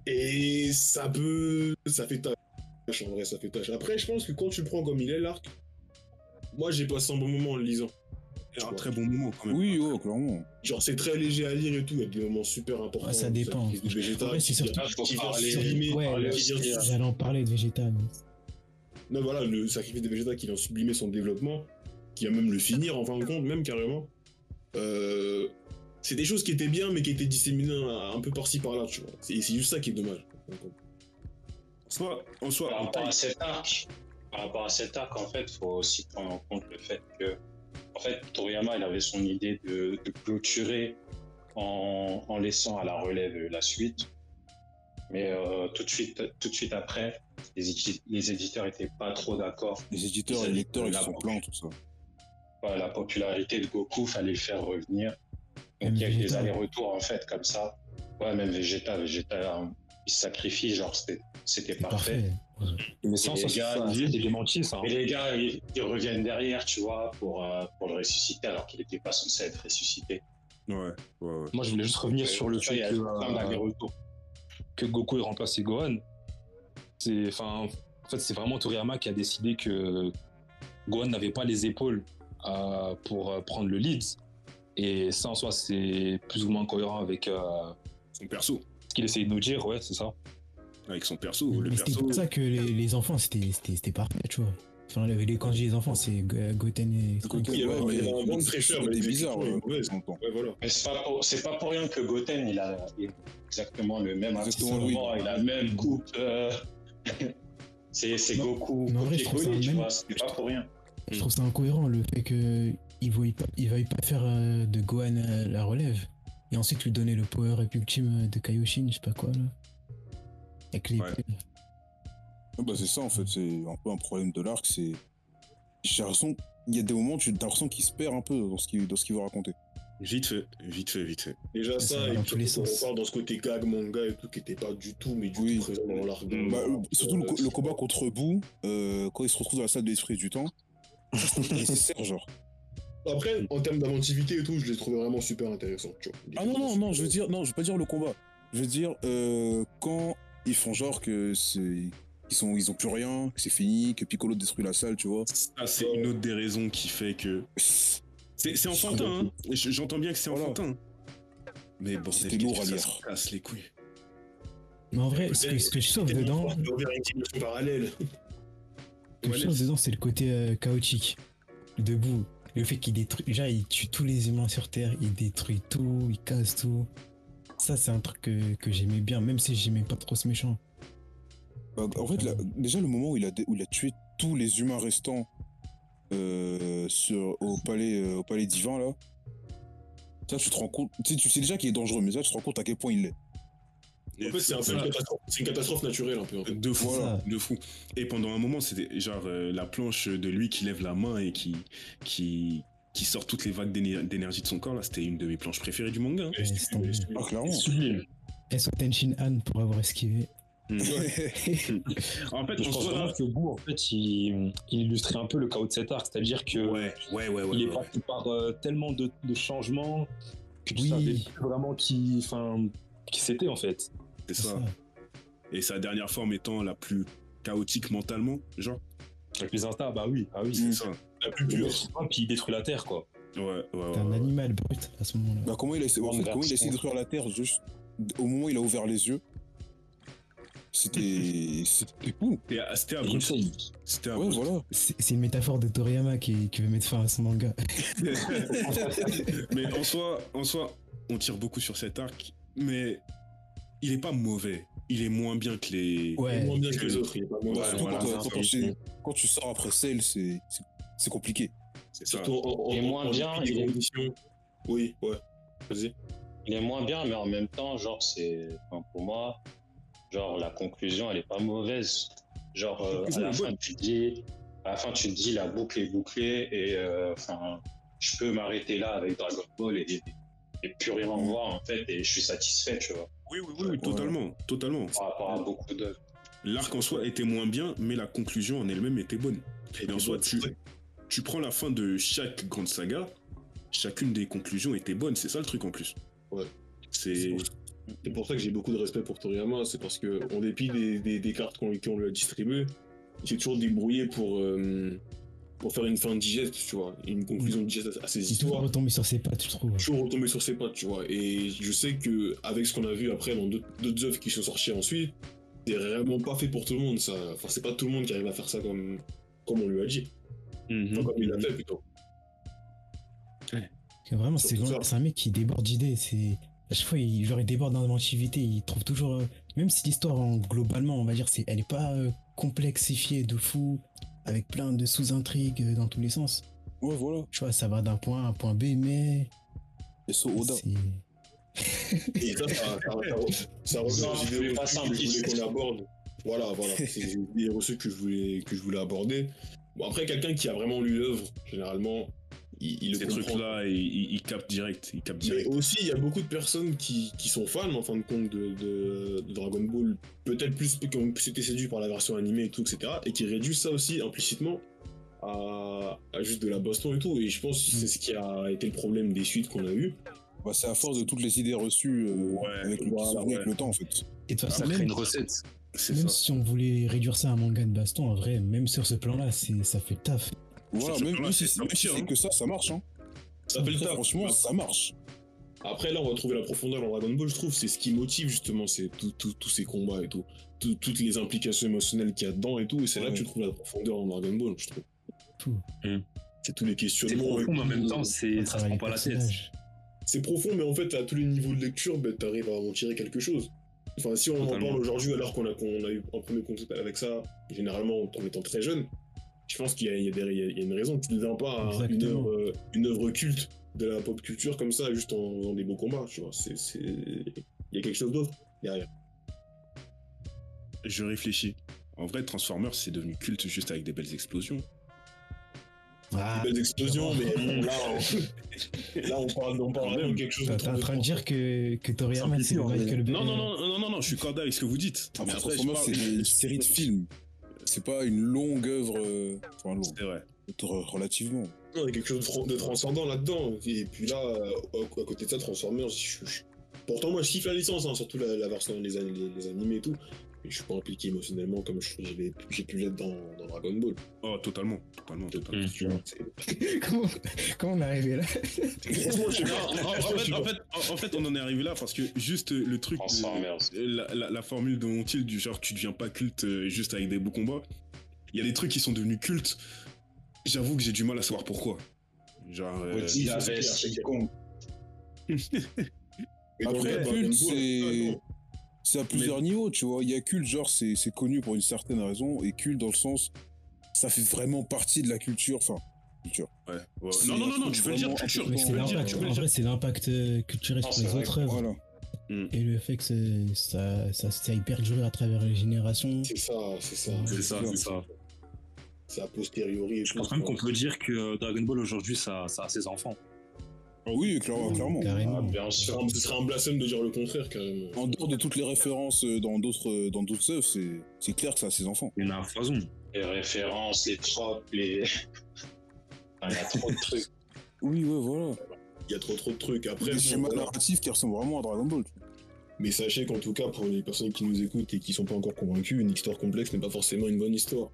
Et ça peut, ça fait tâche, en vrai, ça fait tâche. Après, je pense que quand tu le prends comme il est, l'arc, moi j'ai passé un bon moment en le lisant. C'est un très bon moment quand même. Oui, oh, clairement. Genre, c'est très léger à lire et tout, il y a des moments super importants. Ouais, ça dépend. Vegeta, Ouais, c'est qui surtout- qui vient sublimer- Ouais, J'allais en parler de Vegeta. mais- Non, voilà, le sacrifice de Vegeta qui vient sublimer son développement, qui va même le finir en fin de compte, même carrément. Euh, c'est des choses qui étaient bien, mais qui étaient disséminées un, un peu par-ci par-là, tu vois. C'est c'est juste ça qui est dommage. Soit, en soi, Par rapport à cet arc, par rapport à cet arc, en fait, faut aussi prendre en compte le fait que, en fait, Toriyama, il avait son idée de, de clôturer en, en laissant à la relève la suite. Mais euh, tout, de suite, tout de suite après, les, édi- les éditeurs étaient pas trop d'accord. Les éditeurs et les lecteurs, ils la sont pleins, tout ça. La popularité de Goku, fallait le faire revenir. Donc il y a eu des allers-retours en fait comme ça. Ouais, même Vegeta, Vegeta, il se sacrifie, genre c'était parfait. parfait. Mais ça, gars, ça, ils- c'est démenti, ça. hein. Et les gars, ils, ils reviennent derrière, tu vois, pour, euh, pour le ressusciter alors qu'il n'était pas censé être ressuscité. Ouais, ouais, ouais. Moi, je voulais juste revenir sur le fait il que, euh, que Goku ait remplacé Gohan. C'est, enfin, en fait, c'est vraiment Toriyama qui a décidé que Gohan n'avait pas les épaules euh, pour euh, prendre le lead. Et ça, en soi, c'est plus ou moins cohérent avec euh, Son perso. ce qu'il essaye de nous dire, ouais, c'est ça. Avec son perso. Le Mais c'était perso. pour ça que les, les enfants, c'était c'était- c'était parfait, tu vois. Enfin, les, les- quand je dis les enfants, c'est Go- Goten et. Goku, Il y avait- ouais, il y avait mais un bon de fraîcheur, mais bizarre, ouais, temps. Ouais, voilà. Mais c'est pas pas pour rien que Goten, il a exactement le même oui. il a le même coupe. euh, c'est Non, Goku, mais en vrai, je trouve ça même- vois, c'est pas pour rien. Je trouve ça incohérent le fait que il veuille pas, il veuille pas faire euh, de Gohan euh, la relève et ensuite lui donner le power up ultime de Kaioshin, je sais pas quoi là. Avec les Ouais. Ouais, bah, c'est ça, en fait. C'est un peu un problème de l'arc. C'est. J'ai l'impression. Il y a des moments, tu as l'impression qu'il se perd un peu dans ce qu'il dans ce qu'il veut raconter. Vite fait, vite fait, vite fait. Déjà Ça ça, et dans puis les on parle dans ce côté gag manga et tout qui était pas du tout, mais du Oui. tout présent dans l'arc. de- Bah, euh, surtout le, Euh, combat contre Boo, euh, quand il se retrouve dans la salle de l'esprit du temps, c'était nécessaire, genre. Après, en termes d'inventivité et tout, je les trouvais vraiment super. Tu vois. Ah non, non, non, je veux dire, non, je veux pas dire le combat. Je veux dire, euh, quand ils font genre que c'est. Ils, sont, ils ont plus rien, que c'est fini, que Piccolo détruit la salle, tu vois. Ça, c'est une autre des raisons qui fait que. C'est c'est enfantin, hein. J'entends bien que c'est Voilà. enfantin. Mais bon, C'était lourd à ça lire. se casse les couilles. Mais en vrai, ce que, ce que je sauve dedans, parallèle. ce que je sauve dedans, c'est le côté euh, chaotique. Debout. Le fait qu'il détruit. Déjà, il tue tous les humains sur Terre, il détruit tout, il casse tout. Ça, c'est un truc que, que j'aimais bien, même si j'aimais pas trop ce méchant. Bah, en fait, là, déjà, le moment où il, a, où il a tué tous les humains restants euh, sur, au, palais, euh, au palais divin, là, ça, tu te rends compte. Tu sais, tu sais déjà qu'il est dangereux, mais ça, tu te rends compte à quel point il l'est. En fait, c'est un peu une catastrophe, c'est une catastrophe naturelle un peu. En fait. De fou, Voilà. de fou. Et pendant un moment, c'était genre euh, la planche de lui qui lève la main et qui, qui, qui sort toutes les vagues d'éner- d'énergie de son corps. Là, c'était une de mes planches préférées du manga. Et c'est- c'est tombé. c'est- clairement. Sublime. Et sur Tenshin Han pour avoir esquivé. Mm. En fait, Je pense vraiment que Boo, en fait, il, il illustrait un peu le chaos de cet arc, c'est-à-dire que Ouais, ouais, ouais, ouais. il est ouais. passé par euh, tellement de, de changements que tu Oui. savais vraiment qui, enfin, qui c'était en fait. C'est ça. ça. Et sa dernière forme étant la plus chaotique mentalement, genre. Le plus insta, bah oui, ah oui. C'est ça. La plus pure. puis il détruit la terre, quoi. Ouais, ouais, ouais. Un ouais. animal brut à ce moment-là. Bah, comment il a essayé, en fait, comment il a essayé de détruire la Terre juste au moment où il a ouvert les yeux? C'était. C'était ah, C'était essaye. C'était Ouais, abrupt. voilà. C'est c'est une métaphore de Toriyama qui, qui veut mettre fin à son manga. mais en soi, en soi, on tire beaucoup sur cet arc, mais il est pas mauvais. Il est moins bien que les. Ouais. moins bien que les autres. Ouais, voilà, quand, t'enchaînes- quand tu sors après Cell, c'est c'est- compliqué. C'est ça. Surtout en, Et en- moins en bien, il est- conditions. Oui, ouais. Vas-y. Il est moins bien, mais en même temps, genre, c'est. enfin, pour moi, genre, la conclusion, elle est pas mauvaise. Genre, euh, à la est fin, tu te dis. À la fin, tu te dis, la boucle est bouclée et, euh, enfin, je peux m'arrêter là avec Dragon Ball et, et plus rien en voir, en fait, et je suis satisfait, tu vois, Oui, oui, oui, oui, totalement, totalement. par rapport à beaucoup d'œuvres. L'arc en soi était moins bien, mais la conclusion en elle-même était bonne. Et en soi, tu, Ouais. Tu prends la fin de chaque grande saga, chacune des conclusions était bonne, c'est ça le truc en plus. Ouais. C'est. C'est pour- ça que j'ai beaucoup de respect pour Toriyama, c'est parce que en dépit des, des, des cartes qu'on lui a distribuées, il s'est toujours débrouillé pour, euh, pour faire une fin digeste, tu vois, une conclusion digeste à, à ses Il est toujours histoires. retombé sur ses pattes, je trouve. Toujours retombé sur ses pattes, tu vois. Et je sais que avec ce qu'on a vu après dans d'autres d'autres œuvres qui sont sorties ensuite, c'est vraiment pas fait pour tout le monde, ça. Enfin, c'est pas tout le monde qui arrive à faire ça comme, comme on lui a dit. Mhm. Enfin, comme il l'a fait plutôt. Vraiment, c'est un mec qui déborde d'idées. C'est à chaque fois, il, genre, il déborde d'inventivité. Il trouve toujours, euh, même si l'histoire en- globalement, on va dire, c'est, elle est pas euh, complexifiée de fou, avec plein de sous-intrigues euh, dans tous les sens. Ouais, voilà. Tu vois, ça va d'un point A à un point B, mais Et so Oda. c'est Et ça, ça, ça, ça, ça revient aux idées que je voulais simplifier. qu'on aborde. Voilà, voilà. C'est les idées reçues que je voulais, que je voulais aborder. Bon, après, quelqu'un qui a vraiment lu l'œuvre, généralement, il, il le Ces trucs-là, ils, ils- ils captent direct. Ils captent Mais direct. aussi, il y a beaucoup de personnes qui, qui sont fans, en fin de compte, de, de- de Dragon Ball, peut-être plus qui ont plus été séduits par la version animée et tout, etc., et qui réduisent ça aussi implicitement à, à juste de la baston et tout. Et je pense que c'est ce qui a été le problème des suites qu'on a eues. Bah, c'est à force de toutes les idées reçues euh, Ouais, avec, le, voilà, avec le temps, en fait. Et de toute Ça crée une recette. C'est même ça. si on voulait réduire ça à un manga de baston, en vrai, même sur ce plan-là, c'est- ça fait le taf. Voilà, même, si c'est si c'est hein. que ça, ça marche. Hein. Ça fait le taf. Franchement, ça marche. Après, là, on va trouver la profondeur dans Dragon Ball, je trouve. C'est ce qui motive, justement, c'est tout- tout- tous ces combats et tout. Tout- toutes les implications émotionnelles qu'il y a dedans et tout. Et c'est là que tu trouves la profondeur dans Dragon Ball, je trouve. Tout. C'est tous les C'est questionnements. profond, et mais en même temps, On c'est ça se prend pas la tête. C'est profond, mais en fait, à tous les niveaux de lecture, ben, t'arrives à en tirer quelque chose. Enfin, si on en parle aujourd'hui, alors qu'on a, qu'on a eu un premier contact avec ça, généralement en étant très jeune, je pense qu'il y, a- y y une raison. Tu ne deviens pas à une Exactement. œuvre, euh, une œuvre culte de la pop culture comme ça, juste en faisant des beaux combats, tu vois. C'est... Il y a quelque chose d'autre derrière. Je réfléchis. En vrai, Transformers, c'est devenu culte juste avec des belles explosions. Ah, Des belles explosions, mais bon, là, on, là, on parle, on parle de quelque chose de t'es en train de dire que, que Toriyama, c'est le Michael Bay. Non, non, non, non, non, non, je suis cordial avec ce que vous dites. Mais Après, parle- c'est une série de films. C'est pas une longue œuvre. euh, Enfin, longue. C'est vrai. re- Relativement. Non, il y a quelque chose de, tran- de transcendant là-dedans. Et puis là, euh, à à côté de ça, Transformers, je, je- pourtant moi je kiffe la licence, hein, surtout la, la version des les, les animés et tout. Mais je suis pas impliqué émotionnellement comme j'ai pu l'être dans, dans Dragon Ball. Oh, totalement. Totalement, totalement. Mm. Comment, comment on est arrivé là? En, fait, on en est arrivé là parce que juste euh, le truc, de- Transformers. la, la- la formule de Montil du genre tu deviens pas culte euh, juste avec des beaux combats, il y a des trucs qui sont devenus cultes. J'avoue que j'ai du mal à savoir pourquoi. Genre, euh, Après, culte, Ball, c'est. C'est à plusieurs niveaux, tu vois. Il y a culte, genre, c'est c'est connu pour une certaine raison, et culte dans le sens, ça fait vraiment partie de la culture, enfin, culture. ouais, Non, non, non, non, tu peux le dire culture. Mais important. Tu c'est peux le dire, l'impact. tu peux En le dire. vrai, c'est l'impact euh, culturel Non, sur les vrai. autres œuvres. Voilà. Et le fait que c'est- ça, ça, ça ait perduré à travers les générations. C'est ça, c'est ça. C'est ça, c'est ça. C'est a posteriori. Je pense même qu'on peut dire que Dragon Ball aujourd'hui, ça, ça a ses enfants. Oui, clairement. clairement. Ah, Carrément. bien Ce sûr. serait un- ce serait un blasphème de dire le contraire, carrément. En dehors de toutes les références euh, dans d'autres euh, dans d'autres œuvres, c'est c'est clair que ça a ses enfants. Il y en a foison. Les références, les tropes, les. Il y a trop de trucs. Oui, ouais, voilà. Il y a trop trop de trucs. Après, Des schémas voilà. narratifs qui ressemblent vraiment à Dragon Ball. Mais sachez qu'en tout cas, pour les personnes qui nous écoutent et qui sont pas encore convaincues, une histoire complexe n'est pas forcément une bonne histoire.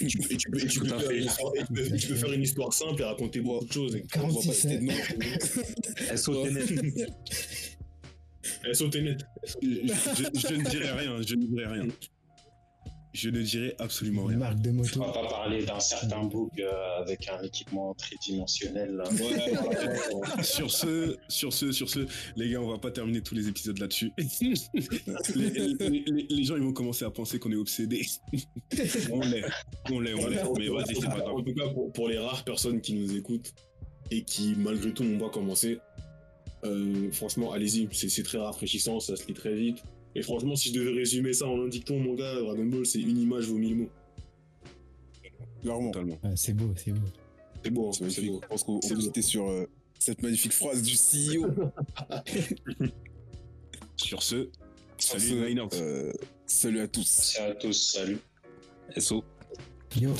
Et tu, et tu peux, et tu Tout peux à faire une histoire- et tu peux- tu peux faire une histoire simple et raconter beaucoup de choses. Et On va pas 46, citer de nom. Elle sautait net. Elle saute net. Je, je- je ne dirai rien, je ne dirai rien. Je ne dirai absolument rien. marque de On va pas parler d'un certain book euh, avec un équipement tridimensionnel. là. Ouais, voilà. Sur ce, sur ce, sur ce, les gars, on va pas terminer tous les épisodes là-dessus. les, les- les- les gens, ils vont commencer à penser qu'on est obsédés. on l'est, on l'est, on l'est. Mais vas-y, c'est pas En grave. tout cas, pour, pour les rares personnes qui nous écoutent et qui, malgré tout, n'ont pas commencé, euh, franchement, allez-y. C'est très rafraîchissant, ça se lit très vite. Et franchement, si je devais résumer ça en un dicton, mon gars, Dragon Ball, c'est une image vaut mille mots. Clairement. Ah, c'est beau, c'est beau. C'est beau, hein, C'est magnifique. beau. Je pense qu'on citer sur euh, cette magnifique phrase du CEO. Sur ce, Sur salut ce, euh, salut à tous. Merci à tous, salut. SO. Yo.